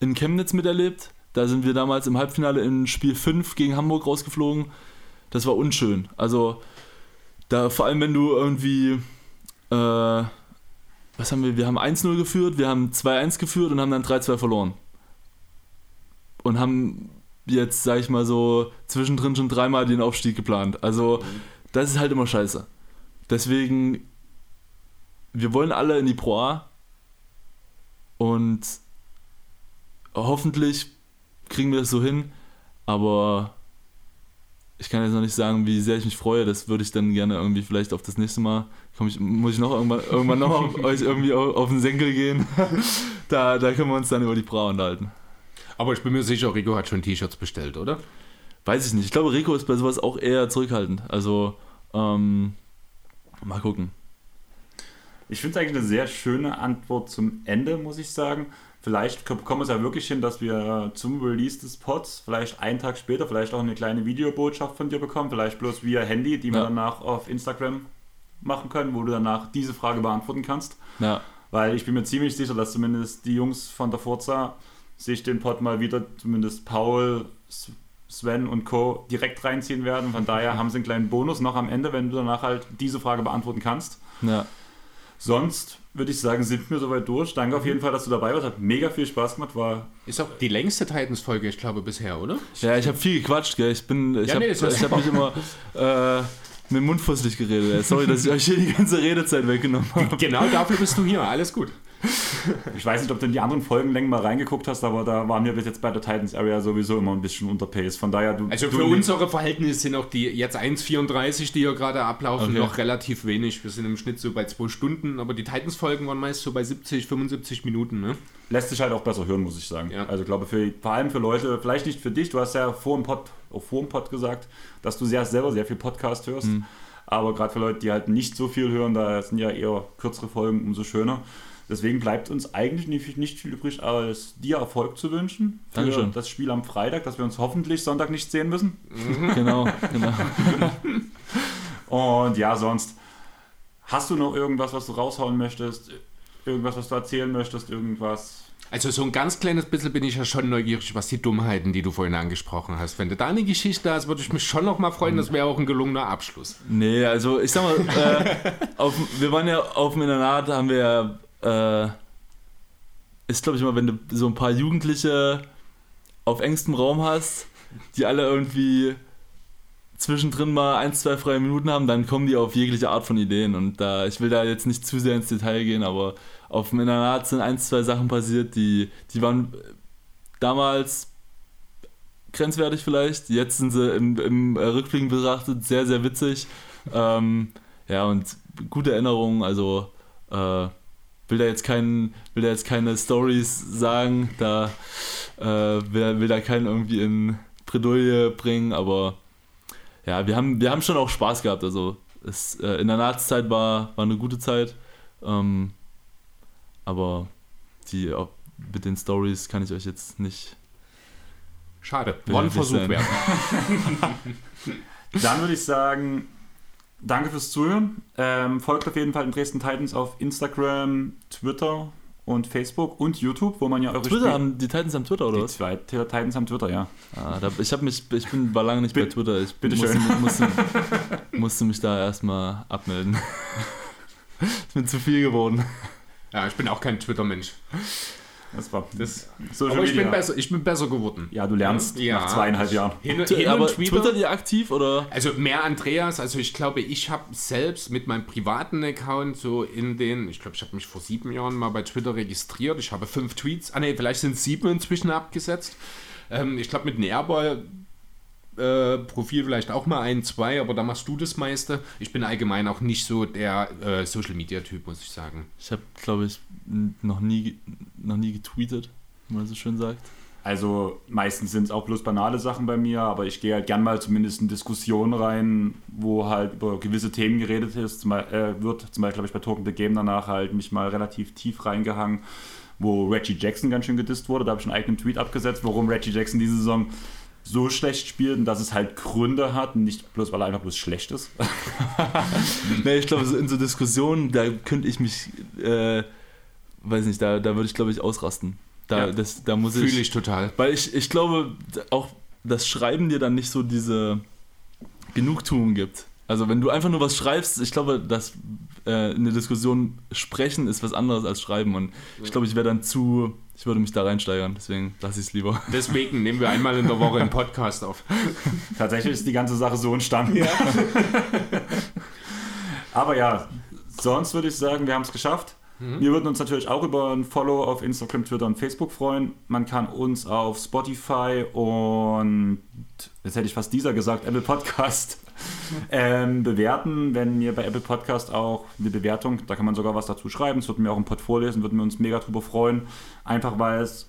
in Chemnitz miterlebt. Da sind wir damals im Halbfinale in Spiel 5 gegen Hamburg rausgeflogen. Das war unschön. Also, da vor allem, wenn du irgendwie. Äh, was haben wir? Wir haben 1-0 geführt, wir haben 2-1 geführt und haben dann 3-2 verloren. Und haben jetzt, sag ich mal so, zwischendrin schon dreimal den Aufstieg geplant. Also, das ist halt immer scheiße. Deswegen, wir wollen alle in die Pro A. Und hoffentlich kriegen wir das so hin. Aber ich kann jetzt noch nicht sagen, wie sehr ich mich freue. Das würde ich dann gerne irgendwie vielleicht auf das nächste Mal. Komm ich, muss ich noch irgendwann, irgendwann noch auf, euch irgendwie auf, auf den Senkel gehen? da, da können wir uns dann über die Bra unterhalten. Aber ich bin mir sicher, Rico hat schon T-Shirts bestellt, oder? Weiß ich nicht. Ich glaube, Rico ist bei sowas auch eher zurückhaltend. Also, ähm, mal gucken. Ich finde es eigentlich eine sehr schöne Antwort zum Ende, muss ich sagen. Vielleicht kommen wir es ja wirklich hin, dass wir zum Release des Pods vielleicht einen Tag später vielleicht auch eine kleine Videobotschaft von dir bekommen, vielleicht bloß via Handy, die wir Ja. danach auf Instagram machen können, wo du danach diese Frage beantworten kannst. Ja, Weil ich bin mir ziemlich sicher, dass zumindest die Jungs von der Forza sich den Pod mal wieder, zumindest Paul, Sven und Co. direkt reinziehen werden. Von daher haben sie einen kleinen Bonus noch am Ende, wenn du danach halt diese Frage beantworten kannst. ja. Sonst würde ich sagen, sind wir soweit durch. Danke auf jeden Fall, dass du dabei warst. Hat mega viel Spaß gemacht. War Ist auch die längste Titans-Folge, ich glaube, bisher, oder? Ja, ich habe viel gequatscht, gell. Ich bin, ich Ja, habe nee, hab mich immer äh, mit dem Mund fusselig geredet. Sorry, dass ich euch hier die ganze Redezeit weggenommen habe. Genau dafür bist du hier, alles gut. ich weiß nicht, ob du in die anderen Folgenlängen mal reingeguckt hast, aber da waren wir bis jetzt bei der Titans Area sowieso immer ein bisschen unter Pace. Von daher, du. Also für unsere Verhältnisse sind auch die jetzt 1,34, die hier gerade ablaufen, Okay. noch relativ wenig. Wir sind im Schnitt so bei zwei Stunden, aber die Titans-Folgen waren meist so bei 70, 75 Minuten, ne? lässt sich halt auch besser hören, muss ich sagen. Ja. Also ich glaube, für, vor allem für Leute, vielleicht nicht für dich, du hast ja vor dem Pod, auch vor dem Pod gesagt, dass du sehr, selber sehr viel Podcast hörst. Hm. Aber gerade für Leute, die halt nicht so viel hören, da sind ja eher kürzere Folgen, umso schöner. Deswegen bleibt uns eigentlich nicht, nicht viel übrig, als dir Erfolg zu wünschen für Dankeschön. das Spiel am Freitag, dass wir uns hoffentlich Sonntag nicht sehen müssen. Genau, genau. Und ja, sonst hast du noch irgendwas, was du raushauen möchtest? Irgendwas, was du erzählen möchtest? Irgendwas? Also so ein ganz kleines bisschen bin ich ja schon neugierig, was die Dummheiten, die du vorhin angesprochen hast. Wenn du da eine Geschichte hast, würde ich mich schon noch mal freuen. Das wäre auch ein gelungener Abschluss. Nee, also ich sag mal, äh, auf, wir waren ja auf dem Internat, haben wir ja, äh, ist glaube ich mal, wenn du so ein paar Jugendliche auf engstem Raum hast, die alle irgendwie zwischendrin mal ein, zwei freie Minuten haben, dann kommen die auf jegliche Art von Ideen. Und da, ich will da jetzt nicht zu sehr ins Detail gehen, aber auf dem Internat sind ein, zwei Sachen passiert, die, die waren damals grenzwertig vielleicht. Jetzt sind sie im, im Rückblick betrachtet sehr, sehr witzig. Ähm, ja, und gute Erinnerungen, also äh, will da jetzt keinen, will da jetzt keine Stories sagen, da äh, will, will da keinen irgendwie in Bredouille bringen, aber ja, wir haben, wir haben schon auch Spaß gehabt. Also es, äh, in der Nazizeit war, war eine gute Zeit. Ähm, aber die auch mit den Stories kann ich euch jetzt nicht. Schade. Nicht Versuch wert. Dann würde ich sagen, danke fürs Zuhören. Ähm, folgt auf jeden Fall den Dresden Titans auf Instagram, Twitter und Facebook und YouTube, wo man ja eure Twitter Spiel- haben die Titans am Twitter oder Die was? zwei Titans haben Twitter, ja. Ah, da, ich habe mich, ich bin war lange nicht bei Bitte- Twitter. Ich bitteschön. musste, musste, musste mich da erstmal abmelden. ich bin zu viel geworden. Ja, ich bin auch kein Twitter-Mensch. Das war Das- Social Aber ich Media. bin, besser, ich bin besser geworden. Ja, du lernst Ja. nach zweieinhalb Jahren. Hin, hin Aber und wieder. twittert ihr aktiv oder? Also mehr Andreas, also ich glaube, ich habe selbst mit meinem privaten Account so in den, ich glaube, ich habe mich vor sieben Jahren mal bei Twitter registriert. Ich habe fünf Tweets, ah ne, vielleicht sind es sieben inzwischen abgesetzt. Ähm, ich glaube, mit einem Airball äh, Profil vielleicht auch mal ein, zwei, aber da machst du das meiste. Ich bin allgemein auch nicht so der äh, Social Media Typ, muss ich sagen. Ich habe, glaube ich, noch nie, noch nie getweetet, wie man so schön sagt. Also meistens sind es auch bloß banale Sachen bei mir, aber ich gehe halt gern mal zumindest in Diskussionen rein, wo halt über gewisse Themen geredet ist. Zum, äh, wird zum Beispiel habe ich bei Token the Game danach halt mich mal relativ tief reingehangen, wo Reggie Jackson ganz schön gedisst wurde. Da habe ich einen eigenen Tweet abgesetzt, warum Reggie Jackson diese Saison so schlecht spielt und dass es halt Gründe hat, nicht bloß weil er einfach bloß schlecht ist. Nee, ich glaube, so in so Diskussionen, da könnte ich mich, äh, weiß nicht, da, da würde ich, glaube ich, ausrasten. Da, Ja. das, da muss Fühle ich, ich total. Weil ich, ich glaube, auch das Schreiben dir dann nicht so diese Genugtuung gibt. Also wenn du einfach nur was schreibst, ich glaube, dass äh, in der Diskussion sprechen ist was anderes als schreiben und ich glaube, ich wäre dann zu, ich würde mich da reinsteigern, deswegen lasse ich es lieber. Deswegen nehmen wir einmal in der Woche einen Podcast auf. Tatsächlich ist die ganze Sache so entstanden. Aber ja, sonst würde ich sagen, wir haben es geschafft. Wir würden uns natürlich auch über ein Follow auf Instagram, Twitter und Facebook freuen. Man kann uns auf Spotify und, jetzt hätte ich fast dieser gesagt, Apple Podcast ähm, bewerten. Wenn mir bei Apple Podcast auch eine Bewertung, da kann man sogar was dazu schreiben. Es würden wir auch im Pod vorlesen, würden wir uns mega drüber freuen. Einfach weil es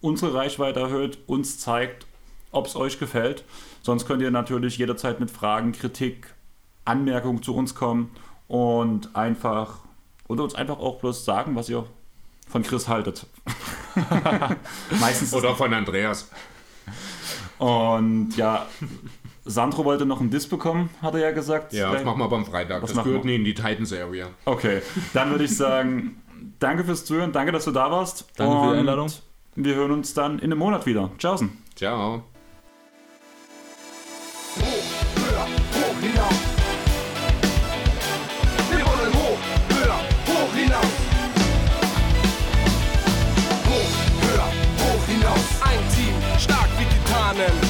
unsere Reichweite erhöht, uns zeigt, ob es euch gefällt. Sonst könnt ihr natürlich jederzeit mit Fragen, Kritik, Anmerkungen zu uns kommen und einfach oder uns einfach auch bloß sagen, was ihr von Chris haltet. Meistens Oder von Andreas. und ja, Sandro wollte noch einen Diss bekommen, hat er ja gesagt. Ja, das machen wir beim Freitag. Das, das gehört nie in die Titans-Area. Okay, dann würde ich sagen, danke fürs Zuhören, danke, dass du da warst. Danke für die Einladung. Wir hören uns dann in einem Monat wieder. Ciao. Ciao. stark wie Titanen.